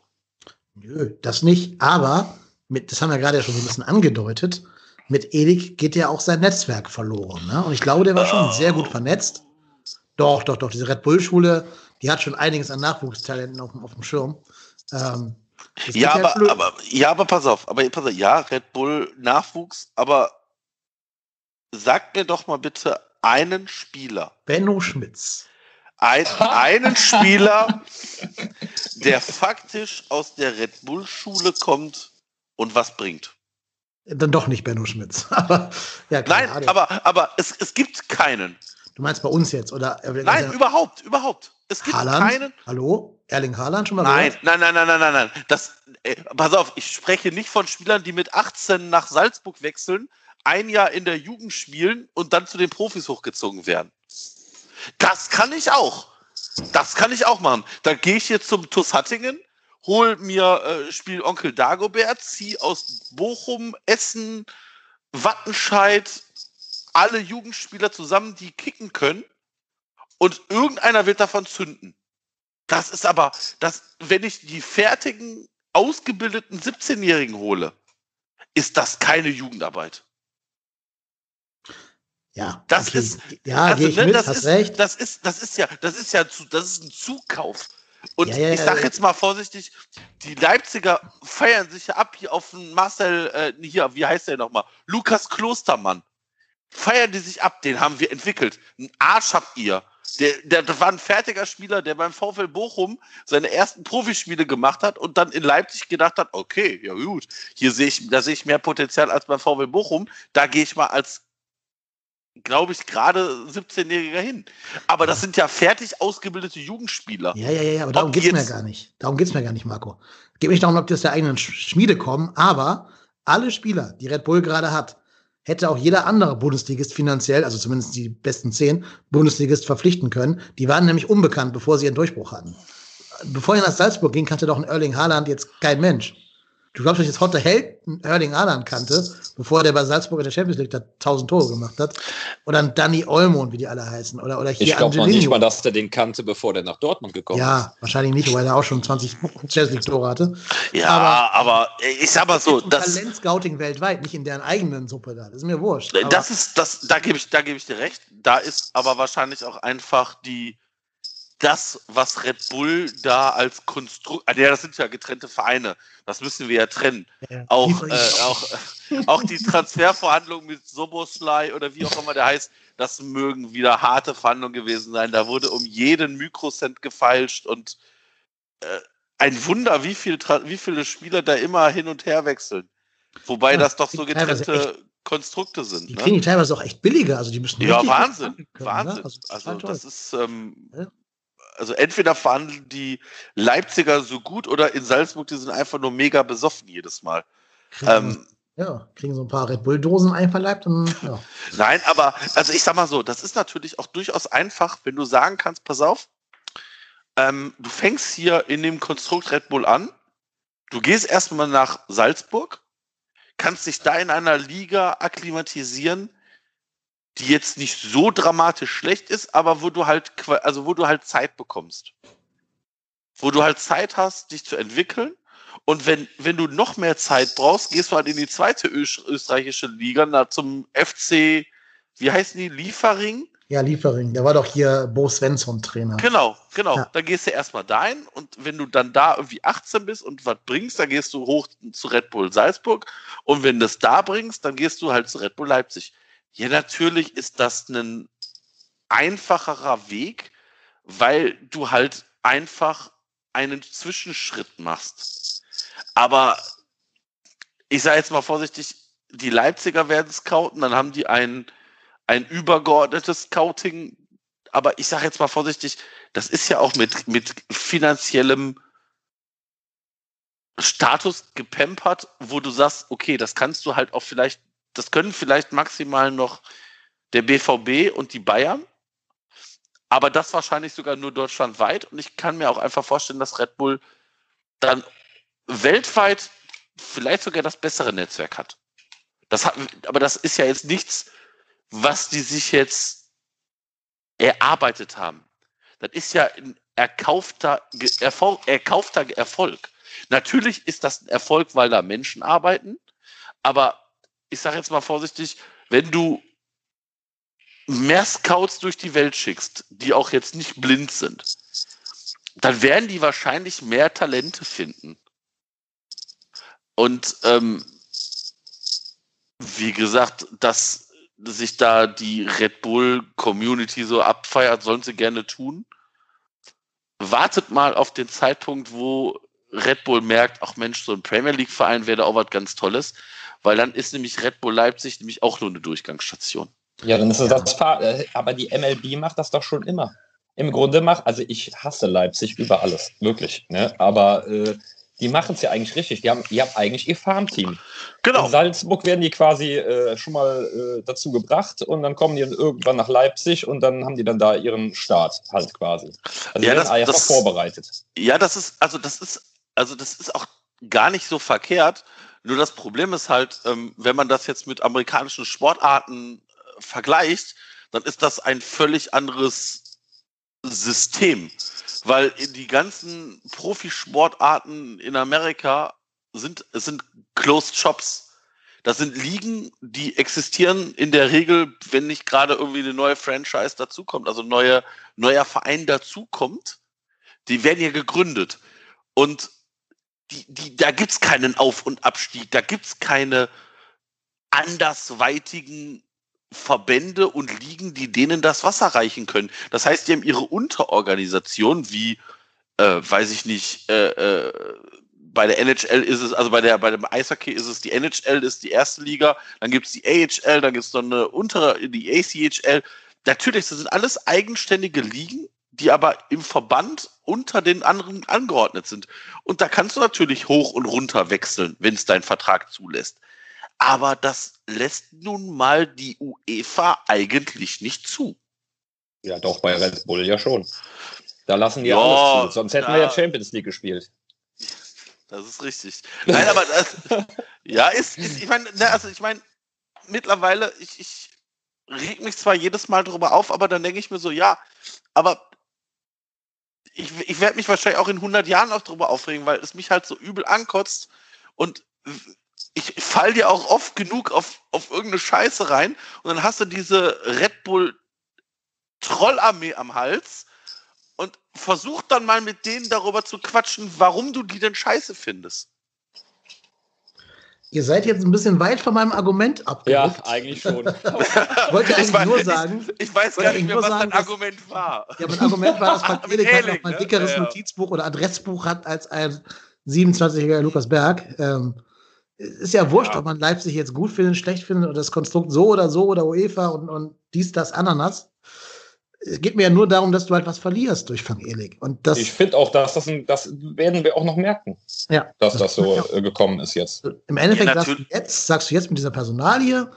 Nö, das nicht, aber mit, das haben wir gerade ja schon so ein bisschen angedeutet, mit Erik geht ja auch sein Netzwerk verloren. Ne? Und ich glaube, der war schon oh. sehr gut vernetzt. Doch, doch, doch. Diese Red Bull-Schule, die hat schon einiges an Nachwuchstalenten auf, auf dem Schirm. Ähm, ja, aber, aber, ja, aber pass auf, aber pass auf, ja, Red Bull Nachwuchs, aber sag mir doch mal bitte einen Spieler. Benno Schmitz. Ein, einen Spieler, <laughs> der faktisch aus der Red Bull Schule kommt und was bringt. Dann doch nicht Benno Schmitz. <laughs> aber, ja, Nein, aber, aber es, es gibt keinen. Du meinst bei uns jetzt, oder? Nein, ja, überhaupt, überhaupt. Es gibt Haaland? keinen. Hallo? Erling Haaland schon mal nein, gehört? Nein, nein, nein, nein, nein, nein. Das, äh, pass auf, ich spreche nicht von Spielern, die mit 18 nach Salzburg wechseln, ein Jahr in der Jugend spielen und dann zu den Profis hochgezogen werden. Das kann ich auch. Das kann ich auch machen. Da gehe ich jetzt zum TuS Hattingen, hol mir äh, Spiel Onkel Dagobert, zieh aus Bochum, Essen, Wattenscheid alle Jugendspieler zusammen, die kicken können und irgendeiner wird davon zünden. Das ist aber, das, wenn ich die fertigen, ausgebildeten 17-Jährigen hole, ist das keine Jugendarbeit. Ja, das okay. ist, ja, also, ich ne, mit, das hast ist, recht. Das ist, das ist ja, das ist ja, das ist ein Zukauf. Und ja, ja, ich sag jetzt mal vorsichtig, die Leipziger feiern sich ja ab hier auf den Marcel, äh, hier, wie heißt der nochmal? Lukas Klostermann. Feiern die sich ab, den haben wir entwickelt. Ein Arsch habt ihr. Der, der war ein fertiger Spieler, der beim VfL Bochum seine ersten Profispiele gemacht hat und dann in Leipzig gedacht hat, okay, ja gut, hier sehe ich, da sehe ich mehr Potenzial als beim VfL Bochum. Da gehe ich mal als glaube ich, gerade 17-Jähriger hin. Aber das sind ja fertig ausgebildete Jugendspieler. Ja, ja, ja, aber darum geht es mir gar nicht. Darum geht es mir gar nicht, Marco. Es geht nicht darum, ob die aus der eigenen Schmiede kommen, aber alle Spieler, die Red Bull gerade hat, hätte auch jeder andere Bundesligist finanziell, also zumindest die besten zehn Bundesligist verpflichten können. Die waren nämlich unbekannt, bevor sie ihren Durchbruch hatten. Bevor er nach Salzburg ging, kannte doch ein Erling Haaland jetzt kein Mensch. Du glaubst, dass jetzt Hotte Held Erling Haaland kannte, bevor der bei Salzburg in der Champions League da tausend Tore gemacht hat. Oder ein Danny Olmo, wie die alle heißen. Oder, oder hier Ich glaube noch nicht mal, dass der den kannte, bevor der nach Dortmund gekommen ja, ist. Ja, wahrscheinlich nicht, weil er auch schon 20 Champions League Tore hatte. Ja, aber, aber ich sag mal so. Das Talentscouting weltweit, nicht in deren eigenen Suppe da. Das ist mir wurscht. Das ist, das, da gebe ich, da gebe ich dir recht. Da ist aber wahrscheinlich auch einfach die, das, was Red Bull da als Konstrukt, ah, ja, das sind ja getrennte Vereine, das müssen wir ja trennen. Ja, auch, äh, auch, <laughs> auch die Transferverhandlungen mit Soboslai oder wie auch immer der heißt, das mögen wieder harte Verhandlungen gewesen sein. Da wurde um jeden Mikrocent gefeilscht und äh, ein Wunder, wie, viel, wie viele Spieler da immer hin und her wechseln. Wobei ja, das doch so getrennte Konstrukte sind. Die ne? kriegen die teilweise auch echt billiger, also die müssen Ja, Wahnsinn. Können, ne? Wahnsinn. Ne? Also, also das ist, ähm, ja also entweder verhandeln die Leipziger so gut oder in Salzburg, die sind einfach nur mega besoffen jedes Mal. Ähm, ja, kriegen so ein paar Red Bull-Dosen einverleibt und ja. Nein, aber also ich sag mal so, das ist natürlich auch durchaus einfach, wenn du sagen kannst, pass auf, ähm, du fängst hier in dem Konstrukt Red Bull an, Du gehst erstmal nach Salzburg, kannst dich da in einer Liga akklimatisieren, die jetzt nicht so dramatisch schlecht ist, aber wo du halt, also wo du halt Zeit bekommst. Wo du halt Zeit hast, dich zu entwickeln. Und wenn, wenn du noch mehr Zeit brauchst, gehst du halt in die zweite österreichische Liga, na, zum FC, wie heißen die, Liefering? Ja, Liefering. Der war doch hier Bo Svensson Trainer. Genau, genau. Ja. Da gehst du erstmal dahin und wenn du dann da irgendwie 18 bist und was bringst, dann gehst du hoch zu Red Bull Salzburg und wenn du es da bringst, dann gehst du halt zu Red Bull Leipzig. Ja, natürlich ist das ein einfacherer Weg, weil du halt einfach einen Zwischenschritt machst. Aber ich sage jetzt mal vorsichtig, die Leipziger werden scouten, dann haben die einen ein übergeordnetes Scouting. Aber ich sage jetzt mal vorsichtig, das ist ja auch mit, mit finanziellem Status gepempert, wo du sagst, okay, das kannst du halt auch vielleicht, das können vielleicht maximal noch der BVB und die Bayern, aber das wahrscheinlich sogar nur deutschlandweit. Und ich kann mir auch einfach vorstellen, dass Red Bull dann weltweit vielleicht sogar das bessere Netzwerk hat. Das hat aber das ist ja jetzt nichts, was die sich jetzt erarbeitet haben. Das ist ja ein erkaufter Erfolg, erkaufter Erfolg. Natürlich ist das ein Erfolg, weil da Menschen arbeiten, aber ich sage jetzt mal vorsichtig, wenn du mehr Scouts durch die Welt schickst, die auch jetzt nicht blind sind, dann werden die wahrscheinlich mehr Talente finden. Und ähm, wie gesagt, das sich da die Red Bull Community so abfeiert, sollen sie gerne tun. Wartet mal auf den Zeitpunkt, wo Red Bull merkt, ach Mensch, so ein Premier League Verein wäre da auch was ganz Tolles, weil dann ist nämlich Red Bull Leipzig nämlich auch nur eine Durchgangsstation. Ja, dann ist es das Fahr äh, aber die MLB macht das doch schon immer. Im Grunde macht, also ich hasse Leipzig über alles, wirklich. Ne? Aber äh, die machen es ja eigentlich richtig. Die haben, die haben eigentlich ihr Farmteam. Genau. In Salzburg werden die quasi äh, schon mal äh, dazu gebracht und dann kommen die dann irgendwann nach Leipzig und dann haben die dann da ihren Start halt quasi. Also ja, das, einfach vorbereitet. Ja, das ist, also das ist, also das ist auch gar nicht so verkehrt. Nur das Problem ist halt, ähm, wenn man das jetzt mit amerikanischen Sportarten äh, vergleicht, dann ist das ein völlig anderes System. Weil die ganzen Profisportarten in Amerika sind, sind Closed Shops. Das sind Ligen, die existieren in der Regel, wenn nicht gerade irgendwie eine neue Franchise dazukommt, also neue, neuer Verein dazukommt. Die werden ja gegründet. Und die, die, da gibt's keinen Auf- und Abstieg, da gibt's keine andersweitigen Verbände und Ligen, die denen das Wasser reichen können. Das heißt, die haben ihre Unterorganisation, wie, äh, weiß ich nicht, äh, äh, bei der NHL ist es, also bei der, bei dem Eishockey ist es die NHL, ist die erste Liga, dann gibt es die AHL, dann gibt es noch eine untere, die ACHL. Natürlich, das sind alles eigenständige Ligen, die aber im Verband unter den anderen angeordnet sind. Und da kannst du natürlich hoch und runter wechseln, wenn es dein Vertrag zulässt. Aber das lässt nun mal die UEFA eigentlich nicht zu. Ja, doch, bei Red Bull ja schon. Da lassen die ja, alles zu. Sonst hätten da, wir ja Champions League gespielt. Das ist richtig. Nein, aber das, <laughs> ja, ist, ist ich meine, ne, also ich meine, mittlerweile, ich, ich reg mich zwar jedes Mal drüber auf, aber dann denke ich mir so, ja, aber ich, ich werde mich wahrscheinlich auch in 100 Jahren noch drüber aufregen, weil es mich halt so übel ankotzt und ich fall dir auch oft genug auf, auf irgendeine Scheiße rein und dann hast du diese Red Bull Trollarmee am Hals und versuch dann mal mit denen darüber zu quatschen, warum du die denn scheiße findest. Ihr seid jetzt ein bisschen weit von meinem Argument abgerückt. Ja, eigentlich schon. <laughs> ich wollte eigentlich ich nur sagen. Ich, ich weiß gar nicht mehr, was sagen, dein Argument dass, war. Ja, mein Argument war, dass Frank Elik halt noch mal ein ne? dickeres ja, ja. Notizbuch oder Adressbuch hat als ein 27-jähriger Lukas Berg. Ähm, ist ja wurscht, ja. ob man Leipzig jetzt gut findet, schlecht findet oder das Konstrukt so oder so oder UEFA und, und dies, das, Ananas. Es geht mir ja nur darum, dass du halt was verlierst durch Frank Elig. Und das, ich finde auch, dass das, ein, das werden wir auch noch merken, ja, dass das, das so. Äh, gekommen ist jetzt. Im Endeffekt ja, sagst, du jetzt, sagst du jetzt mit dieser Personalie,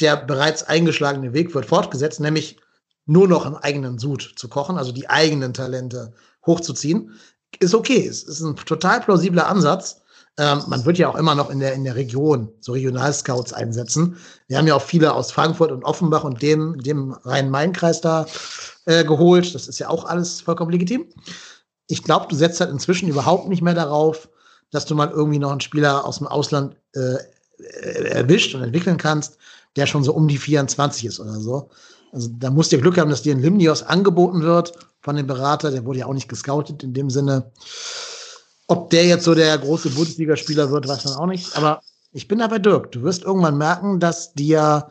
der bereits eingeschlagene Weg wird fortgesetzt, nämlich nur noch im eigenen Sud zu kochen, also die eigenen Talente hochzuziehen, ist okay. Es ist ein total plausibler Ansatz Ähm, man wird ja auch immer noch in der, in der Region so Regionalscouts einsetzen. Wir haben ja auch viele aus Frankfurt und Offenbach und dem, dem Rhein-Main-Kreis da äh, geholt. Das ist ja auch alles vollkommen legitim. Ich glaube, du setzt halt inzwischen überhaupt nicht mehr darauf, dass du mal irgendwie noch einen Spieler aus dem Ausland äh, erwischt und entwickeln kannst, der schon so um die 24 ist oder so. Also da musst du Glück haben, dass dir ein Limnios angeboten wird von dem Berater. Der wurde ja auch nicht gescoutet in dem Sinne. Ob der jetzt so der große Bundesligaspieler wird, weiß man auch nicht. Aber ich bin da bei Dirk. Du wirst irgendwann merken, dass dir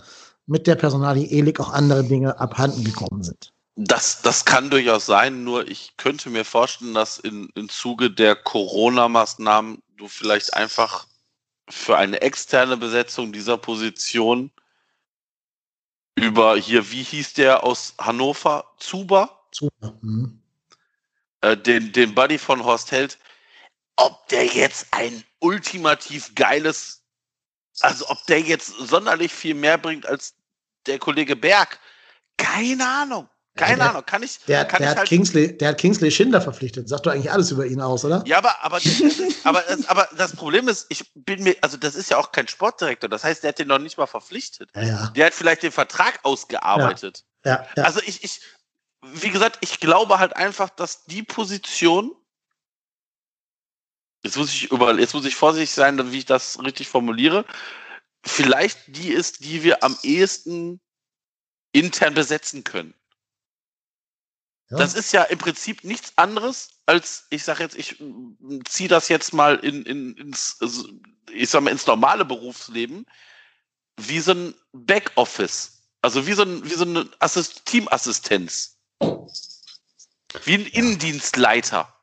mit der Personalie Elik auch andere Dinge abhanden gekommen sind. Das, das kann durchaus sein, nur ich könnte mir vorstellen, dass in, im Zuge der Corona-Maßnahmen du vielleicht einfach für eine externe Besetzung dieser Position über hier, wie hieß der aus Hannover? Zuber? Zuber. Mhm. Äh, den, den Buddy von Horst Held. Ob der jetzt ein ultimativ geiles, also ob der jetzt sonderlich viel mehr bringt als der Kollege Berg, keine Ahnung. Keine der, Ahnung, kann ich. Der, kann der, ich hat halt Kingsley, der hat Kingsley Schindler verpflichtet. Sagt doch eigentlich alles über ihn aus, oder? Ja, aber, aber, <laughs> aber, aber das Problem ist, ich bin mir, also das ist ja auch kein Sportdirektor. Das heißt, der hat den noch nicht mal verpflichtet. Ja, ja. Der hat vielleicht den Vertrag ausgearbeitet. Ja, ja, Also ich, ich, wie gesagt, ich glaube halt einfach, dass die Position. Jetzt muss ich über, jetzt muss ich vorsichtig sein, wie ich das richtig formuliere. Vielleicht die ist, die wir am ehesten intern besetzen können. Ja. Das ist ja im Prinzip nichts anderes als, ich sage jetzt, ich ziehe das jetzt mal in, in, ins, also, ich sag mal, ins normale Berufsleben, wie so ein Backoffice. Also wie so, ein, wie so eine Assist Teamassistenz. Wie ein Innendienstleiter.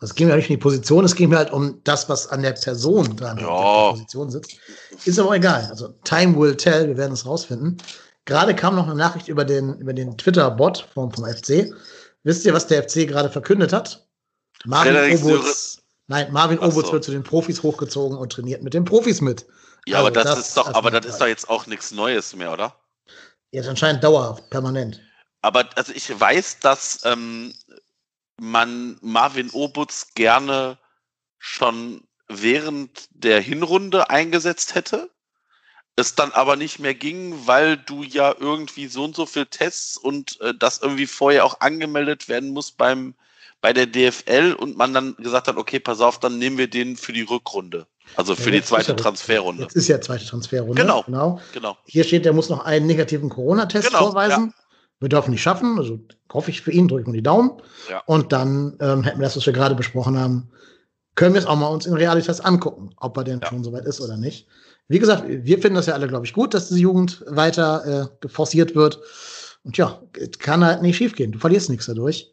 Ja, es ging mir nicht um die Position, es ging mir halt um das, was an der Person dran ja. der Position sitzt. Ist aber egal. Also time will tell, wir werden es rausfinden. Gerade kam noch eine Nachricht über den, über den Twitter-Bot vom, vom FC. Wisst ihr, was der FC gerade verkündet hat? Marvin Obutz, nein, Marvin Obutz so. wird zu den Profis hochgezogen und trainiert mit den Profis mit. Ja, also aber das, das, ist doch, aber das ist doch jetzt auch nichts Neues mehr, oder? Jetzt anscheinend dauerhaft, permanent. Aber also ich weiß, dass ähm, man Marvin Obutz gerne schon während der Hinrunde eingesetzt hätte es dann aber nicht mehr ging, weil du ja irgendwie so und so viel Tests und äh, das irgendwie vorher auch angemeldet werden muss beim bei der DFL und man dann gesagt hat, okay, pass auf, dann nehmen wir den für die Rückrunde. Also für ja, die zweite ja, Transferrunde. Jetzt ist ja zweite Transferrunde. Genau, genau. genau. Hier steht, der muss noch einen negativen Corona-Test genau, vorweisen. Ja. Wir dürfen nicht schaffen, also hoffe ich für ihn, drücken die Daumen. Ja. Und dann ähm, hätten wir das, was wir gerade besprochen haben, können wir es auch mal uns in Realität angucken, ob er denn schon soweit ist oder nicht. Wie gesagt, wir finden das ja alle, glaube ich, gut, dass diese Jugend weiter äh, forciert wird. Und ja, kann halt nicht schiefgehen. Du verlierst nichts dadurch.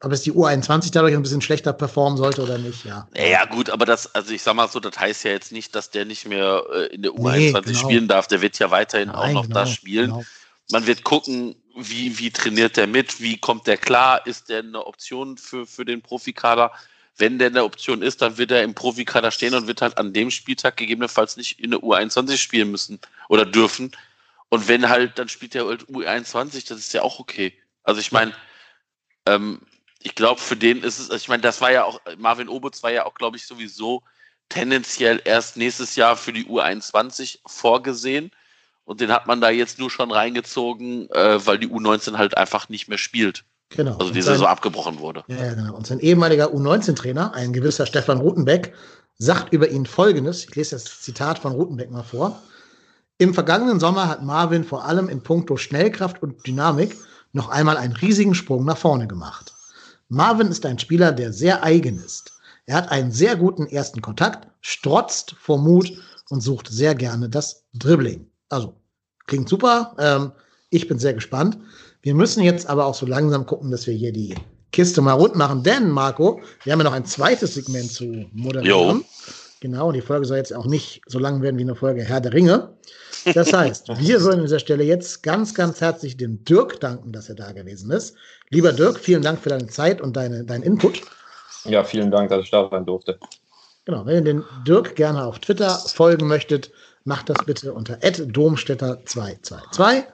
Ob es die U21 dadurch ein bisschen schlechter performen sollte oder nicht, ja. Ja, gut, aber das, also ich sag mal so, das heißt ja jetzt nicht, dass der nicht mehr äh, in der U21 nee, genau. spielen darf. Der wird ja weiterhin Nein, auch noch genau, da spielen. Genau. Man wird gucken, wie, wie trainiert der mit, wie kommt der klar, ist der eine Option für, für den Profikader? wenn der eine Option ist, dann wird er im Profikader stehen und wird halt an dem Spieltag gegebenenfalls nicht in der U21 spielen müssen oder dürfen. Und wenn halt, dann spielt er halt U21, das ist ja auch okay. Also ich meine, ähm, ich glaube, für den ist es, also ich meine, das war ja auch, Marvin Obutz war ja auch, glaube ich, sowieso tendenziell erst nächstes Jahr für die U21 vorgesehen. Und den hat man da jetzt nur schon reingezogen, äh, weil die U19 halt einfach nicht mehr spielt. Genau. Also die Saison abgebrochen wurde. Ja, genau. Und sein ehemaliger U19-Trainer, ein gewisser Stefan Rutenbeck, sagt über ihn Folgendes. Ich lese das Zitat von Rutenbeck mal vor. Im vergangenen Sommer hat Marvin vor allem in puncto Schnellkraft und Dynamik noch einmal einen riesigen Sprung nach vorne gemacht. Marvin ist ein Spieler, der sehr eigen ist. Er hat einen sehr guten ersten Kontakt, strotzt vor Mut und sucht sehr gerne das Dribbling. Also, klingt super. Ähm, ich bin sehr gespannt. Wir müssen jetzt aber auch so langsam gucken, dass wir hier die Kiste mal rund machen, denn Marco, wir haben ja noch ein zweites Segment zu moderieren. Jo. Genau, und die Folge soll jetzt auch nicht so lang werden wie eine Folge Herr der Ringe. Das heißt, wir sollen an dieser Stelle jetzt ganz, ganz herzlich dem Dirk danken, dass er da gewesen ist. Lieber Dirk, vielen Dank für deine Zeit und deine, deinen Input. Ja, vielen Dank, dass ich da sein durfte. Genau, wenn ihr den Dirk gerne auf Twitter folgen möchtet, macht das bitte unter domstädter222.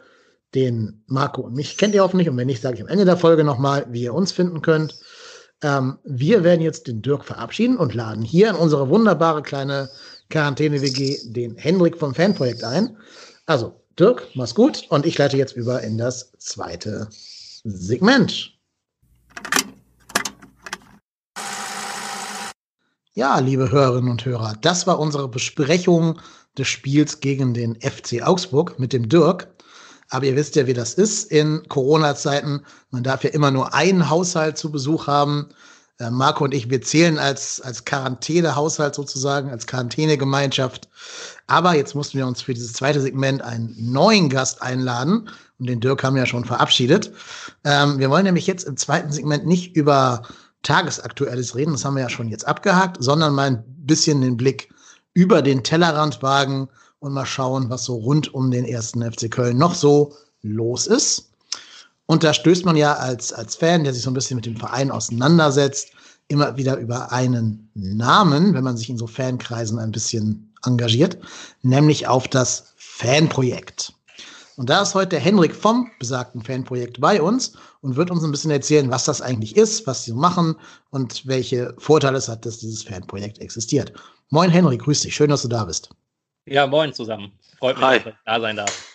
Den Marco und mich kennt ihr hoffentlich. Und wenn nicht, sage ich am Ende der Folge nochmal, wie ihr uns finden könnt. Ähm, wir werden jetzt den Dirk verabschieden und laden hier in unsere wunderbare kleine Quarantäne-WG den Hendrik vom Fanprojekt ein. Also, Dirk, mach's gut und ich leite jetzt über in das zweite Segment. Ja, liebe Hörerinnen und Hörer, das war unsere Besprechung des Spiels gegen den FC Augsburg mit dem Dirk. Aber ihr wisst ja, wie das ist in Corona-Zeiten. Man darf ja immer nur einen Haushalt zu Besuch haben. Äh, Marco und ich, wir zählen als, als Quarantänehaushalt sozusagen, als Quarantänegemeinschaft. Aber jetzt mussten wir uns für dieses zweite Segment einen neuen Gast einladen. Und den Dirk haben wir ja schon verabschiedet. Ähm, wir wollen nämlich jetzt im zweiten Segment nicht über Tagesaktuelles reden, das haben wir ja schon jetzt abgehakt, sondern mal ein bisschen den Blick über den Tellerrand wagen und mal schauen, was so rund um den ersten FC Köln noch so los ist. Und da stößt man ja als, als Fan, der sich so ein bisschen mit dem Verein auseinandersetzt, immer wieder über einen Namen, wenn man sich in so Fankreisen ein bisschen engagiert, nämlich auf das Fanprojekt. Und da ist heute der Henrik vom besagten Fanprojekt bei uns und wird uns ein bisschen erzählen, was das eigentlich ist, was sie so machen und welche Vorteile es hat, dass dieses Fanprojekt existiert. Moin Henrik, grüß dich, schön, dass du da bist. Ja, moin zusammen. Freut mich, Hi. dass ich da sein darf.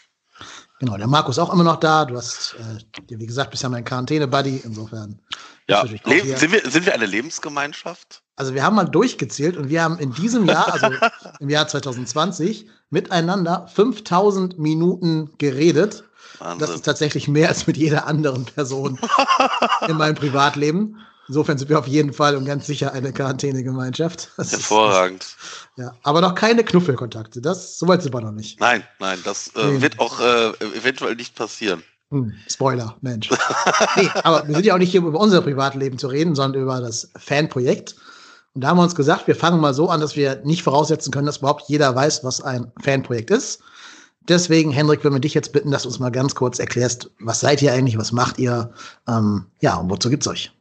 Genau, der Markus ist auch immer noch da. Du hast, äh, wie gesagt, bist ja mein Quarantäne-Buddy. Insofern. Ja, sind, wir, sind wir eine Lebensgemeinschaft? Also wir haben mal durchgezählt und wir haben in diesem Jahr, also <laughs> im Jahr 2020, miteinander 5000 Minuten geredet. Das Wahnsinn. ist tatsächlich mehr als mit jeder anderen Person <laughs> in meinem Privatleben. Insofern sind wir auf jeden Fall und ganz sicher eine Quarantänegemeinschaft. Das ist- Hervorragend. Ja, aber noch keine Knuffelkontakte. Das soweit sind wir noch nicht. Nein, nein, das äh, Nee. wird auch äh, eventuell nicht passieren. Hm, Spoiler, Mensch. nee, aber wir sind ja auch nicht hier, um über unser Privatleben zu reden, sondern über das Fanprojekt. Und da haben wir uns gesagt, wir fangen mal so an, dass wir nicht voraussetzen können, dass überhaupt jeder weiß, was ein Fanprojekt ist. Deswegen, Hendrik, würden wir dich jetzt bitten, dass du uns mal ganz kurz erklärst, was seid ihr eigentlich, was macht ihr? Ähm, ja, und wozu gibt's euch?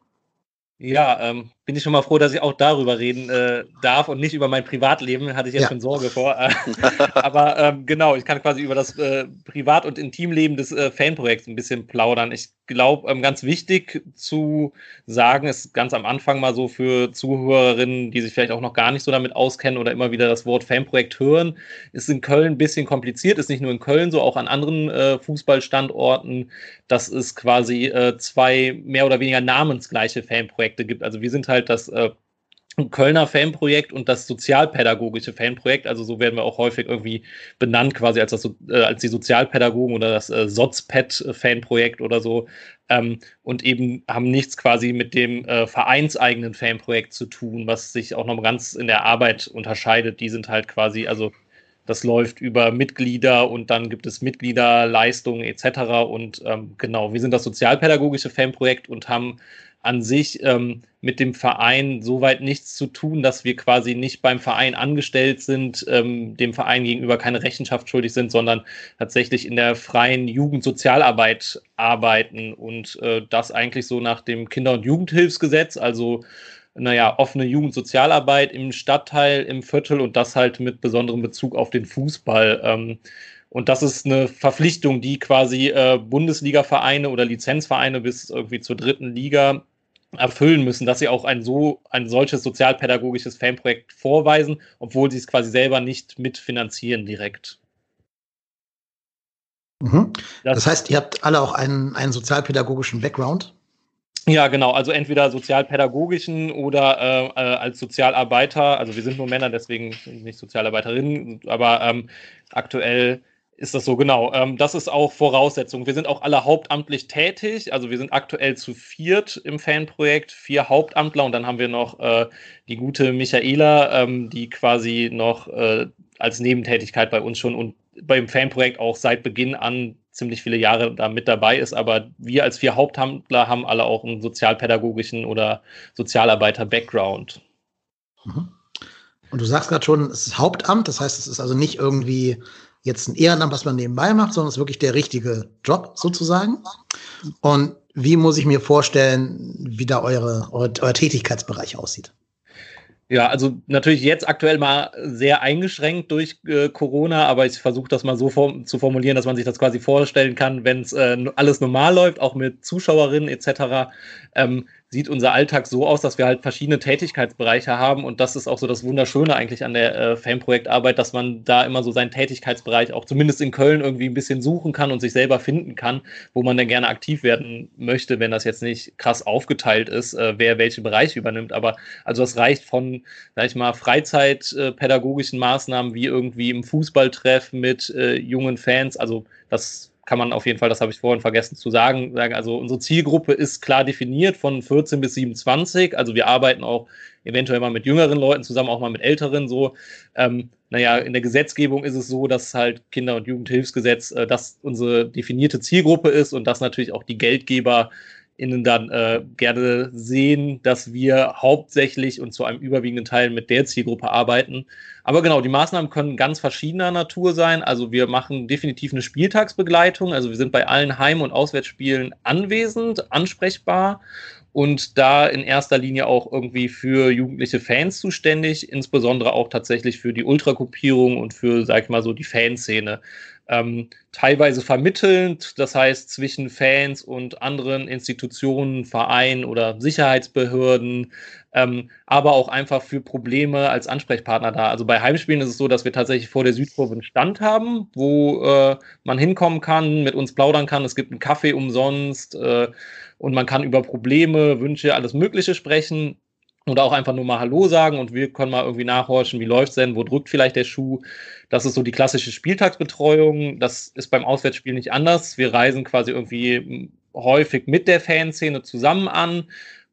Ja, ähm, bin ich schon mal froh, dass ich auch darüber reden äh, darf und nicht über mein Privatleben. Hatte ich jetzt Ja. schon Sorge vor. Äh, <laughs> Aber ähm, genau, ich kann quasi über das äh, Privat- und Intimleben des äh, Fanprojekts ein bisschen plaudern. Ich glaube, ähm, ganz wichtig zu sagen, ist ganz am Anfang mal so für Zuhörerinnen, die sich vielleicht auch noch gar nicht so damit auskennen oder immer wieder das Wort Fanprojekt hören, ist in Köln ein bisschen kompliziert, ist nicht nur in Köln so, auch an anderen äh, Fußballstandorten, dass es quasi äh, zwei mehr oder weniger namensgleiche Fanprojekte gibt. Also wir sind halt das äh, Kölner Fanprojekt und das sozialpädagogische Fanprojekt. Also so werden wir auch häufig irgendwie benannt, quasi als, das, äh, als die Sozialpädagogen oder das äh, Sozped-Fanprojekt oder so. Ähm, und eben haben nichts quasi mit dem äh, vereinseigenen Fanprojekt zu tun, was sich auch noch ganz in der Arbeit unterscheidet. Die sind halt quasi, also das läuft über Mitglieder und dann gibt es Mitgliederleistungen etc. Und ähm, genau, wir sind das sozialpädagogische Fanprojekt und haben an sich ähm, mit dem Verein soweit nichts zu tun, dass wir quasi nicht beim Verein angestellt sind, ähm, dem Verein gegenüber keine Rechenschaft schuldig sind, sondern tatsächlich in der freien Jugendsozialarbeit arbeiten und äh, das eigentlich so nach dem Kinder- und Jugendhilfsgesetz, also naja, offene Jugendsozialarbeit im Stadtteil, im Viertel und das halt mit besonderem Bezug auf den Fußball. Ähm, und das ist eine Verpflichtung, die quasi äh, Bundesliga-Vereine oder Lizenzvereine bis irgendwie zur dritten Liga erfüllen müssen, dass sie auch ein so ein solches sozialpädagogisches Fanprojekt vorweisen, obwohl sie es quasi selber nicht mitfinanzieren direkt. Mhm. Das- Das heißt, ihr habt alle auch einen, einen sozialpädagogischen Background. Ja, genau. Also entweder sozialpädagogischen oder äh, äh, als Sozialarbeiter. Also wir sind nur Männer, deswegen nicht Sozialarbeiterinnen. Aber ähm, aktuell ist das so genau. Ähm, das ist auch Voraussetzung. Wir sind auch alle hauptamtlich tätig. Also wir sind aktuell zu viert im Fanprojekt, vier Hauptamtler und dann haben wir noch äh, die gute Michaela, ähm, die quasi noch äh, als Nebentätigkeit bei uns schon und beim Fanprojekt auch seit Beginn an ziemlich viele Jahre da mit dabei ist. Aber wir als vier Hauptamtler haben alle auch einen sozialpädagogischen oder Sozialarbeiter-Background. Mhm. Und du sagst gerade schon, es ist Hauptamt, das heißt, es ist also nicht irgendwie jetzt ein Ehrenamt, was man nebenbei macht, sondern es ist wirklich der richtige Job sozusagen. Und wie muss ich mir vorstellen, wie da eure, eure, euer Tätigkeitsbereich aussieht? Ja, also natürlich jetzt aktuell mal sehr eingeschränkt durch äh, Corona, aber ich versuche das mal so form zu formulieren, dass man sich das quasi vorstellen kann, wenn es äh, alles normal läuft, auch mit Zuschauerinnen etc. Ähm, sieht unser Alltag so aus, dass wir halt verschiedene Tätigkeitsbereiche haben und das ist auch so das Wunderschöne eigentlich an der äh, Fanprojektarbeit, dass man da immer so seinen Tätigkeitsbereich auch zumindest in Köln irgendwie ein bisschen suchen kann und sich selber finden kann, wo man dann gerne aktiv werden möchte, wenn das jetzt nicht krass aufgeteilt ist, äh, wer welche Bereiche übernimmt. Aber also das reicht von, sag ich mal, Freizeitpädagogischen Maßnahmen wie irgendwie im Fußballtreff mit äh, jungen Fans, also das kann man auf jeden Fall, das habe ich vorhin vergessen zu sagen, sagen, also unsere Zielgruppe ist klar definiert von 14 bis 27. Also wir arbeiten auch eventuell mal mit jüngeren Leuten zusammen, auch mal mit älteren so. Ähm, naja, in der Gesetzgebung ist es so, dass halt Kinder- und Jugendhilfsgesetz äh, das unsere definierte Zielgruppe ist und dass natürlich auch die Geldgeber innen dann äh, gerne sehen, dass wir hauptsächlich und zu einem überwiegenden Teil mit der Zielgruppe arbeiten. Aber genau, die Maßnahmen können ganz verschiedener Natur sein. Also wir machen definitiv eine Spieltagsbegleitung. Also wir sind bei allen Heim- und Auswärtsspielen anwesend, ansprechbar und da in erster Linie auch irgendwie für jugendliche Fans zuständig, insbesondere auch tatsächlich für die Ultrakopierung und für, sag ich mal so, die Fanszene ähm, teilweise vermittelnd, das heißt zwischen Fans und anderen Institutionen, Vereinen oder Sicherheitsbehörden, ähm, aber auch einfach für Probleme als Ansprechpartner da. Also bei Heimspielen ist es so, dass wir tatsächlich vor der Südkurve einen Stand haben, wo äh, man hinkommen kann, mit uns plaudern kann. Es gibt einen Kaffee umsonst äh, und man kann über Probleme, Wünsche, alles Mögliche sprechen oder auch einfach nur mal Hallo sagen und wir können mal irgendwie nachhorchen, wie läuft's denn, wo drückt vielleicht der Schuh. Das ist so die klassische Spieltagsbetreuung. Das ist beim Auswärtsspiel nicht anders. Wir reisen quasi irgendwie hm, häufig mit der Fanszene zusammen an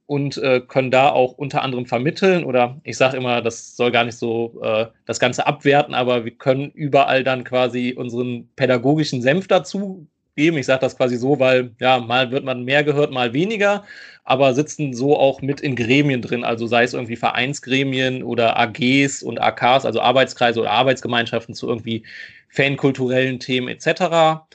und äh, können da auch unter anderem vermitteln oder ich sage immer, das soll gar nicht so äh, das Ganze abwerten, aber wir können überall dann quasi unseren pädagogischen Senf dazu geben. Ich sage das quasi so, weil ja, mal wird man mehr gehört, mal weniger, aber sitzen so auch mit in Gremien drin, also sei es irgendwie Vereinsgremien oder AGs und AKs, also Arbeitskreise oder Arbeitsgemeinschaften zu irgendwie fankulturellen Themen etc.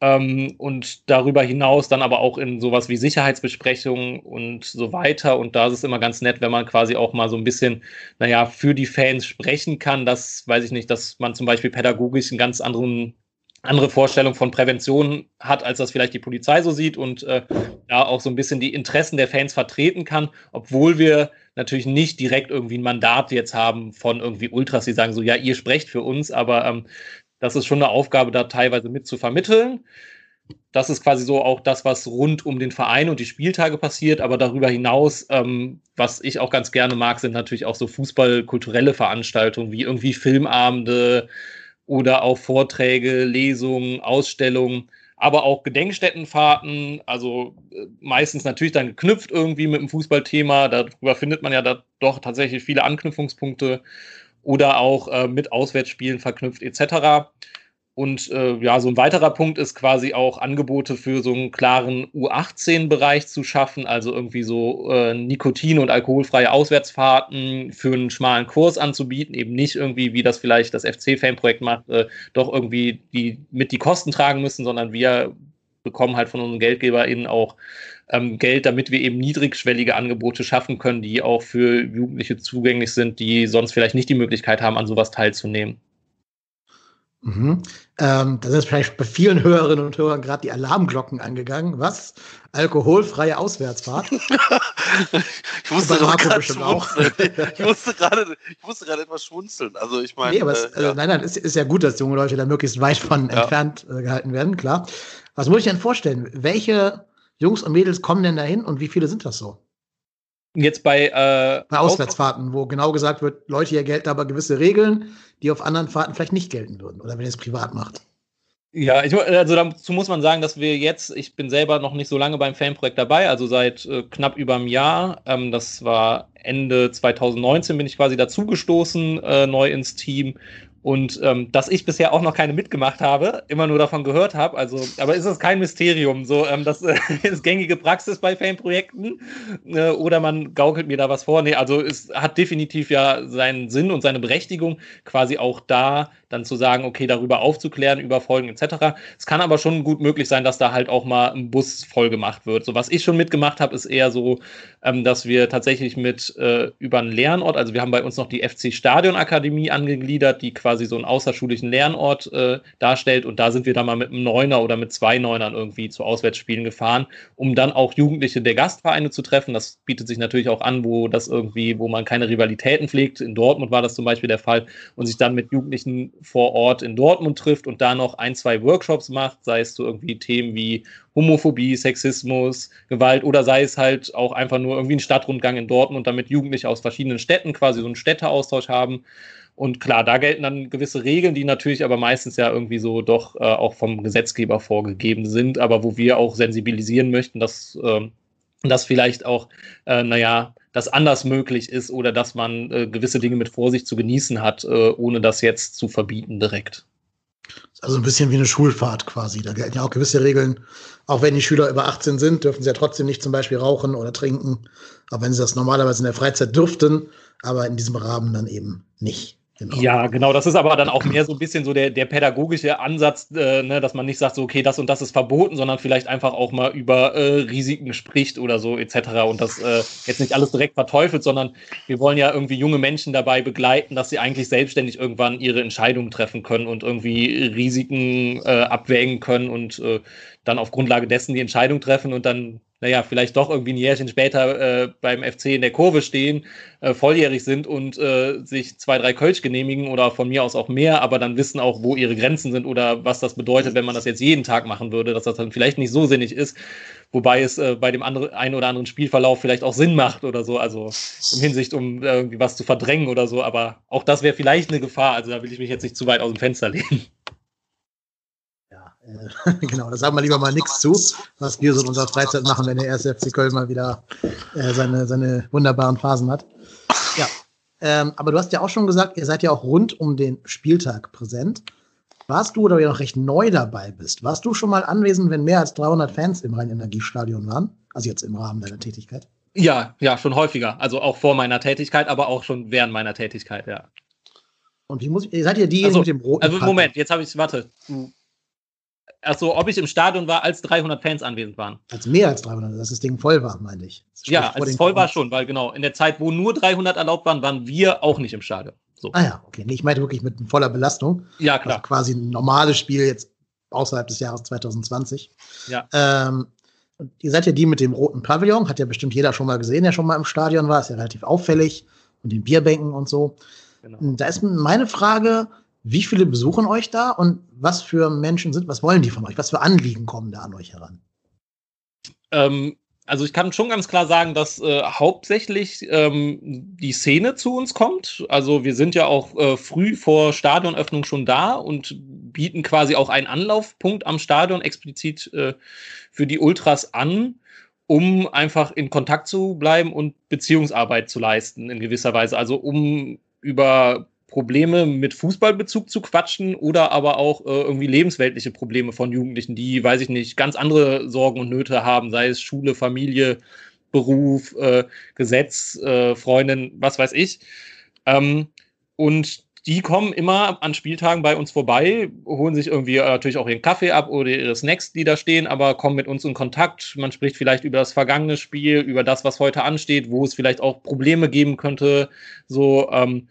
Ähm, und darüber hinaus dann aber auch in sowas wie Sicherheitsbesprechungen und so weiter. Und da ist es immer ganz nett, wenn man quasi auch mal so ein bisschen, naja, für die Fans sprechen kann, dass, weiß ich nicht, dass man zum Beispiel pädagogisch einen ganz anderen andere Vorstellung von Prävention hat, als das vielleicht die Polizei so sieht und äh, da auch so ein bisschen die Interessen der Fans vertreten kann, obwohl wir natürlich nicht direkt irgendwie ein Mandat jetzt haben von irgendwie Ultras, die sagen so, ja, ihr sprecht für uns, aber ähm, das ist schon eine Aufgabe, da teilweise mit zu vermitteln. Das ist quasi so auch das, was rund um den Verein und die Spieltage passiert. Aber darüber hinaus, ähm, was ich auch ganz gerne mag, sind natürlich auch so fußballkulturelle Veranstaltungen wie irgendwie Filmabende, oder auch Vorträge, Lesungen, Ausstellungen, aber auch Gedenkstättenfahrten, also äh, meistens natürlich dann geknüpft irgendwie mit dem Fußballthema. Darüber findet man ja da doch tatsächlich viele Anknüpfungspunkte oder auch äh, mit Auswärtsspielen verknüpft etc. Und äh, ja, so ein weiterer Punkt ist quasi auch Angebote für so einen klaren U18-Bereich zu schaffen, also irgendwie so äh, Nikotin- und alkoholfreie Auswärtsfahrten für einen schmalen Kurs anzubieten, eben nicht irgendwie, wie das vielleicht das FC-Fan-Projekt macht, äh, doch irgendwie die mit die Kosten tragen müssen, sondern wir bekommen halt von unseren GeldgeberInnen auch ähm, Geld, damit wir eben niedrigschwellige Angebote schaffen können, die auch für Jugendliche zugänglich sind, die sonst vielleicht nicht die Möglichkeit haben, an sowas teilzunehmen. Mhm. Ähm, da sind vielleicht bei vielen Hörerinnen und Hörern gerade die Alarmglocken angegangen. Was? Alkoholfreie Auswärtsfahrt? <laughs> ich musste gerade schmunzeln. ich musste gerade, ich musste gerade etwas schmunzeln. Also ich meine. Nee, aber es, äh, ja. nein, nein, es ist ja gut, dass junge Leute da möglichst weit von ja. entfernt äh, gehalten werden, klar. Was muss ich denn vorstellen? Welche Jungs und Mädels kommen denn dahin und wie viele sind das so? Jetzt bei, äh, bei Auswärtsfahrten, wo genau gesagt wird, Leute, hier gelten aber gewisse Regeln, die auf anderen Fahrten vielleicht nicht gelten würden. Oder wenn ihr es privat macht. Ja, ich, also dazu muss man sagen, dass wir jetzt, ich bin selber noch nicht so lange beim Fanprojekt dabei, also seit äh, knapp über einem Jahr. Ähm, das war Ende 2019 bin ich quasi dazugestoßen, äh, neu ins Team und ähm, dass ich bisher auch noch keine mitgemacht habe, immer nur davon gehört habe. Also, aber ist es kein Mysterium. So, ähm, das äh, <laughs> ist gängige Praxis bei Fanprojekten. Äh, oder man gaukelt mir da was vor. Nee, also es hat definitiv ja seinen Sinn und seine Berechtigung, quasi auch da dann zu sagen, okay, darüber aufzuklären, über Folgen etc. Es kann aber schon gut möglich sein, dass da halt auch mal ein Bus voll gemacht wird. So was ich schon mitgemacht habe, ist eher so ähm, dass wir tatsächlich mit äh, über einen Lernort, also wir haben bei uns noch die FC Stadion Akademie angegliedert, die quasi so einen außerschulischen Lernort äh, darstellt und da sind wir dann mal mit einem Neuner oder mit zwei Neunern irgendwie zu Auswärtsspielen gefahren, um dann auch Jugendliche der Gastvereine zu treffen. Das bietet sich natürlich auch an, wo das irgendwie, wo man keine Rivalitäten pflegt. In Dortmund war das zum Beispiel der Fall und sich dann mit Jugendlichen vor Ort in Dortmund trifft und da noch ein, zwei Workshops macht, sei es so irgendwie Themen wie Homophobie, Sexismus, Gewalt oder sei es halt auch einfach nur irgendwie ein Stadtrundgang in Dortmund, damit Jugendliche aus verschiedenen Städten quasi so einen Städteaustausch haben. Und klar, da gelten dann gewisse Regeln, die natürlich aber meistens ja irgendwie so doch äh, auch vom Gesetzgeber vorgegeben sind, aber wo wir auch sensibilisieren möchten, dass äh, das vielleicht auch, äh, naja, das anders möglich ist oder dass man äh, gewisse Dinge mit Vorsicht zu genießen hat, äh, ohne das jetzt zu verbieten direkt. Also ein bisschen wie eine Schulfahrt quasi. Da gelten ja auch gewisse Regeln. Auch wenn die Schüler über 18 sind, dürfen sie ja trotzdem nicht zum Beispiel rauchen oder trinken. Auch wenn sie das normalerweise in der Freizeit dürften, aber in diesem Rahmen dann eben nicht. Genau. Ja, genau. Das ist aber dann auch mehr so ein bisschen so der, der pädagogische Ansatz, äh, ne, dass man nicht sagt, so, okay, das und das ist verboten, sondern vielleicht einfach auch mal über äh, Risiken spricht oder so etc. Und das äh, jetzt nicht alles direkt verteufelt, sondern wir wollen ja irgendwie junge Menschen dabei begleiten, dass sie eigentlich selbstständig irgendwann ihre Entscheidungen treffen können und irgendwie Risiken äh, abwägen können und äh, dann auf Grundlage dessen die Entscheidung treffen und dann naja, vielleicht doch irgendwie ein Jährchen später äh, beim FC in der Kurve stehen, äh, volljährig sind und äh, sich zwei, drei Kölsch genehmigen oder von mir aus auch mehr, aber dann wissen auch, wo ihre Grenzen sind oder was das bedeutet, wenn man das jetzt jeden Tag machen würde, dass das dann vielleicht nicht so sinnig ist, wobei es äh, bei dem anderen, einen oder anderen Spielverlauf vielleicht auch Sinn macht oder so, also in Hinsicht, um irgendwie was zu verdrängen oder so, aber auch das wäre vielleicht eine Gefahr, also da will ich mich jetzt nicht zu weit aus dem Fenster lehnen. Äh, <laughs> genau, da sagen wir lieber mal nichts zu, was wir so in unserer Freizeit machen, wenn der erste FC Köln mal wieder äh, seine, seine wunderbaren Phasen hat. Ja, ähm, aber du hast ja auch schon gesagt, ihr seid ja auch rund um den Spieltag präsent. Warst du, oder du noch recht neu dabei bist, warst du schon mal anwesend, wenn mehr als 300 Fans im Rhein-Energiestadion waren? Also jetzt im Rahmen deiner Tätigkeit? Ja, ja, schon häufiger. Also auch vor meiner Tätigkeit, aber auch schon während meiner Tätigkeit, ja. Und wie muss ich, seid ihr die also, mit dem roten Also Moment, jetzt habe ich, warte, also ob ich im Stadion war, als 300 Fans anwesend waren. Als mehr als 300, dass das Ding voll war, meine ich. Ja, als es voll war schon, weil genau, in der Zeit, wo nur 300 erlaubt waren, waren wir auch nicht im Stadion. So. Ah ja, okay. Nee, ich meinte wirklich mit voller Belastung. Ja, klar. Also quasi ein normales Spiel jetzt außerhalb des Jahres 2020. Ja. Ähm, ihr seid ja die mit dem roten Pavillon, hat ja bestimmt jeder schon mal gesehen, der schon mal im Stadion war, ist ja relativ auffällig und den Bierbänken und so. Genau. Da ist meine Frage, wie viele besuchen euch da und was für Menschen sind, was wollen die von euch? Was für Anliegen kommen da an euch heran? Ähm, also ich kann schon ganz klar sagen, dass äh, hauptsächlich ähm, die Szene zu uns kommt. Also wir sind ja auch äh, früh vor Stadionöffnung schon da und bieten quasi auch einen Anlaufpunkt am Stadion explizit äh, für die Ultras an, um einfach in Kontakt zu bleiben und Beziehungsarbeit zu leisten in gewisser Weise. Also um über Probleme mit Fußballbezug zu quatschen oder aber auch äh, irgendwie lebensweltliche Probleme von Jugendlichen, die, weiß ich nicht, ganz andere Sorgen und Nöte haben, sei es Schule, Familie, Beruf, äh, Gesetz, äh, Freundin, was weiß ich. Ähm, und die kommen immer an Spieltagen bei uns vorbei, holen sich irgendwie äh, natürlich auch ihren Kaffee ab oder ihre Snacks, die da stehen, aber kommen mit uns in Kontakt. Man spricht vielleicht über das vergangene Spiel, über das, was heute ansteht, wo es vielleicht auch Probleme geben könnte. So, ähm,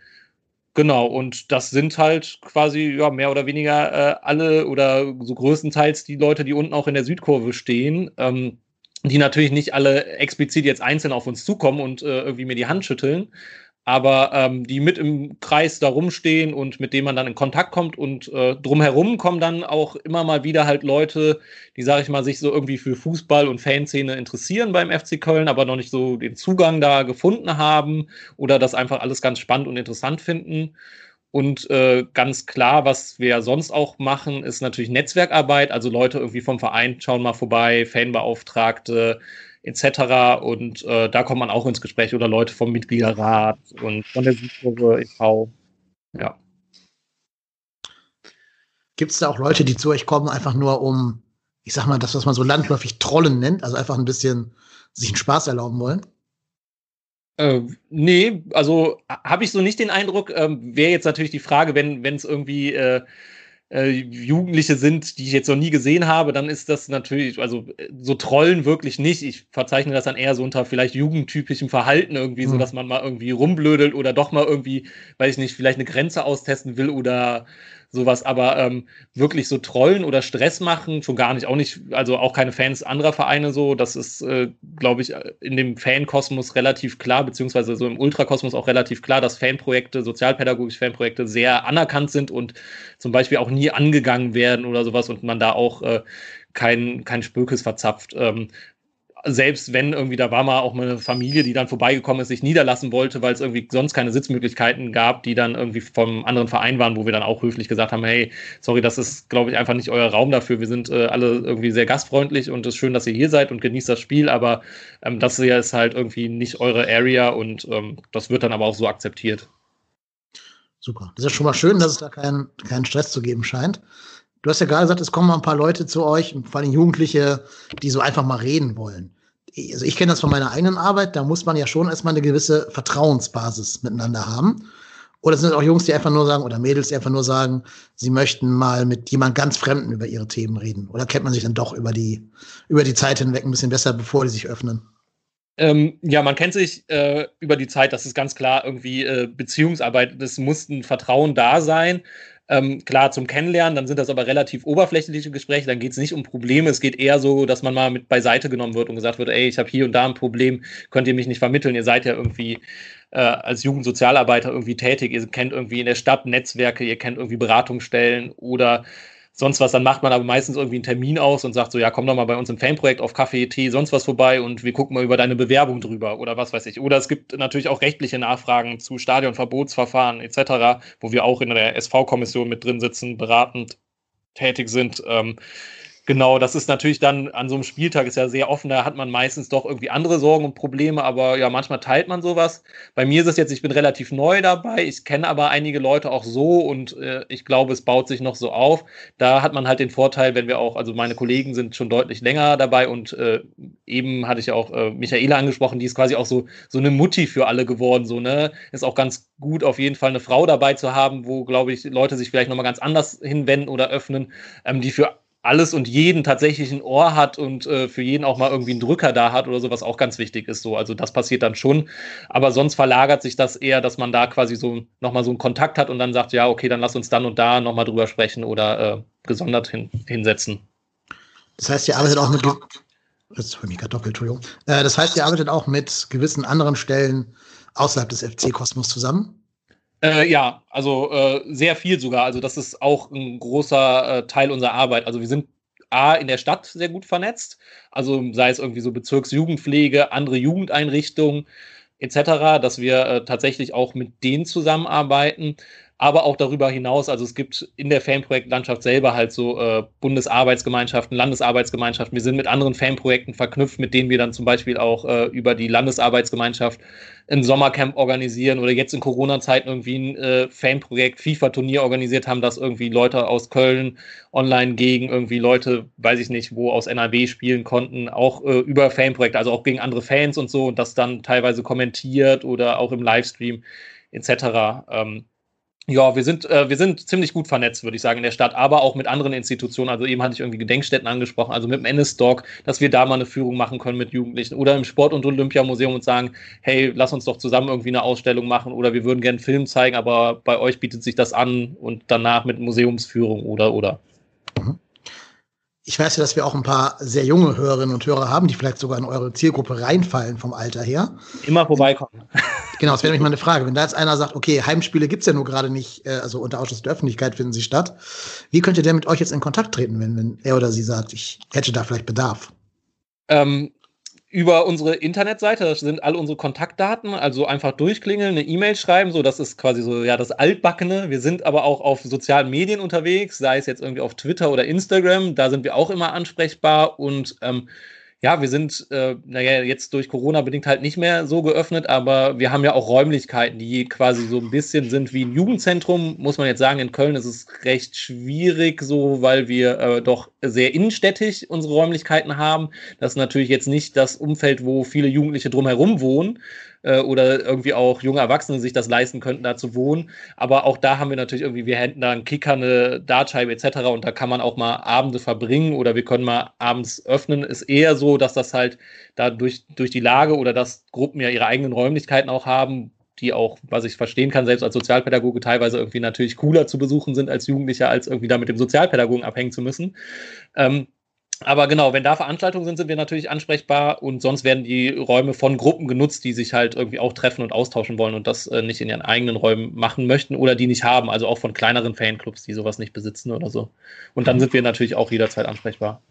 Genau, und das sind halt quasi ja, mehr oder weniger äh, alle oder so größtenteils die Leute, die unten auch in der Südkurve stehen, ähm, die natürlich nicht alle explizit jetzt einzeln auf uns zukommen und äh, irgendwie mir die Hand schütteln, aber ähm, die mit im Kreis da rumstehen und mit denen man dann in Kontakt kommt und äh, drumherum kommen dann auch immer mal wieder halt Leute, die, sage ich mal, sich so irgendwie für Fußball und Fanszene interessieren beim FC Köln, aber noch nicht so den Zugang da gefunden haben oder das einfach alles ganz spannend und interessant finden. Und äh, ganz klar, was wir sonst auch machen, ist natürlich Netzwerkarbeit. Also Leute irgendwie vom Verein schauen mal vorbei, Fanbeauftragte, etc. Und äh, da kommt man auch ins Gespräch oder Leute vom Mitgliederrat und von der Südkurve e.V. Ja. Gibt es da auch Leute, die zu euch kommen, einfach nur um, ich sag mal, das, was man so landläufig Trollen nennt, also einfach ein bisschen sich einen Spaß erlauben wollen? Äh, nee, also habe ich so nicht den Eindruck. Ähm, Wäre jetzt natürlich die Frage, wenn es irgendwie äh, äh, Jugendliche sind, die ich jetzt noch nie gesehen habe, dann ist das natürlich, also so Trollen wirklich nicht. Ich verzeichne das dann eher so unter vielleicht jugendtypischem Verhalten irgendwie, mhm. so dass man mal irgendwie rumblödelt oder doch mal irgendwie, weiß ich nicht, vielleicht eine Grenze austesten will oder sowas, aber ähm, wirklich so trollen oder Stress machen, schon gar nicht, auch nicht, also auch keine Fans anderer Vereine so, das ist, äh, glaube ich, in dem Fankosmos relativ klar, beziehungsweise so im Ultrakosmos auch relativ klar, dass Fanprojekte, sozialpädagogische Fanprojekte sehr anerkannt sind und zum Beispiel auch nie angegangen werden oder sowas und man da auch äh, kein, kein Spökes verzapft. Ähm, selbst wenn irgendwie, da war mal auch mal eine Familie, die dann vorbeigekommen ist, sich niederlassen wollte, weil es irgendwie sonst keine Sitzmöglichkeiten gab, die dann irgendwie vom anderen Verein waren, wo wir dann auch höflich gesagt haben, hey, sorry, das ist, glaube ich, einfach nicht euer Raum dafür. Wir sind äh, alle irgendwie sehr gastfreundlich und es ist schön, dass ihr hier seid und genießt das Spiel, aber ähm, das hier ist halt irgendwie nicht eure Area und ähm, das wird dann aber auch so akzeptiert. Super. Das ist ja schon mal schön, dass es da keinen keinen Stress zu geben scheint. Du hast ja gerade gesagt, es kommen mal ein paar Leute zu euch, vor allem Jugendliche, die so einfach mal reden wollen. Also ich kenne das von meiner eigenen Arbeit, da muss man ja schon erstmal eine gewisse Vertrauensbasis miteinander haben. Oder sind es auch Jungs, die einfach nur sagen, oder Mädels, die einfach nur sagen, sie möchten mal mit jemand ganz Fremden über ihre Themen reden? Oder kennt man sich dann doch über die, über die Zeit hinweg ein bisschen besser, bevor die sich öffnen? Ähm, ja, man kennt sich äh, über die Zeit, das ist ganz klar irgendwie äh, Beziehungsarbeit, es muss ein Vertrauen da sein. Ähm, klar, zum Kennenlernen, dann sind das aber relativ oberflächliche Gespräche, dann geht es nicht um Probleme, es geht eher so, dass man mal mit beiseite genommen wird und gesagt wird, ey, ich habe hier und da ein Problem, könnt ihr mich nicht vermitteln, ihr seid ja irgendwie äh, als Jugendsozialarbeiter irgendwie tätig, ihr kennt irgendwie in der Stadt Netzwerke, ihr kennt irgendwie Beratungsstellen oder sonst was, dann macht man aber meistens irgendwie einen Termin aus und sagt so, ja, komm doch mal bei uns im Fanprojekt auf Kaffee, Tee, sonst was vorbei und wir gucken mal über deine Bewerbung drüber oder was weiß ich. Oder es gibt natürlich auch rechtliche Nachfragen zu Stadionverbotsverfahren etc., wo wir auch in der SV-Kommission mit drin sitzen, beratend tätig sind. Ähm, Genau, das ist natürlich dann an so einem Spieltag ist ja sehr offen, da hat man meistens doch irgendwie andere Sorgen und Probleme, aber ja, manchmal teilt man sowas. Bei mir ist es jetzt, ich bin relativ neu dabei, ich kenne aber einige Leute auch so und äh, ich glaube, es baut sich noch so auf. Da hat man halt den Vorteil, wenn wir auch, also meine Kollegen sind schon deutlich länger dabei und äh, eben hatte ich ja auch äh, Michaela angesprochen, die ist quasi auch so, so eine Mutti für alle geworden, so, ne? Ist auch ganz gut, auf jeden Fall eine Frau dabei zu haben, wo, glaube ich, Leute sich vielleicht nochmal ganz anders hinwenden oder öffnen, ähm, die für alles und jeden tatsächlich ein Ohr hat und äh, für jeden auch mal irgendwie einen Drücker da hat oder so, was auch ganz wichtig ist. So, also das passiert dann schon. Aber sonst verlagert sich das eher, dass man da quasi so nochmal so einen Kontakt hat und dann sagt, ja, okay, dann lass uns dann und da nochmal drüber sprechen oder äh, gesondert hin, hinsetzen. Das heißt, ihr arbeitet auch mit. Das ist gerade doppelt, Entschuldigung. Äh, das heißt, ihr arbeitet auch mit gewissen anderen Stellen außerhalb des FC-Kosmos zusammen? Äh, ja, also äh, sehr viel sogar. Also das ist auch ein großer äh, Teil unserer Arbeit. Also wir sind A in der Stadt sehr gut vernetzt, also sei es irgendwie so Bezirksjugendpflege, andere Jugendeinrichtungen etc., dass wir äh, tatsächlich auch mit denen zusammenarbeiten aber auch darüber hinaus, also es gibt in der Fanprojektlandschaft selber halt so äh, Bundesarbeitsgemeinschaften, Landesarbeitsgemeinschaften. Wir sind mit anderen Fanprojekten verknüpft, mit denen wir dann zum Beispiel auch äh, über die Landesarbeitsgemeinschaft ein Sommercamp organisieren oder jetzt in Corona-Zeiten irgendwie ein äh, Fanprojekt, FIFA-Turnier organisiert haben, dass irgendwie Leute aus Köln online gegen irgendwie Leute, weiß ich nicht, wo aus NRW spielen konnten, auch äh, über Fanprojekte, also auch gegen andere Fans und so und das dann teilweise kommentiert oder auch im Livestream etc. Ähm, ja, wir sind, äh, wir sind ziemlich gut vernetzt, würde ich sagen, in der Stadt, aber auch mit anderen Institutionen. Also eben hatte ich irgendwie Gedenkstätten angesprochen, also mit dem NS-Doc, dass wir da mal eine Führung machen können mit Jugendlichen oder im Sport- und Olympiamuseum und sagen, hey, lass uns doch zusammen irgendwie eine Ausstellung machen oder wir würden gerne einen Film zeigen, aber bei euch bietet sich das an und danach mit Museumsführung oder oder. Mhm. Ich weiß ja, dass wir auch ein paar sehr junge Hörerinnen und Hörer haben, die vielleicht sogar in eure Zielgruppe reinfallen vom Alter her. Immer vorbeikommen. <laughs> Genau, das wäre nämlich mal eine Frage. Wenn da jetzt einer sagt, okay, Heimspiele gibt's ja nur gerade nicht, äh, also unter Ausschluss der Öffentlichkeit finden sie statt. Wie könnte der mit euch jetzt in Kontakt treten, wenn, wenn er oder sie sagt, ich hätte da vielleicht Bedarf? Ähm, über unsere Internetseite, das sind all unsere Kontaktdaten, also einfach durchklingeln, eine E-Mail schreiben, so das ist quasi so ja das altbackene. Wir sind aber auch auf sozialen Medien unterwegs, sei es jetzt irgendwie auf Twitter oder Instagram, da sind wir auch immer ansprechbar und ähm, ja, wir sind, äh, naja, jetzt durch Corona bedingt halt nicht mehr so geöffnet, aber wir haben ja auch Räumlichkeiten, die quasi so ein bisschen sind wie ein Jugendzentrum, muss man jetzt sagen. In Köln ist es recht schwierig, so, weil wir äh, doch sehr innenstädtisch unsere Räumlichkeiten haben. Das ist natürlich jetzt nicht das Umfeld, wo viele Jugendliche drumherum wohnen. Äh, oder irgendwie auch junge Erwachsene sich das leisten könnten, da zu wohnen. Aber auch da haben wir natürlich irgendwie, wir hätten da einen Kicker, eine Dartscheibe etc. und da kann man auch mal Abende verbringen oder wir können mal abends öffnen. Ist eher so, dass das halt da durch, durch die Lage oder dass Gruppen ja ihre eigenen Räumlichkeiten auch haben, die auch, was ich verstehen kann, selbst als Sozialpädagoge teilweise irgendwie natürlich cooler zu besuchen sind als Jugendlicher, als irgendwie da mit dem Sozialpädagogen abhängen zu müssen. Ähm, aber genau, wenn da Veranstaltungen sind, sind wir natürlich ansprechbar und sonst werden die Räume von Gruppen genutzt, die sich halt irgendwie auch treffen und austauschen wollen und das äh, nicht in ihren eigenen Räumen machen möchten oder die nicht haben, also auch von kleineren Fanclubs, die sowas nicht besitzen oder so. Und dann sind wir natürlich auch jederzeit ansprechbar.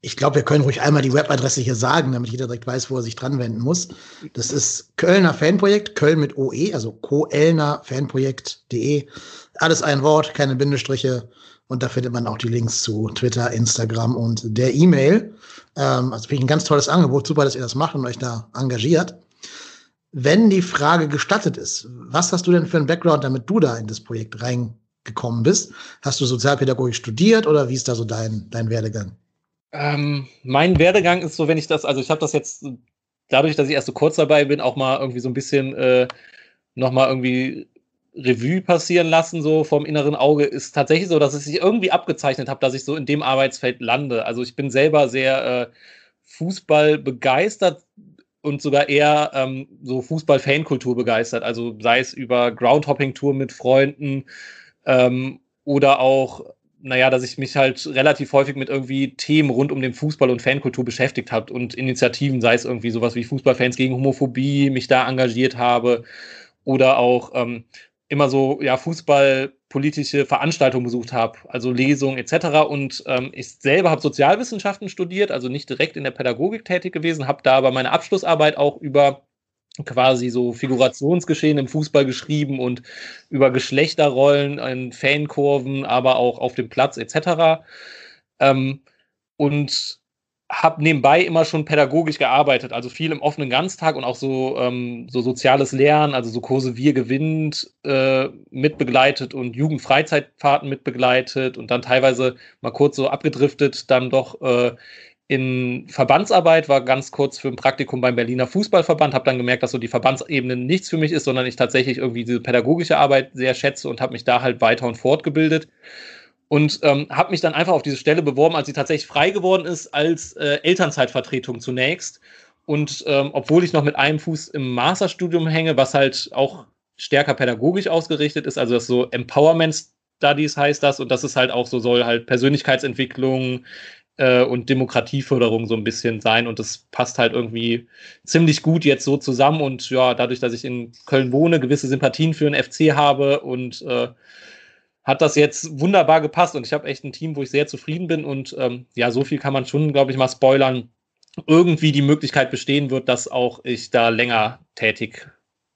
Ich glaube, wir können ruhig einmal die Webadresse hier sagen, damit jeder direkt weiß, wo er sich dran wenden muss. Das ist Kölner Fanprojekt, Köln mit OE, also koelnerfanprojekt.de. Alles ein Wort, keine Bindestriche. Und da findet man auch die Links zu Twitter, Instagram und der E-Mail. Ähm, also finde ich ein ganz tolles Angebot. Super, dass ihr das macht und euch da engagiert. Wenn die Frage gestattet ist, was hast du denn für einen Background, damit du da in das Projekt reingekommen bist? Hast du Sozialpädagogik studiert oder wie ist da so dein, dein Werdegang? Ähm, mein Werdegang ist so, wenn ich das, also ich habe das jetzt dadurch, dass ich erst so kurz dabei bin, auch mal irgendwie so ein bisschen äh, nochmal irgendwie Revue passieren lassen, so vom inneren Auge, ist tatsächlich so, dass es sich irgendwie abgezeichnet habe, dass ich so in dem Arbeitsfeld lande. Also ich bin selber sehr äh, Fußball begeistert und sogar eher ähm, so Fußball-Fankultur begeistert. Also sei es über Groundhopping-Tour mit Freunden ähm, oder auch, naja, dass ich mich halt relativ häufig mit irgendwie Themen rund um den Fußball und Fankultur beschäftigt habe und Initiativen, sei es irgendwie sowas wie Fußballfans gegen Homophobie, mich da engagiert habe oder auch ähm, immer so ja fußballpolitische Veranstaltungen besucht habe, also Lesungen etc. Und ähm, ich selber habe Sozialwissenschaften studiert, also nicht direkt in der Pädagogik tätig gewesen, habe da aber meine Abschlussarbeit auch über quasi so Figurationsgeschehen im Fußball geschrieben und über Geschlechterrollen in Fankurven, aber auch auf dem Platz etc. Ähm, und habe nebenbei immer schon pädagogisch gearbeitet, also viel im offenen Ganztag und auch so, ähm, so soziales Lernen, also so Kurse Wir gewinnt äh, mitbegleitet und Jugendfreizeitfahrten mitbegleitet und dann teilweise mal kurz so abgedriftet, dann doch äh, in Verbandsarbeit, war ganz kurz für ein Praktikum beim Berliner Fußballverband, habe dann gemerkt, dass so die Verbandsebene nichts für mich ist, sondern ich tatsächlich irgendwie diese pädagogische Arbeit sehr schätze und habe mich da halt weiter und fortgebildet und ähm, habe mich dann einfach auf diese Stelle beworben, als sie tatsächlich frei geworden ist, als äh, Elternzeitvertretung zunächst. Und ähm, obwohl ich noch mit einem Fuß im Masterstudium hänge, was halt auch stärker pädagogisch ausgerichtet ist, also das so Empowerment Studies heißt das, und das ist halt auch so, soll halt Persönlichkeitsentwicklung äh, und Demokratieförderung so ein bisschen sein. Und das passt halt irgendwie ziemlich gut jetzt so zusammen. Und ja, dadurch, dass ich in Köln wohne, gewisse Sympathien für den FC habe und äh, hat das jetzt wunderbar gepasst und ich habe echt ein Team, wo ich sehr zufrieden bin und ähm, ja, so viel kann man schon, glaube ich, mal spoilern. Irgendwie die Möglichkeit bestehen wird, dass auch ich da länger tätig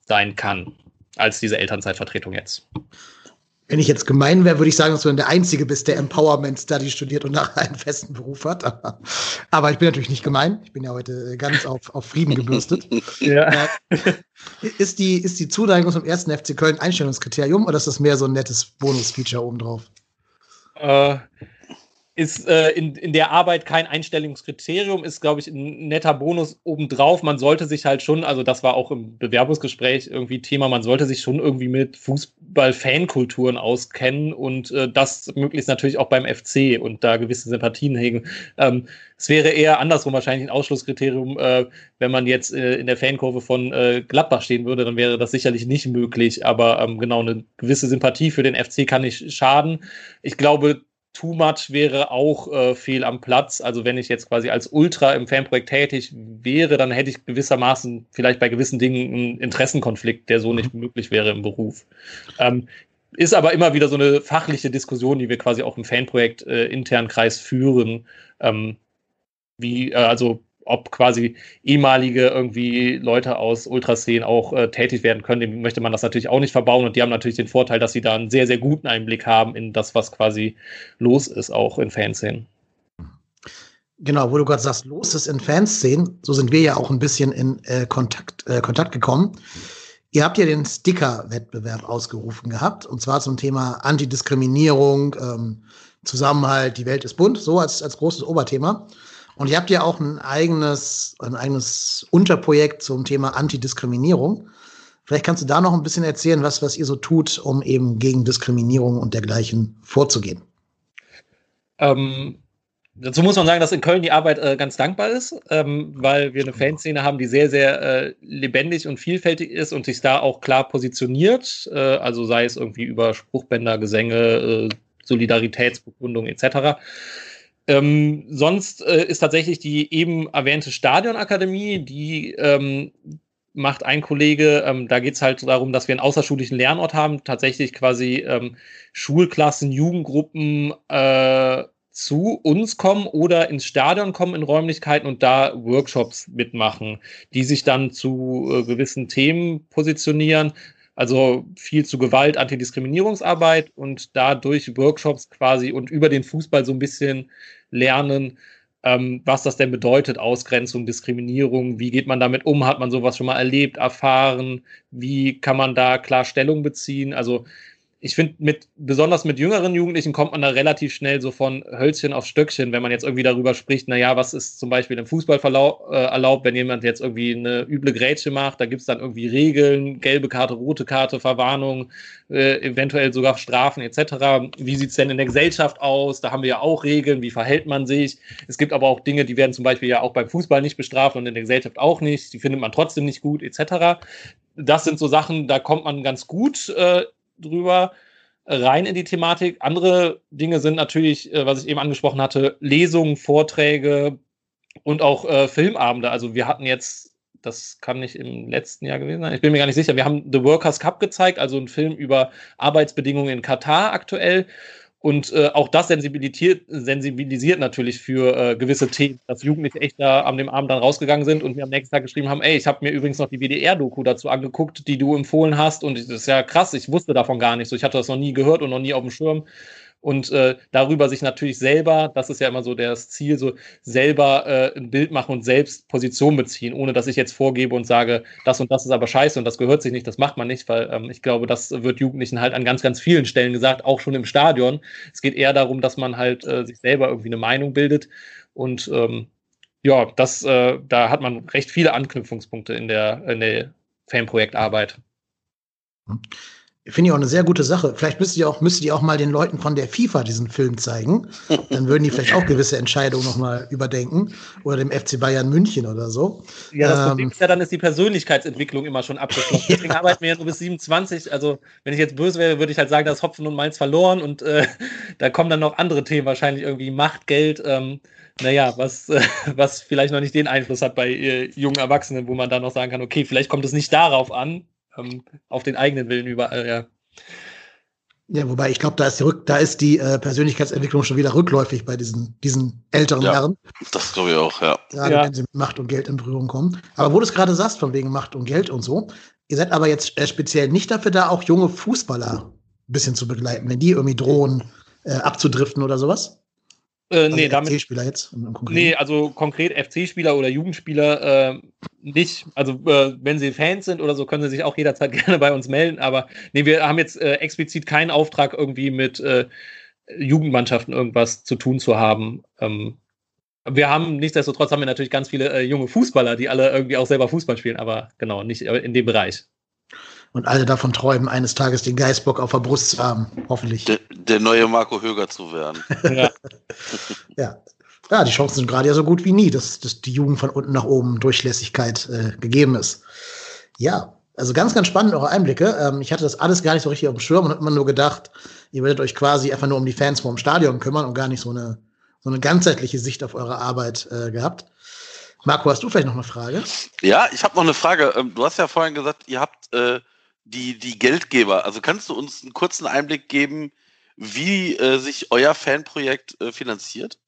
sein kann als diese Elternzeitvertretung jetzt. Wenn ich jetzt gemein wäre, würde ich sagen, dass du der Einzige bist, der Empowerment Study studiert und nachher einen festen Beruf hat. <laughs> Aber ich bin natürlich nicht gemein. Ich bin ja heute ganz auf, auf Frieden gebürstet. <laughs> ja. Ist die, ist die Zuneigung zum ersten FC Köln Einstellungskriterium oder ist das mehr so ein nettes Bonus-Feature obendrauf? Äh, ist äh, in, in der Arbeit kein Einstellungskriterium, ist, glaube ich, ein netter Bonus obendrauf. Man sollte sich halt schon, also das war auch im Bewerbungsgespräch irgendwie Thema, man sollte sich schon irgendwie mit Fußball-Fankulturen auskennen und äh, das möglichst natürlich auch beim FC und da gewisse Sympathien hegen. Ähm, es wäre eher andersrum wahrscheinlich ein Ausschlusskriterium, äh, wenn man jetzt äh, in der Fankurve von äh, Gladbach stehen würde, dann wäre das sicherlich nicht möglich. Aber ähm, genau, eine gewisse Sympathie für den FC kann nicht schaden. Ich glaube, too much wäre auch äh, fehl am Platz. Also wenn ich jetzt quasi als Ultra im Fanprojekt tätig wäre, dann hätte ich gewissermaßen vielleicht bei gewissen Dingen einen Interessenkonflikt, der so mhm. nicht möglich wäre im Beruf. Ähm, ist aber immer wieder so eine fachliche Diskussion, die wir quasi auch im Fanprojekt äh, internen Kreis führen. Ähm, wie, äh, also ob quasi ehemalige irgendwie Leute aus Ultraszenen auch äh, tätig werden können, dem möchte man das natürlich auch nicht verbauen und die haben natürlich den Vorteil, dass sie da einen sehr, sehr guten Einblick haben in das, was quasi los ist, auch in Fanszenen. Genau, wo du gerade sagst, los ist in Fanszenen, so sind wir ja auch ein bisschen in äh, Kontakt, äh, Kontakt gekommen. Ihr habt ja den Sticker-Wettbewerb ausgerufen gehabt, und zwar zum Thema Antidiskriminierung, ähm, Zusammenhalt, die Welt ist bunt, so als, als großes Oberthema. Und ihr habt ja auch ein eigenes, ein eigenes Unterprojekt zum Thema Antidiskriminierung. Vielleicht kannst du da noch ein bisschen erzählen, was, was ihr so tut, um eben gegen Diskriminierung und dergleichen vorzugehen. Ähm, dazu muss man sagen, dass in Köln die Arbeit äh, ganz dankbar ist, ähm, weil wir eine Fanszene haben, die sehr, sehr äh, lebendig und vielfältig ist und sich da auch klar positioniert. Äh, also sei es irgendwie über Spruchbänder, Gesänge, äh, Solidaritätsbekundung etc. Ähm, sonst äh, ist tatsächlich die eben erwähnte Stadionakademie, die ähm, macht ein Kollege, ähm, da geht es halt darum, dass wir einen außerschulischen Lernort haben, tatsächlich quasi ähm, Schulklassen, Jugendgruppen äh, zu uns kommen oder ins Stadion kommen in Räumlichkeiten und da Workshops mitmachen, die sich dann zu äh, gewissen Themen positionieren. Also viel zu Gewalt, Antidiskriminierungsarbeit und dadurch Workshops quasi und über den Fußball so ein bisschen lernen, ähm, was das denn bedeutet, Ausgrenzung, Diskriminierung, wie geht man damit um, hat man sowas schon mal erlebt, erfahren, wie kann man da klar Stellung beziehen. Also ich finde, mit, besonders mit jüngeren Jugendlichen kommt man da relativ schnell so von Hölzchen auf Stöckchen, wenn man jetzt irgendwie darüber spricht, naja, was ist zum Beispiel im Fußball äh, erlaubt, wenn jemand jetzt irgendwie eine üble Grätsche macht, da gibt es dann irgendwie Regeln, gelbe Karte, rote Karte, Verwarnung, äh, eventuell sogar Strafen etc. Wie sieht es denn in der Gesellschaft aus? Da haben wir ja auch Regeln, wie verhält man sich? Es gibt aber auch Dinge, die werden zum Beispiel ja auch beim Fußball nicht bestraft und in der Gesellschaft auch nicht, die findet man trotzdem nicht gut etc. Das sind so Sachen, da kommt man ganz gut äh, drüber rein in die Thematik. Andere Dinge sind natürlich, äh, was ich eben angesprochen hatte, Lesungen, Vorträge und auch äh, Filmabende. Also wir hatten jetzt, das kann nicht im letzten Jahr gewesen sein, ich bin mir gar nicht sicher, wir haben The Workers Cup gezeigt, also einen Film über Arbeitsbedingungen in Katar aktuell. Und äh, auch das sensibilisiert, sensibilisiert natürlich für äh, gewisse Themen, dass Jugendliche echt da am dem Abend dann rausgegangen sind und mir am nächsten Tag geschrieben haben, ey, ich habe mir übrigens noch die WDR-Doku dazu angeguckt, die du empfohlen hast. Und das ist ja krass, ich wusste davon gar nicht so. Ich hatte das noch nie gehört und noch nie auf dem Schirm und äh, darüber sich natürlich selber, das ist ja immer so das Ziel, so selber äh, ein Bild machen und selbst Position beziehen, ohne dass ich jetzt vorgebe und sage, das und das ist aber scheiße und das gehört sich nicht, das macht man nicht, weil ähm, ich glaube, das wird Jugendlichen halt an ganz, ganz vielen Stellen gesagt, auch schon im Stadion. Es geht eher darum, dass man halt äh, sich selber irgendwie eine Meinung bildet und ähm, ja, das, äh, da hat man recht viele Anknüpfungspunkte in der, in der Fanprojektarbeit. Hm. Finde ich auch eine sehr gute Sache. Vielleicht müsst ihr auch, müsstet ihr auch mal den Leuten von der FIFA diesen Film zeigen. Dann würden die vielleicht auch gewisse Entscheidungen nochmal überdenken. Oder dem FC Bayern München oder so. Ja, das ähm, Problem ist ja, dann ist die Persönlichkeitsentwicklung immer schon abgeschlossen. <laughs> ja. Deswegen arbeiten wir ja nur bis 27. Also, wenn ich jetzt böse wäre, würde ich halt sagen, dass Hopfen und Mainz verloren. Und äh, <laughs> da kommen dann noch andere Themen, wahrscheinlich irgendwie Macht, Geld. Ähm, naja, was, äh, <laughs> was vielleicht noch nicht den Einfluss hat bei äh, jungen Erwachsenen, wo man dann noch sagen kann, okay, vielleicht kommt es nicht darauf an, ähm, auf den eigenen Willen überall, ja. Ja, wobei ich glaube, da ist die, Rück da ist die äh, Persönlichkeitsentwicklung schon wieder rückläufig bei diesen, diesen älteren ja, Herren. Das glaube ich auch, ja. Gerade ja. wenn sie mit Macht und Geld in Berührung kommen. Aber wo du es gerade sagst, von wegen Macht und Geld und so, ihr seid aber jetzt äh, speziell nicht dafür da, auch junge Fußballer ein bisschen zu begleiten, wenn die irgendwie drohen, äh, abzudriften oder sowas? Äh, also nee, damit. FC-Spieler jetzt? Nee, also konkret FC-Spieler oder Jugendspieler äh, nicht. Also, äh, wenn sie Fans sind oder so, können sie sich auch jederzeit <laughs> gerne bei uns melden. Aber nee, wir haben jetzt äh, explizit keinen Auftrag, irgendwie mit äh, Jugendmannschaften irgendwas zu tun zu haben. Ähm, wir haben nichtsdestotrotz haben wir natürlich ganz viele äh, junge Fußballer, die alle irgendwie auch selber Fußball spielen, aber genau, nicht in dem Bereich und alle davon träumen, eines Tages den Geistbock auf der Brust zu haben, hoffentlich. Der, der neue Marco Höger zu werden. <laughs> ja. <laughs> ja. ja. die Chancen sind gerade ja so gut wie nie, dass, dass die Jugend von unten nach oben Durchlässigkeit äh, gegeben ist. Ja, also ganz, ganz spannend eure Einblicke. Ähm, ich hatte das alles gar nicht so richtig auf dem Schirm und habe immer nur gedacht, ihr werdet euch quasi einfach nur um die Fans vor dem Stadion kümmern und gar nicht so eine, so eine ganzheitliche Sicht auf eure Arbeit äh, gehabt. Marco, hast du vielleicht noch eine Frage? Ja, ich habe noch eine Frage. Ähm, du hast ja vorhin gesagt, ihr habt äh, die, die Geldgeber. Also kannst du uns einen kurzen Einblick geben, wie äh, sich euer Fanprojekt äh, finanziert?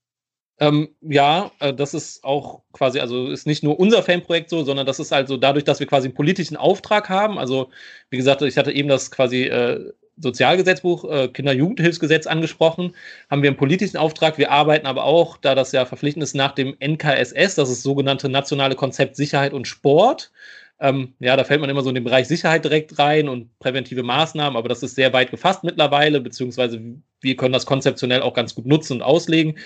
Ähm, ja, äh, das ist auch quasi, also ist nicht nur unser Fanprojekt so, sondern das ist also dadurch, dass wir quasi einen politischen Auftrag haben. Also, wie gesagt, ich hatte eben das quasi äh, Sozialgesetzbuch, äh, Kinder-Jugendhilfsgesetz angesprochen, haben wir einen politischen Auftrag. Wir arbeiten aber auch, da das ja verpflichtend ist, nach dem NKSS, das ist das sogenannte Nationale Konzept Sicherheit und Sport. Ähm, ja, da fällt man immer so in den Bereich Sicherheit direkt rein und präventive Maßnahmen, aber das ist sehr weit gefasst mittlerweile, beziehungsweise wir können das konzeptionell auch ganz gut nutzen und auslegen.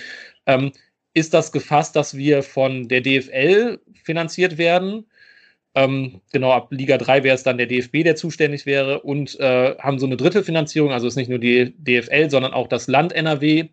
Ähm, ist das gefasst, dass wir von der DFL finanziert werden. Ähm, genau, ab Liga 3 wäre es dann der DFB, der zuständig wäre und äh, haben so eine dritte Finanzierung. Also ist nicht nur die DFL, sondern auch das Land NRW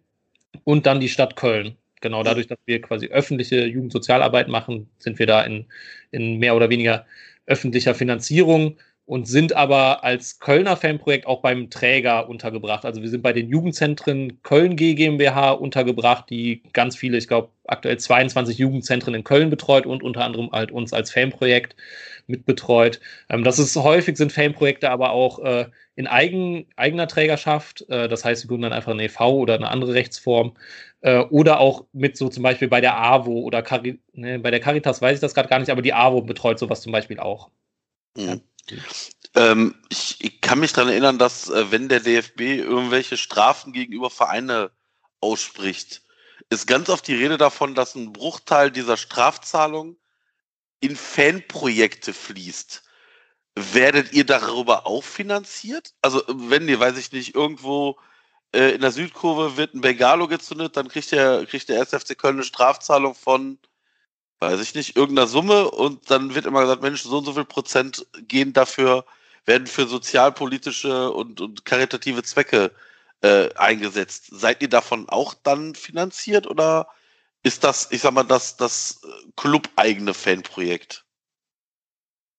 und dann die Stadt Köln. Genau, dadurch, dass wir quasi öffentliche Jugendsozialarbeit machen, sind wir da in, in mehr oder weniger öffentlicher Finanzierung und sind aber als Kölner Fanprojekt auch beim Träger untergebracht. Also wir sind bei den Jugendzentren Köln GmbH untergebracht, die ganz viele, ich glaube aktuell 22 Jugendzentren in Köln betreut und unter anderem halt uns als Fanprojekt mitbetreut. Ähm, das ist häufig sind Fanprojekte aber auch äh, in eigen, eigener Trägerschaft. Äh, das heißt, sie gründen dann einfach eine EV oder eine andere Rechtsform. Äh, oder auch mit so zum Beispiel bei der AWO oder Cari ne, bei der Caritas weiß ich das gerade gar nicht, aber die AWO betreut sowas zum Beispiel auch. Mhm. Ja. Ähm, ich, ich, kann mich daran erinnern, dass äh, wenn der DFB irgendwelche Strafen gegenüber Vereine ausspricht, ist ganz oft die Rede davon, dass ein Bruchteil dieser Strafzahlung in Fanprojekte fließt. Werdet ihr darüber auch finanziert? Also wenn ihr, weiß ich nicht, irgendwo äh, in der Südkurve wird ein Bengalo gezündet, dann kriegt der, kriegt der SFC Köln eine Strafzahlung von weiß ich nicht, irgendeiner Summe und dann wird immer gesagt, Mensch, so und so viel Prozent gehen dafür, werden für sozialpolitische und, und karitative Zwecke äh, eingesetzt. Seid ihr davon auch dann finanziert oder ist das, ich sag mal, das, das club-eigene Fanprojekt?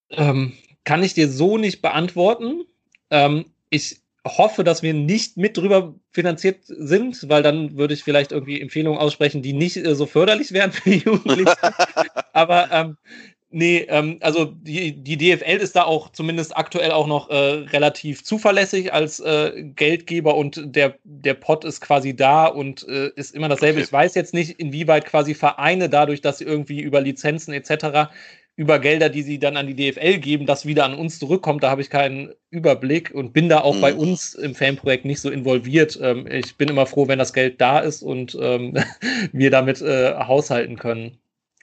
Ähm, kann ich dir so nicht beantworten. Ähm, ich hoffe, dass wir nicht mit drüber finanziert sind, weil dann würde ich vielleicht irgendwie Empfehlungen aussprechen, die nicht äh, so förderlich wären für die Jugendlichen. <laughs> Aber ähm, nee, ähm, also die, die DFL ist da auch zumindest aktuell auch noch äh, relativ zuverlässig als äh, Geldgeber und der, der Pot ist quasi da und äh, ist immer dasselbe. Okay. Ich weiß jetzt nicht, inwieweit quasi Vereine dadurch, dass sie irgendwie über Lizenzen etc über Gelder, die sie dann an die DFL geben, das wieder an uns zurückkommt. Da habe ich keinen Überblick und bin da auch mhm. bei uns im Fanprojekt nicht so involviert. Ähm, ich bin immer froh, wenn das Geld da ist und ähm, <laughs> wir damit äh, haushalten können.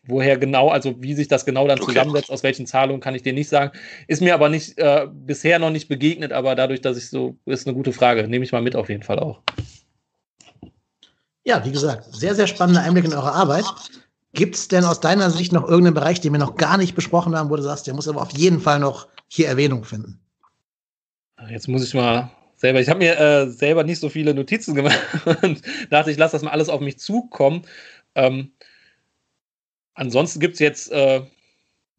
Woher genau, also wie sich das genau dann okay. zusammensetzt, aus welchen Zahlungen, kann ich dir nicht sagen. Ist mir aber nicht äh, bisher noch nicht begegnet, aber dadurch, dass ich so, ist eine gute Frage. Nehme ich mal mit auf jeden Fall auch. Ja, wie gesagt, sehr, sehr spannender Einblick in eure Arbeit. Gibt es denn aus deiner Sicht noch irgendeinen Bereich, den wir noch gar nicht besprochen haben, wo du sagst, der muss aber auf jeden Fall noch hier Erwähnung finden? Jetzt muss ich mal selber, ich habe mir äh, selber nicht so viele Notizen gemacht und dachte, ich lasse das mal alles auf mich zukommen. Ähm, ansonsten gibt es jetzt äh,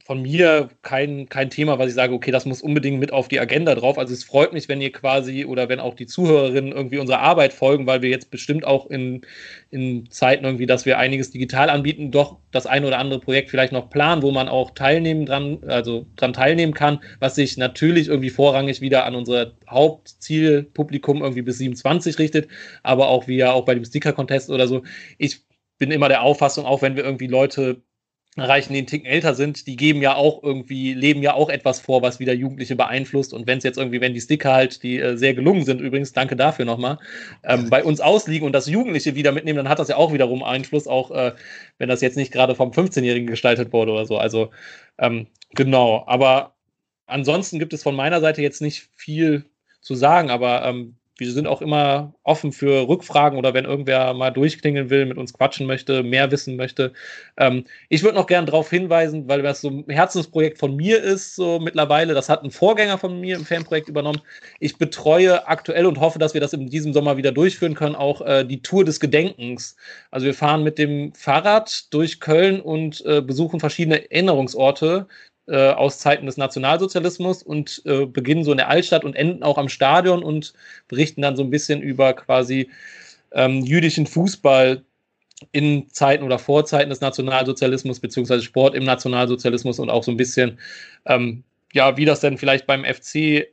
von mir kein, kein Thema, was ich sage, okay, das muss unbedingt mit auf die Agenda drauf. Also es freut mich, wenn ihr quasi oder wenn auch die Zuhörerinnen irgendwie unserer Arbeit folgen, weil wir jetzt bestimmt auch in, in Zeiten irgendwie, dass wir einiges digital anbieten, doch das eine oder andere Projekt vielleicht noch planen, wo man auch teilnehmen dran, also dran teilnehmen kann, was sich natürlich irgendwie vorrangig wieder an unser Hauptzielpublikum irgendwie bis 27 richtet, aber auch wie ja auch bei dem Sticker-Contest oder so. Ich bin immer der Auffassung, auch wenn wir irgendwie Leute erreichen, die einen Ticken älter sind, die geben ja auch irgendwie, leben ja auch etwas vor, was wieder Jugendliche beeinflusst. Und wenn es jetzt irgendwie, wenn die Sticker halt, die äh, sehr gelungen sind, übrigens, danke dafür nochmal, ähm, bei uns ausliegen und das Jugendliche wieder mitnehmen, dann hat das ja auch wiederum Einfluss, auch äh, wenn das jetzt nicht gerade vom 15-Jährigen gestaltet wurde oder so. Also ähm, genau, aber ansonsten gibt es von meiner Seite jetzt nicht viel zu sagen, aber ähm, wir sind auch immer offen für Rückfragen oder wenn irgendwer mal durchklingeln will, mit uns quatschen möchte, mehr wissen möchte. Ähm, ich würde noch gerne darauf hinweisen, weil das so ein Herzensprojekt von mir ist, so mittlerweile. Das hat ein Vorgänger von mir im Fanprojekt übernommen. Ich betreue aktuell und hoffe, dass wir das in diesem Sommer wieder durchführen können, auch äh, die Tour des Gedenkens. Also wir fahren mit dem Fahrrad durch Köln und äh, besuchen verschiedene Erinnerungsorte, äh, aus Zeiten des Nationalsozialismus und äh, beginnen so in der Altstadt und enden auch am Stadion und berichten dann so ein bisschen über quasi ähm, jüdischen Fußball in Zeiten oder Vorzeiten des Nationalsozialismus, beziehungsweise Sport im Nationalsozialismus und auch so ein bisschen, ähm, ja, wie das denn vielleicht beim FC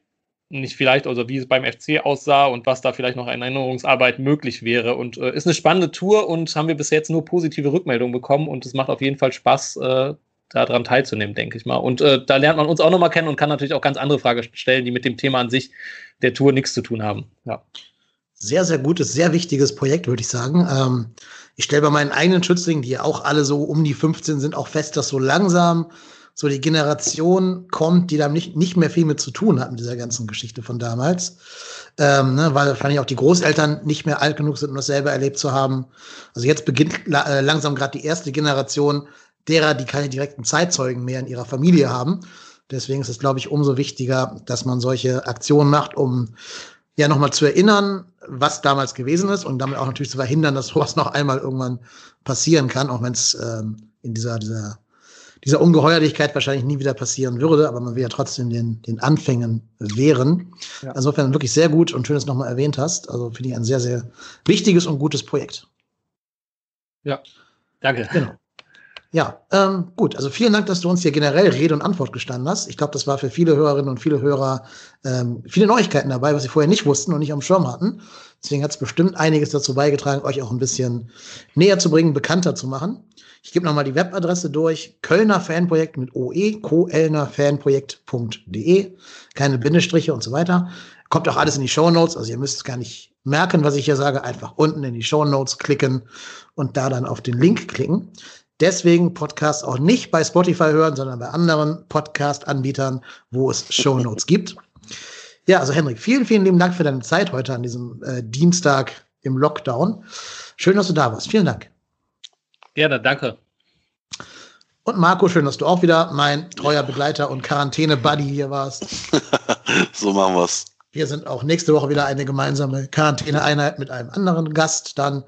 nicht vielleicht, also wie es beim FC aussah und was da vielleicht noch an Erinnerungsarbeit möglich wäre. Und äh, ist eine spannende Tour und haben wir bis jetzt nur positive Rückmeldungen bekommen und es macht auf jeden Fall Spaß, äh, daran teilzunehmen, denke ich mal. Und äh, da lernt man uns auch nochmal kennen und kann natürlich auch ganz andere Fragen stellen, die mit dem Thema an sich der Tour nichts zu tun haben. Ja. Sehr, sehr gutes, sehr wichtiges Projekt, würde ich sagen. Ähm, ich stelle bei meinen eigenen Schützlingen, die ja auch alle so um die 15 sind, auch fest, dass so langsam so die Generation kommt, die da nicht, nicht mehr viel mit zu tun hat mit dieser ganzen Geschichte von damals. Ähm, ne, weil wahrscheinlich auch die Großeltern nicht mehr alt genug sind, um das selber erlebt zu haben. Also jetzt beginnt la äh, langsam gerade die erste Generation derer, die keine direkten Zeitzeugen mehr in ihrer Familie haben. Deswegen ist es, glaube ich, umso wichtiger, dass man solche Aktionen macht, um ja nochmal zu erinnern, was damals gewesen ist und damit auch natürlich zu verhindern, dass sowas noch einmal irgendwann passieren kann, auch wenn es ähm, in dieser, dieser, dieser Ungeheuerlichkeit wahrscheinlich nie wieder passieren würde, aber man will ja trotzdem den, den Anfängen wehren. Ja. Insofern wirklich sehr gut und schön, dass du nochmal erwähnt hast. Also finde ich ein sehr, sehr wichtiges und gutes Projekt. Ja, danke. Genau. Ja, ähm, gut. Also vielen Dank, dass du uns hier generell Rede und Antwort gestanden hast. Ich glaube, das war für viele Hörerinnen und viele Hörer ähm, viele Neuigkeiten dabei, was sie vorher nicht wussten und nicht am Schirm hatten. Deswegen hat es bestimmt einiges dazu beigetragen, euch auch ein bisschen näher zu bringen, bekannter zu machen. Ich gebe nochmal die Webadresse durch. Kölner Fanprojekt mit OE, koelnerfanprojekt.de. Keine Bindestriche und so weiter. Kommt auch alles in die Show Notes. Also ihr müsst es gar nicht merken, was ich hier sage. Einfach unten in die Show Notes klicken und da dann auf den Link klicken. Deswegen Podcast auch nicht bei Spotify hören, sondern bei anderen Podcast-Anbietern, wo es Shownotes gibt. Ja, also Henrik, vielen, vielen lieben Dank für deine Zeit heute an diesem äh, Dienstag im Lockdown. Schön, dass du da warst. Vielen Dank. Gerne, danke. Und Marco, schön, dass du auch wieder mein treuer Begleiter und Quarantäne-Buddy hier warst. <laughs> so machen wir's. Wir sind auch nächste Woche wieder eine gemeinsame Quarantäne-Einheit mit einem anderen Gast. Dann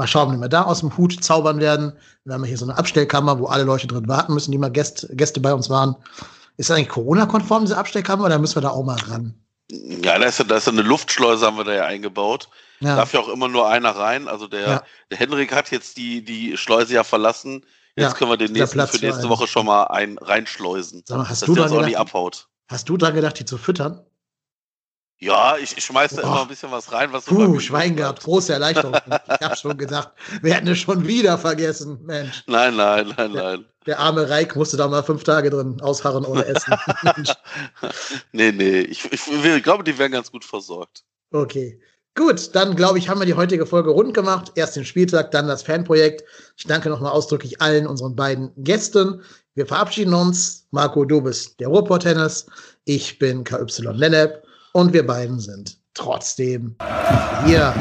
Mal schauen, wie wir da aus dem Hut zaubern werden. Wir haben hier so eine Abstellkammer, wo alle Leute drin warten müssen, die mal Gäste, Gäste bei uns waren. Ist das eigentlich Corona-konform, diese Abstellkammer, oder müssen wir da auch mal ran? Ja, da ist, ja, da ist eine Luftschleuse, haben wir da ja eingebaut. Ja. Darf ja auch immer nur einer rein. Also der, ja. der Henrik hat jetzt die, die Schleuse ja verlassen. Jetzt ja, können wir den nächsten für nächste Woche schon mal ein, reinschleusen. Mal, hast dass du der auch nicht abhaut. Hast du dran gedacht, die zu füttern? Ja, ich, ich schmeiß da immer ein bisschen was rein, was so Puh, Schwein gehabt, große Erleichterung. <laughs> ich habe schon gedacht, wir hätten es schon wieder vergessen, Mensch. Nein, nein, nein, der, nein. Der arme Reik musste da mal fünf Tage drin ausharren ohne <laughs> Essen. nee, nee, ich, ich, ich glaube, die werden ganz gut versorgt. Okay. Gut, dann glaube ich, haben wir die heutige Folge rund gemacht. Erst den Spieltag, dann das Fanprojekt. Ich danke nochmal ausdrücklich allen unseren beiden Gästen. Wir verabschieden uns. Marco, du bist der Ruhrport-Tennis. Ich bin KY Lennep und wir beiden sind trotzdem hier.